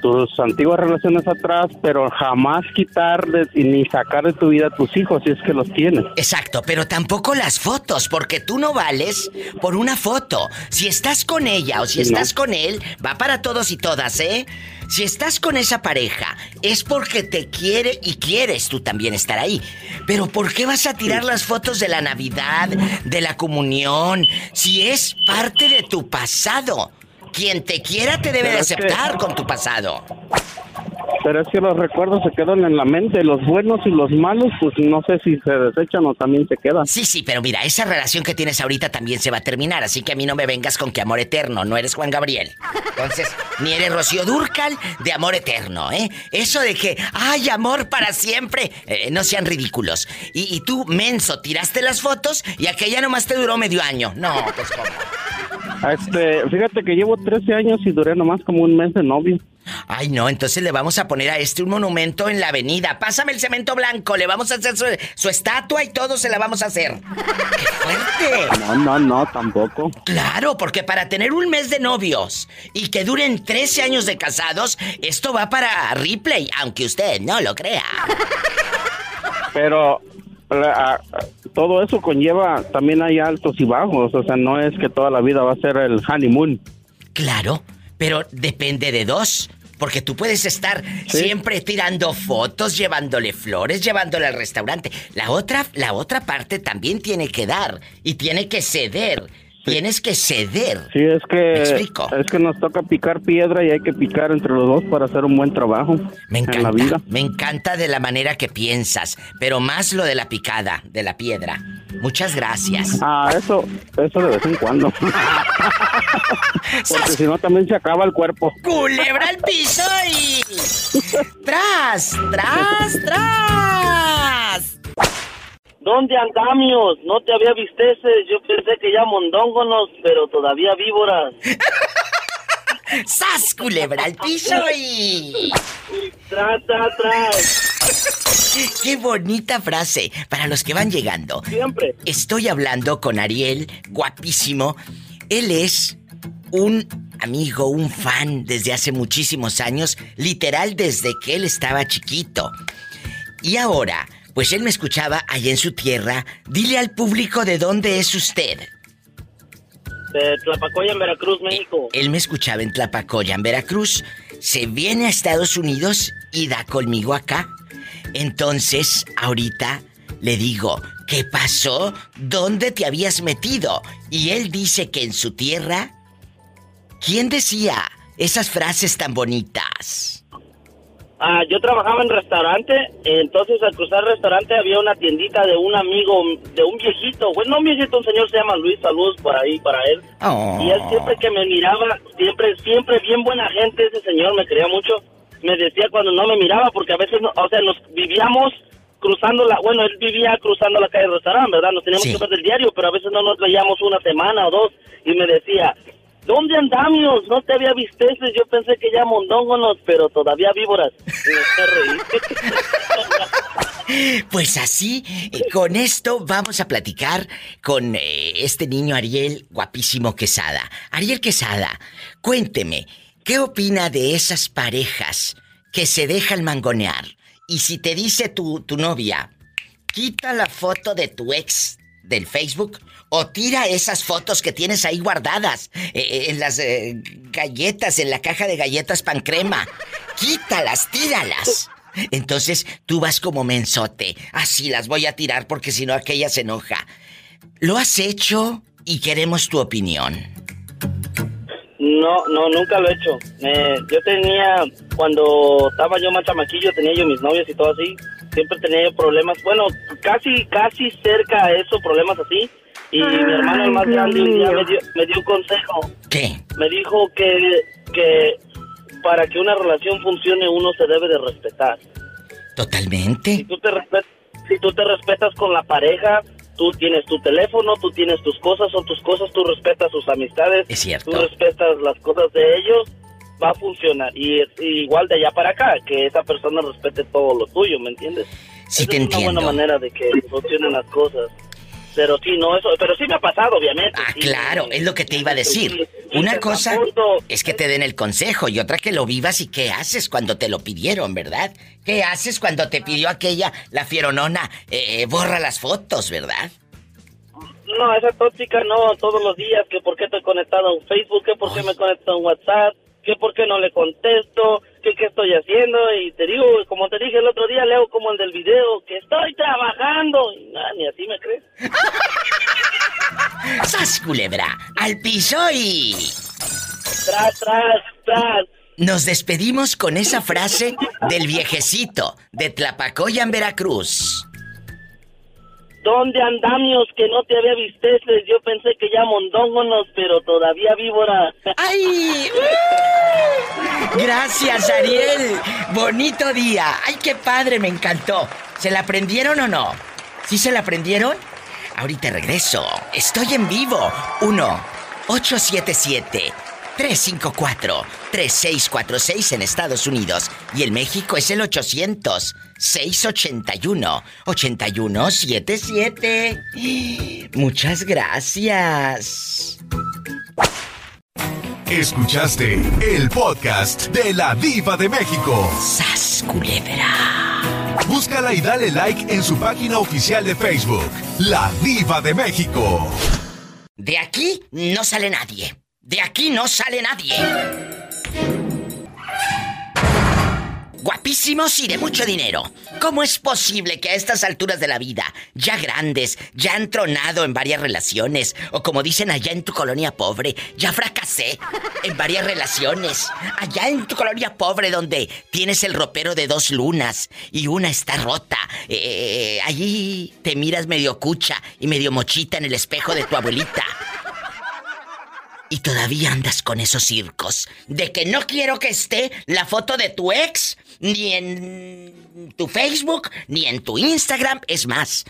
tus antiguas relaciones atrás, pero jamás quitar ni sacar de tu vida a tus hijos si es que los tienes. Exacto, pero tampoco las fotos, porque tú no vales por una foto. Si estás con ella o si estás con él, va para todos y todas, ¿eh? Si estás con esa pareja, es porque te quiere y quieres tú también estar ahí. Pero ¿por qué vas a tirar las fotos de la Navidad, de la comunión, si es parte de tu pasado? Quien te quiera te debe de aceptar con tu pasado. Pero es que los recuerdos se quedan en la mente, los buenos y los malos, pues no sé si se desechan o también se quedan. Sí, sí, pero mira, esa relación que tienes ahorita también se va a terminar, así que a mí no me vengas con que amor eterno, no eres Juan Gabriel. Entonces, ni eres Rocío Durcal de amor eterno, ¿eh? Eso de que, ay, amor para siempre, eh, no sean ridículos. Y, y, tú, menso, tiraste las fotos y aquella nomás te duró medio año. No, pues cómo. Este, fíjate que llevo 13 años y duré nomás como un mes de novio. Ay, no, entonces le vamos a poner a este un monumento en la avenida. Pásame el cemento blanco, le vamos a hacer su, estatua y todo se la vamos a hacer. ¡Qué fuerte! No, no, no, tampoco. Claro, porque para tener un mes de novios y que duren 13 años de casados, esto va para Ripley, aunque usted no lo crea. Pero todo eso conlleva, también hay altos y bajos, o sea, no es que toda la vida va a ser el honeymoon. Claro, pero depende de dos. Porque tú puedes estar siempre tirando fotos, llevándole flores, llevándole al restaurante. La otra, la otra parte también tiene que dar y tiene que ceder. Tienes que ceder. Sí, es que es que nos toca picar piedra y hay que picar entre los dos para hacer un buen trabajo me encanta, en la vida. Me encanta de la manera que piensas, pero más lo de la picada, de la piedra. Muchas gracias. Ah, eso, eso de vez en cuando. Porque si no también se acaba el cuerpo. Culebra al piso y tras, tras, tras. ¿Dónde andamios? No te había visteces. Yo pensé que ya mondóngonos, pero todavía víboras. ¡Sas, culebra al piso y... ¡Tras, tras, tras! ¡Qué bonita frase! Para los que van llegando. Siempre. Estoy hablando con Ariel, guapísimo. Él es un amigo, un fan desde hace muchísimos años, literal desde que él estaba chiquito. Y ahora pues él me escuchaba allá en su tierra. Dile al público de dónde es usted. De Tlapacoya, en Veracruz, México. Él me escuchaba en Tlapacoya, en Veracruz. Se viene a Estados Unidos y da conmigo acá. Entonces, ahorita le digo, ¿qué pasó? ¿Dónde te habías metido? Y él dice que en su tierra... ¿Quién decía esas frases tan bonitas? Ah, yo trabajaba en restaurante, entonces al cruzar el restaurante había una tiendita de un amigo, de un viejito, bueno, no un viejito, un señor se llama Luis, saludos por ahí para él. Oh. Y él siempre que me miraba, siempre, siempre bien buena gente, ese señor me quería mucho. me decía cuando no me miraba, porque a veces, no, o sea, nos vivíamos cruzando la, bueno, él vivía cruzando la calle de restaurante, ¿verdad? Nos teníamos que ver del diario, pero a veces no nos veíamos una semana o dos, y me decía, ¿Dónde andamos? No te había visto Yo pensé que ya mondóngonos, pero todavía víboras. Pues así, eh, con esto vamos a platicar con eh, este niño Ariel guapísimo Quesada. Ariel Quesada, cuénteme, ¿qué opina de esas parejas que se dejan mangonear? Y si te dice tu, tu novia, quita la foto de tu ex del Facebook o tira esas fotos que tienes ahí guardadas eh, eh, en las eh, galletas, en la caja de galletas pan crema. Quítalas, tíralas. Entonces tú vas como mensote. Así las voy a tirar porque si no aquella se enoja. ¿Lo has hecho? Y queremos tu opinión. No, no, nunca lo he hecho. yo tenía, cuando estaba yo más chamaquillo, tenía yo mis novios y todo así. Siempre tenía yo problemas. Bueno, casi, casi cerca a eso, problemas así. Y mi hermano el más grande un día me dio, me dio un consejo. ¿Qué? Me dijo que, que para que una relación funcione uno se debe de respetar. Totalmente. Si tú te, si tú te respetas con la pareja, tú tienes tu teléfono, tú tienes tus cosas, son tus cosas, tú respetas sus amistades. Es cierto. Tú respetas las cosas de ellos, va a funcionar. Y, igual de allá para acá, que esa persona respete todo lo tuyo, ¿me entiendes? Sí, te entiendo. Es una buena manera de que funcionen las cosas. Pero sí, no, eso, pero sí me ha pasado, obviamente. Ah, claro, es lo que te iba a decir. Una cosa es que te den el consejo y otra que lo vivas y qué haces cuando te lo pidieron, ¿verdad? ¿Qué haces cuando te pidió aquella, la fieronona, eh, borra las fotos, ¿verdad? No, esa tóxica no, todos los días, que por qué estoy conectado en Facebook, que por qué me conecto en WhatsApp, que por qué no le contesto, que qué estoy haciendo y te digo, como te dije el otro día, leo como el del video, que estoy trabajando y nada, ni así me crees. ¡Sas, culebra! ¡Al piso y... Tras, tras, tras. Nos despedimos con esa frase del viejecito de Tlapacoya en Veracruz. ¿Dónde andamios que no te había visteces? Yo pensé que ya mondóngonos, pero todavía víbora. ¡Ay! Gracias, Ariel. Bonito día. ¡Ay, qué padre! Me encantó. ¿Se la aprendieron o no? ¿Sí se la aprendieron? Ahorita regreso. Estoy en vivo. 1 877 354-3646 en Estados Unidos y en México es el 800-681-8177. Muchas gracias. Escuchaste el podcast de la Diva de México. ¡Sas Búscala y dale like en su página oficial de Facebook, La Diva de México. De aquí no sale nadie. De aquí no sale nadie. Guapísimos y de mucho dinero. ¿Cómo es posible que a estas alturas de la vida, ya grandes, ya han tronado en varias relaciones, o como dicen allá en tu colonia pobre, ya fracasé en varias relaciones? Allá en tu colonia pobre donde tienes el ropero de dos lunas y una está rota. Eh, allí te miras medio cucha y medio mochita en el espejo de tu abuelita. Y todavía andas con esos circos de que no quiero que esté la foto de tu ex, ni en tu Facebook, ni en tu Instagram. Es más,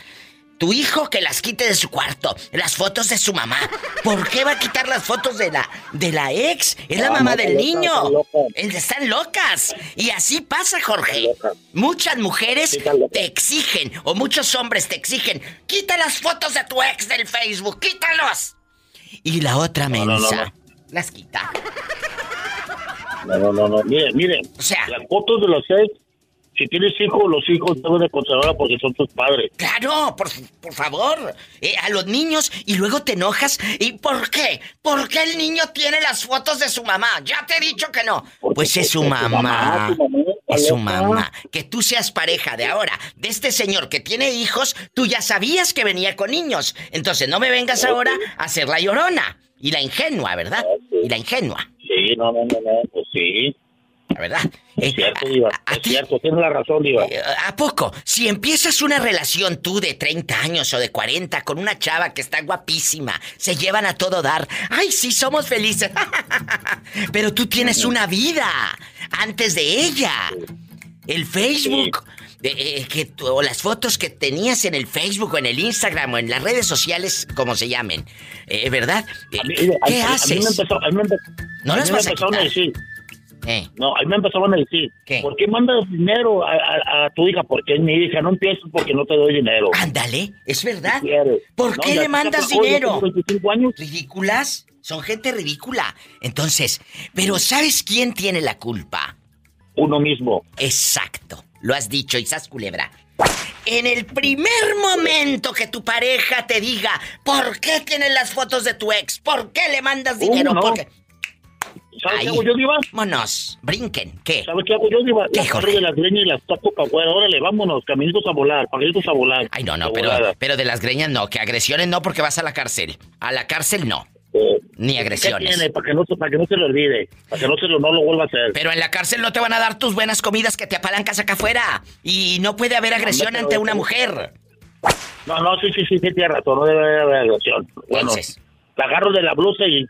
tu hijo que las quite de su cuarto, las fotos de su mamá. ¿Por qué va a quitar las fotos de la de la ex? Es la mamá del niño. Están locas. Y así pasa, Jorge. Muchas mujeres te exigen, o muchos hombres te exigen, quita las fotos de tu ex del Facebook, quítalos. Y la otra mensa las quita. No, no, no, no. Miren, miren. O sea, las fotos de los ex, si tienes hijos, los hijos deben de conservarla porque son tus padres. Claro, por, por favor. Eh, a los niños y luego te enojas. ¿Y por qué? ¿Por qué el niño tiene las fotos de su mamá? Ya te he dicho que no. pues es su mamá. Es su mamá. Que tú seas pareja de ahora, de este señor que tiene hijos, tú ya sabías que venía con niños. Entonces no me vengas ahora a ser la llorona. Y la ingenua, ¿verdad? Y la ingenua. Sí, no, no, no, no, pues sí. La verdad. Es cierto, Diva. es cierto, tienes la razón, Diva. Eh, ¿A poco? Si empiezas una relación tú de 30 años o de 40 con una chava que está guapísima, se llevan a todo dar. ¡Ay, sí, somos felices! Pero tú tienes una vida. antes de ella. El Facebook. Eh, que, o las fotos que tenías en el Facebook o en el Instagram o en las redes sociales, como se llamen, eh, ¿verdad? ¿Qué haces? no las vas a, decir. No, a mí me empezaron a decir, ¿por qué mandas dinero a, tu hija? Porque es mi hija, no empiezo porque no te doy dinero. Ándale, es verdad. ¿Por qué le mandas dinero? ¿Ridículas? Son gente ridícula. Entonces, pero ¿sabes quién tiene la culpa? Uno mismo. Exacto. Lo has dicho, Isas Culebra. En el primer momento que tu pareja te diga, ¿por qué tienes las fotos de tu ex? ¿Por qué le mandas dinero? ¿Por qué? ¿Sabes qué hago yo, Diva? Vámonos, brinquen. ¿Qué? ¿Sabes qué hago yo, Diva? ¿Qué, las de las greñas y las tapo para afuera. Órale, vámonos, caminitos a volar, pagaditos a volar. Ay, no, no, pero, pero de las greñas no, que agresiones no porque vas a la cárcel. A la cárcel no. Ni agresiones. Para que, no, para que no se lo olvide, para que no se lo, no lo vuelva a hacer. Pero en la cárcel no te van a dar tus buenas comidas que te apalancas acá afuera. Y no puede haber agresión ante una mujer. No, no, sí, sí, sí, sí, tiene razón, no debe haber agresión. Bueno, te agarro de la blusa y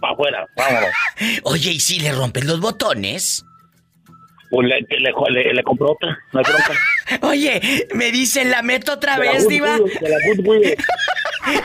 para afuera, vámonos. Oye, ¿y si le rompes los botones? Pues le, le, le, compró otra, no hay bronca. Oye, me dicen, la meto otra vez, Diva. De la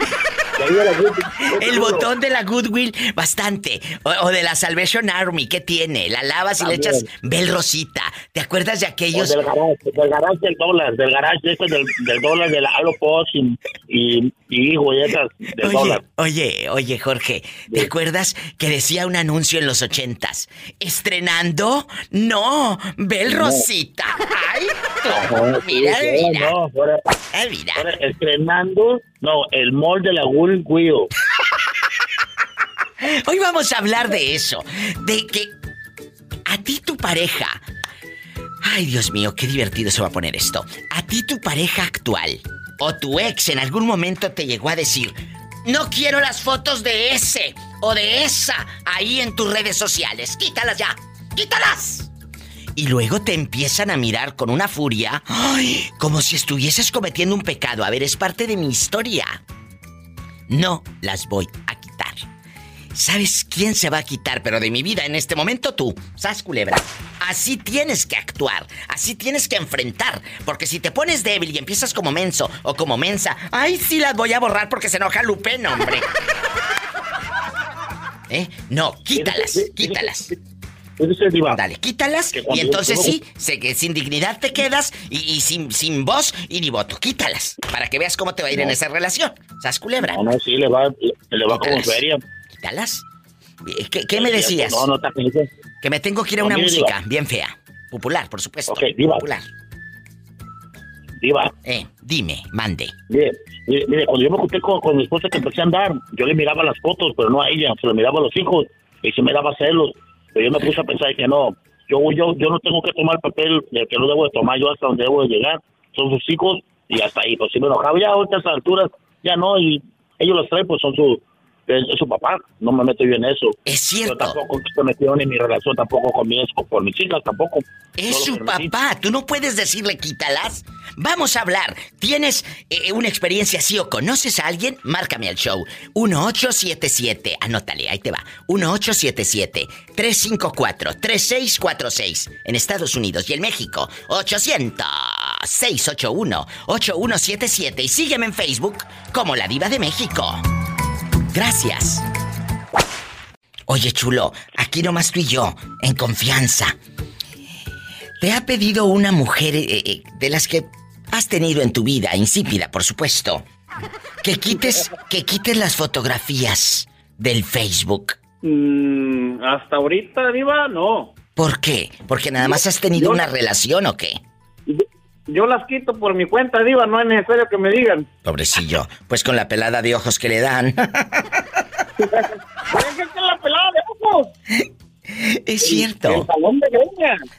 El botón de la Goodwill, bastante. O, de la Salvation Army, ¿qué tiene? La lavas y le echas Bel Rosita. ¿Te acuerdas de aquellos? del garage, del garage del dólar, del garage ese del, del dólar de la Alopos y, y, y esas del oye, dólar. Oye, oye, Jorge, ¿te acuerdas que decía un anuncio en los ochentas? ¿Estrenando? No, Bel Rosita. ¡Ay! mira, mira. No, mira. estrenando, no, el mall de la Wool Wheel. Hoy vamos a hablar de eso, de que a ti tu pareja. Ay, Dios mío, qué divertido se va a poner esto. A ti tu pareja actual o tu ex en algún momento te llegó a decir, no quiero las fotos de ese o de esa ahí en tus redes sociales. Quítalas ya. Quítalas y luego te empiezan a mirar con una furia, ¡ay! como si estuvieses cometiendo un pecado. A ver, es parte de mi historia. No las voy a quitar. ¿Sabes quién se va a quitar? Pero de mi vida en este momento tú, Sas Culebra. Así tienes que actuar, así tienes que enfrentar. Porque si te pones débil y empiezas como menso o como mensa, ¡ay, sí las voy a borrar porque se enoja Lupe, no, hombre! ¿Eh? No, quítalas, quítalas. Dale, quítalas y entonces sí, sé que sin dignidad te quedas y, sin, sin voz y ni voto. Quítalas para que veas cómo te va a ir en esa relación. ¿Sabes, culebra? No, no, sí, le va, le va como feria. Quítalas. ¿Qué, me decías? No, no, está Que me tengo que ir a una música bien fea. Popular, por supuesto. Ok, diva. Popular. Diva. Eh, dime, mande. Mire, mire, cuando yo me junté con, con, mi esposa que empecé a andar, yo le miraba las fotos, pero no a ella, se le miraba a los hijos y se me daba celos. Pero yo me puse a pensar que no, yo, yo, yo no tengo que tomar papel del que no debo de tomar yo hasta donde debo de llegar. Son sus hijos y hasta ahí. Pues si me enojaba ya a estas alturas, ya no, y ellos los traen, pues son su, es, su papá, no me meto yo en eso. Es cierto. Yo tampoco estoy metido en mi relación tampoco con mi por mis hijas tampoco. Es su papá, tú no puedes decirle quítalas. Vamos a hablar. ¿Tienes eh, una experiencia así o conoces a alguien? Márcame al show. 1877, anótale, ahí te va. 1877-354-3646 en Estados Unidos y en México. 800-681-8177 y sígueme en Facebook como La Diva de México. Gracias. Oye, chulo, aquí nomás tú y yo, en confianza. ¿Te ha pedido una mujer eh, eh, de las que has tenido en tu vida, insípida, por supuesto, que quites, que quites las fotografías del Facebook? Mm, hasta ahorita, Diva, no. ¿Por qué? ¿Porque nada más has tenido una relación o qué? Yo las quito por mi cuenta, Diva, no es necesario que me digan. Pobrecillo, pues con la pelada de ojos que le dan. la pelada de ojos? Es cierto.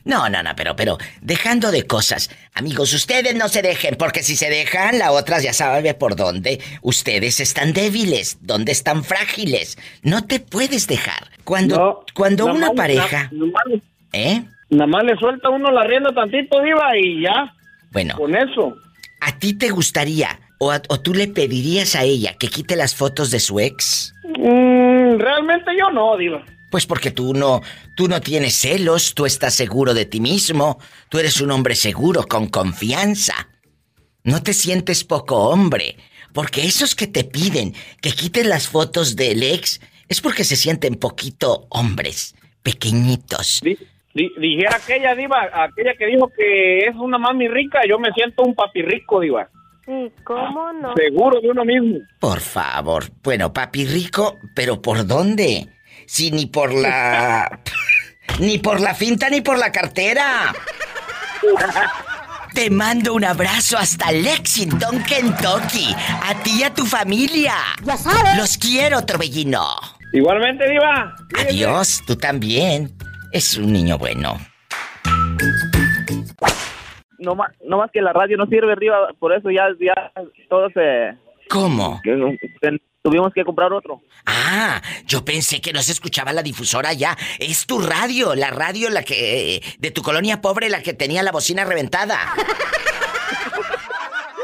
No, no, no, pero, pero, dejando de cosas. Amigos, ustedes no se dejen, porque si se dejan, la otra ya sabe por dónde. Ustedes están débiles, dónde están frágiles. No te puedes dejar. Cuando, cuando una pareja. ¿Eh? Nada más le suelta uno la rienda tantito, viva, y ya. Bueno. Con eso. ¿A ti te gustaría o, tú le pedirías a ella que quite las fotos de su ex? Mm, realmente yo no, Diva. Pues porque tú no, tú no tienes celos, tú estás seguro de ti mismo, tú eres un hombre seguro, con confianza. No te sientes poco hombre, porque esos que te piden que quites las fotos del ex es porque se sienten poquito hombres, pequeñitos. Dijera aquella diva, aquella que dijo que es una mami rica, yo me siento un papi rico, diva. Sí, ¿cómo no? Seguro de uno mismo. Por favor. Bueno, papi rico, pero ¿por dónde? Si ni por la... ni por la finta ni por la cartera. Te mando un abrazo hasta Lexington, Kentucky. A ti y a tu familia. Ya sabes. Los quiero, Torbellino. Igualmente, Diva. Adiós, tú también. Es un niño bueno. No más, no más que la radio no sirve arriba, por eso ya, ya todo se... ¿Cómo? tuvimos que comprar otro. Ah, yo pensé que no se escuchaba la difusora ya. Es tu radio, la radio la que de tu colonia pobre la que tenía la bocina reventada.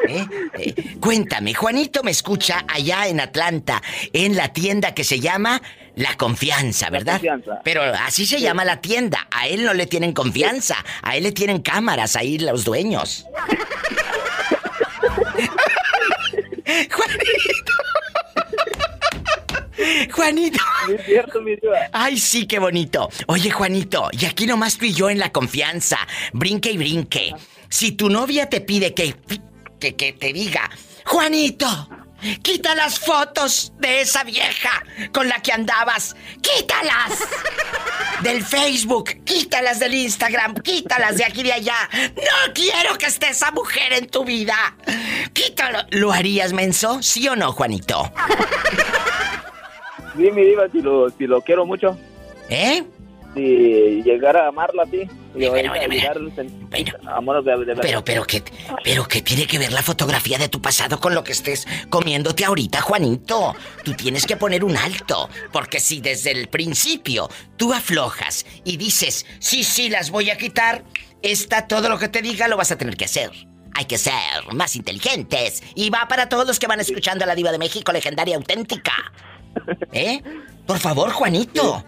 ¿Eh? Eh, cuéntame, Juanito me escucha allá en Atlanta, en la tienda que se llama La Confianza, ¿verdad? Pero así se llama la tienda. A él no le tienen confianza, a él le tienen cámaras ahí los dueños. Juanito. Juanito. Es cierto, mi Ay, sí, qué bonito. Oye, Juanito, y aquí nomás tú y yo en la confianza. Brinque y brinque. Si tu novia te pide que que, te diga, Juanito, quita las fotos de esa vieja con la que andabas, quítalas del Facebook, quítalas del Instagram, quítalas de aquí y de allá. No quiero que esté esa mujer en tu vida. Quítalo. ¿Lo harías, menso? ¿Sí o no, Juanito? Sí, mi diva, si lo, si lo quiero mucho. ¿Eh? Si llegara a amarla a ti. Y bueno, pero, pero que, pero que tiene que ver la fotografía de tu pasado con lo que estés comiéndote ahorita, Juanito. Tú tienes que poner un alto, porque si desde el principio tú aflojas y dices, sí, sí, las voy a quitar, está todo lo que te diga lo vas a tener que hacer. Hay que ser más inteligentes. Y va para todos los que van escuchando a la diva de México, legendaria auténtica. ¿Eh? Por favor, Juanito.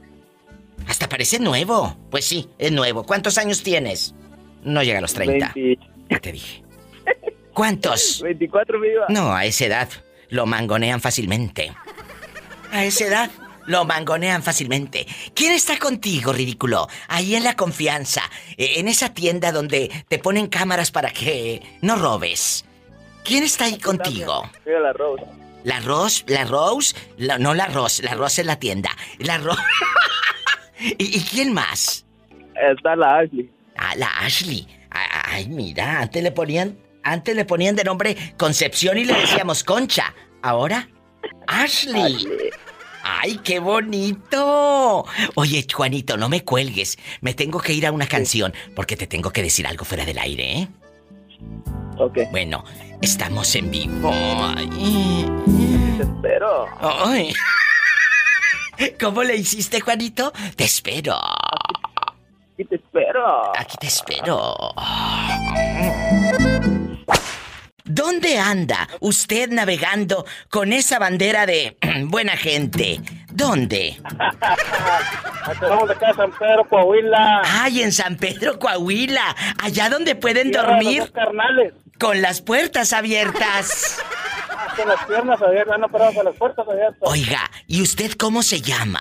Hasta parece nuevo. Pues sí, es nuevo. ¿Cuántos años tienes? No llega a los 30. Ya te dije. ¿Cuántos? 24, viva. No, a esa edad lo mangonean fácilmente. A esa edad lo mangonean fácilmente. ¿Quién está contigo, ridículo? Ahí en la confianza, e, en esa tienda donde te ponen cámaras para que no robes. ¿Quién está ahí contigo? la Rose. La Rose, la Rose, no la Rose, la Rose es la tienda. La Rose. ¿Y, quién más? Está la Ashley. Ah, la Ashley. Ay, mira, antes le ponían, antes le ponían de nombre Concepción y le decíamos Concha. Ahora, Ashley. ¡Ay, qué bonito! Oye, Juanito, no me cuelgues. Me tengo que ir a una canción porque te tengo que decir algo fuera del aire, ¿eh? Ok. Bueno, estamos en vivo. Te espero. Ay. ¿Cómo le hiciste, Juanito? Te espero. Aquí te espero. Aquí te espero. ¿Dónde anda usted navegando con esa bandera de buena gente? ¿Dónde? Estamos acá en San Pedro, Coahuila. Ay, en San Pedro, Coahuila. Allá donde pueden dormir. Con las puertas abiertas. Con las piernas abiertas, no, con las puertas abiertas. Oiga, ¿y usted cómo se llama?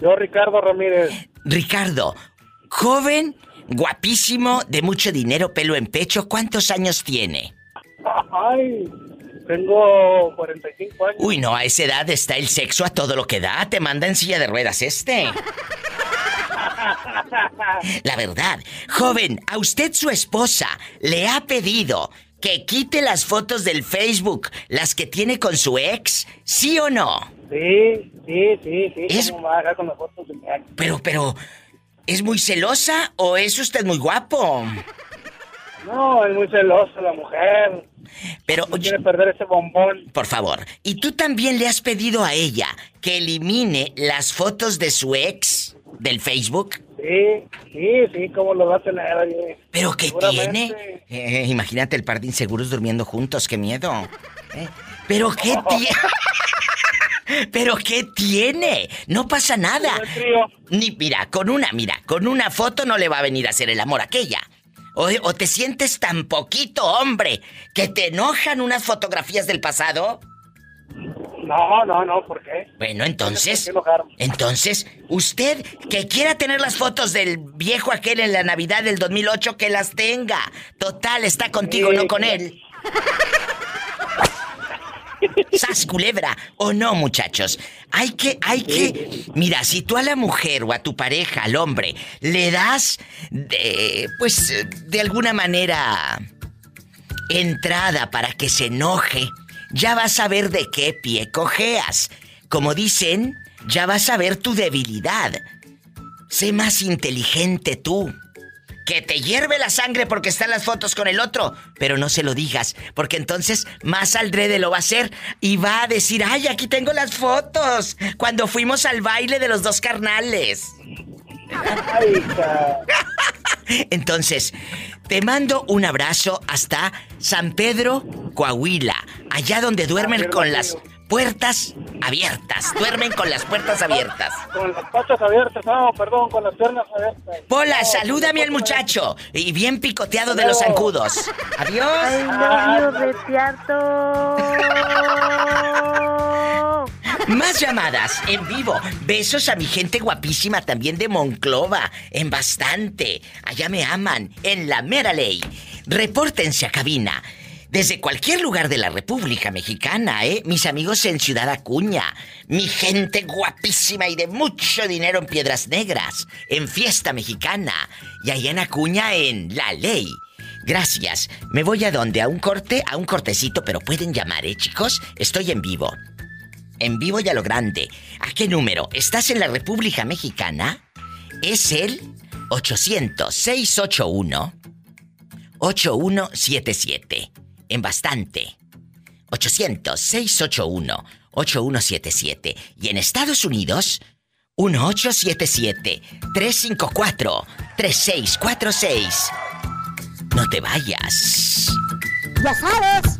Yo, Ricardo Ramírez. Ricardo, joven, guapísimo, de mucho dinero, pelo en pecho, ¿cuántos años tiene? Ay, tengo 45 años. Uy, no, a esa edad está el sexo a todo lo que da. Te manda en silla de ruedas este. La verdad, joven, a usted su esposa le ha pedido que quite las fotos del Facebook, las que tiene con su ex, ¿sí o no? Sí, sí, sí, sí. Es... ¿Cómo va a con las fotos de mi ex? Pero, pero, ¿es muy celosa o es usted muy guapo? No, es muy celosa la mujer. Pero no quiere perder ese bombón. Por favor, ¿y tú también le has pedido a ella que elimine las fotos de su ex del Facebook? Sí, sí, sí, ¿cómo lo va a tener? ¿Pero qué tiene? Eh, imagínate el par de inseguros durmiendo juntos, qué miedo. ¿Eh? ¿Pero qué tiene? Pero ¿qué tiene? No pasa nada. Ni mira, con una, mira, con una foto no le va a venir a hacer el amor a aquella. O, o te sientes tan poquito hombre que te enojan unas fotografías del pasado. No, no, no, ¿por qué? Bueno, entonces. Entonces, usted que quiera tener las fotos del viejo aquel en la Navidad del 2008, que las tenga. Total, está contigo, no con él. ¡Sas culebra! ¿O no, muchachos? Hay que, hay que. Mira, si tú a la mujer o a tu pareja, al hombre, le das. De, pues, de alguna manera. entrada para que se enoje, ya vas a ver de qué pie cojeas. Como dicen, ya vas a ver tu debilidad. Sé más inteligente tú. Que te hierve la sangre porque están las fotos con el otro. Pero no se lo digas, porque entonces más aldrede lo va a hacer y va a decir, ay, aquí tengo las fotos. Cuando fuimos al baile de los dos carnales. Entonces, te mando un abrazo hasta San Pedro, Coahuila, allá donde duermen con las puertas abiertas. Duermen con las puertas abiertas. Con las patas abiertas, no, perdón, con las piernas abiertas. Pola, salúdame al muchacho. Y bien picoteado de los zancudos. Adiós. Ay, no, Más llamadas en vivo. Besos a mi gente guapísima también de Monclova. En bastante. Allá me aman. En la mera ley. Repórtense a cabina. Desde cualquier lugar de la República Mexicana, ¿eh? Mis amigos en Ciudad Acuña. Mi gente guapísima y de mucho dinero en Piedras Negras. En Fiesta Mexicana. Y allá en Acuña en La Ley. Gracias. Me voy a donde? A un corte, a un cortecito, pero pueden llamar, ¿eh, chicos? Estoy en vivo. En vivo y a lo grande. ¿A qué número? ¿Estás en la República Mexicana? Es el 800-681 8177 en bastante. 800-681-8177. Y en Estados Unidos, 1877-354-3646. No te vayas. Ya sabes.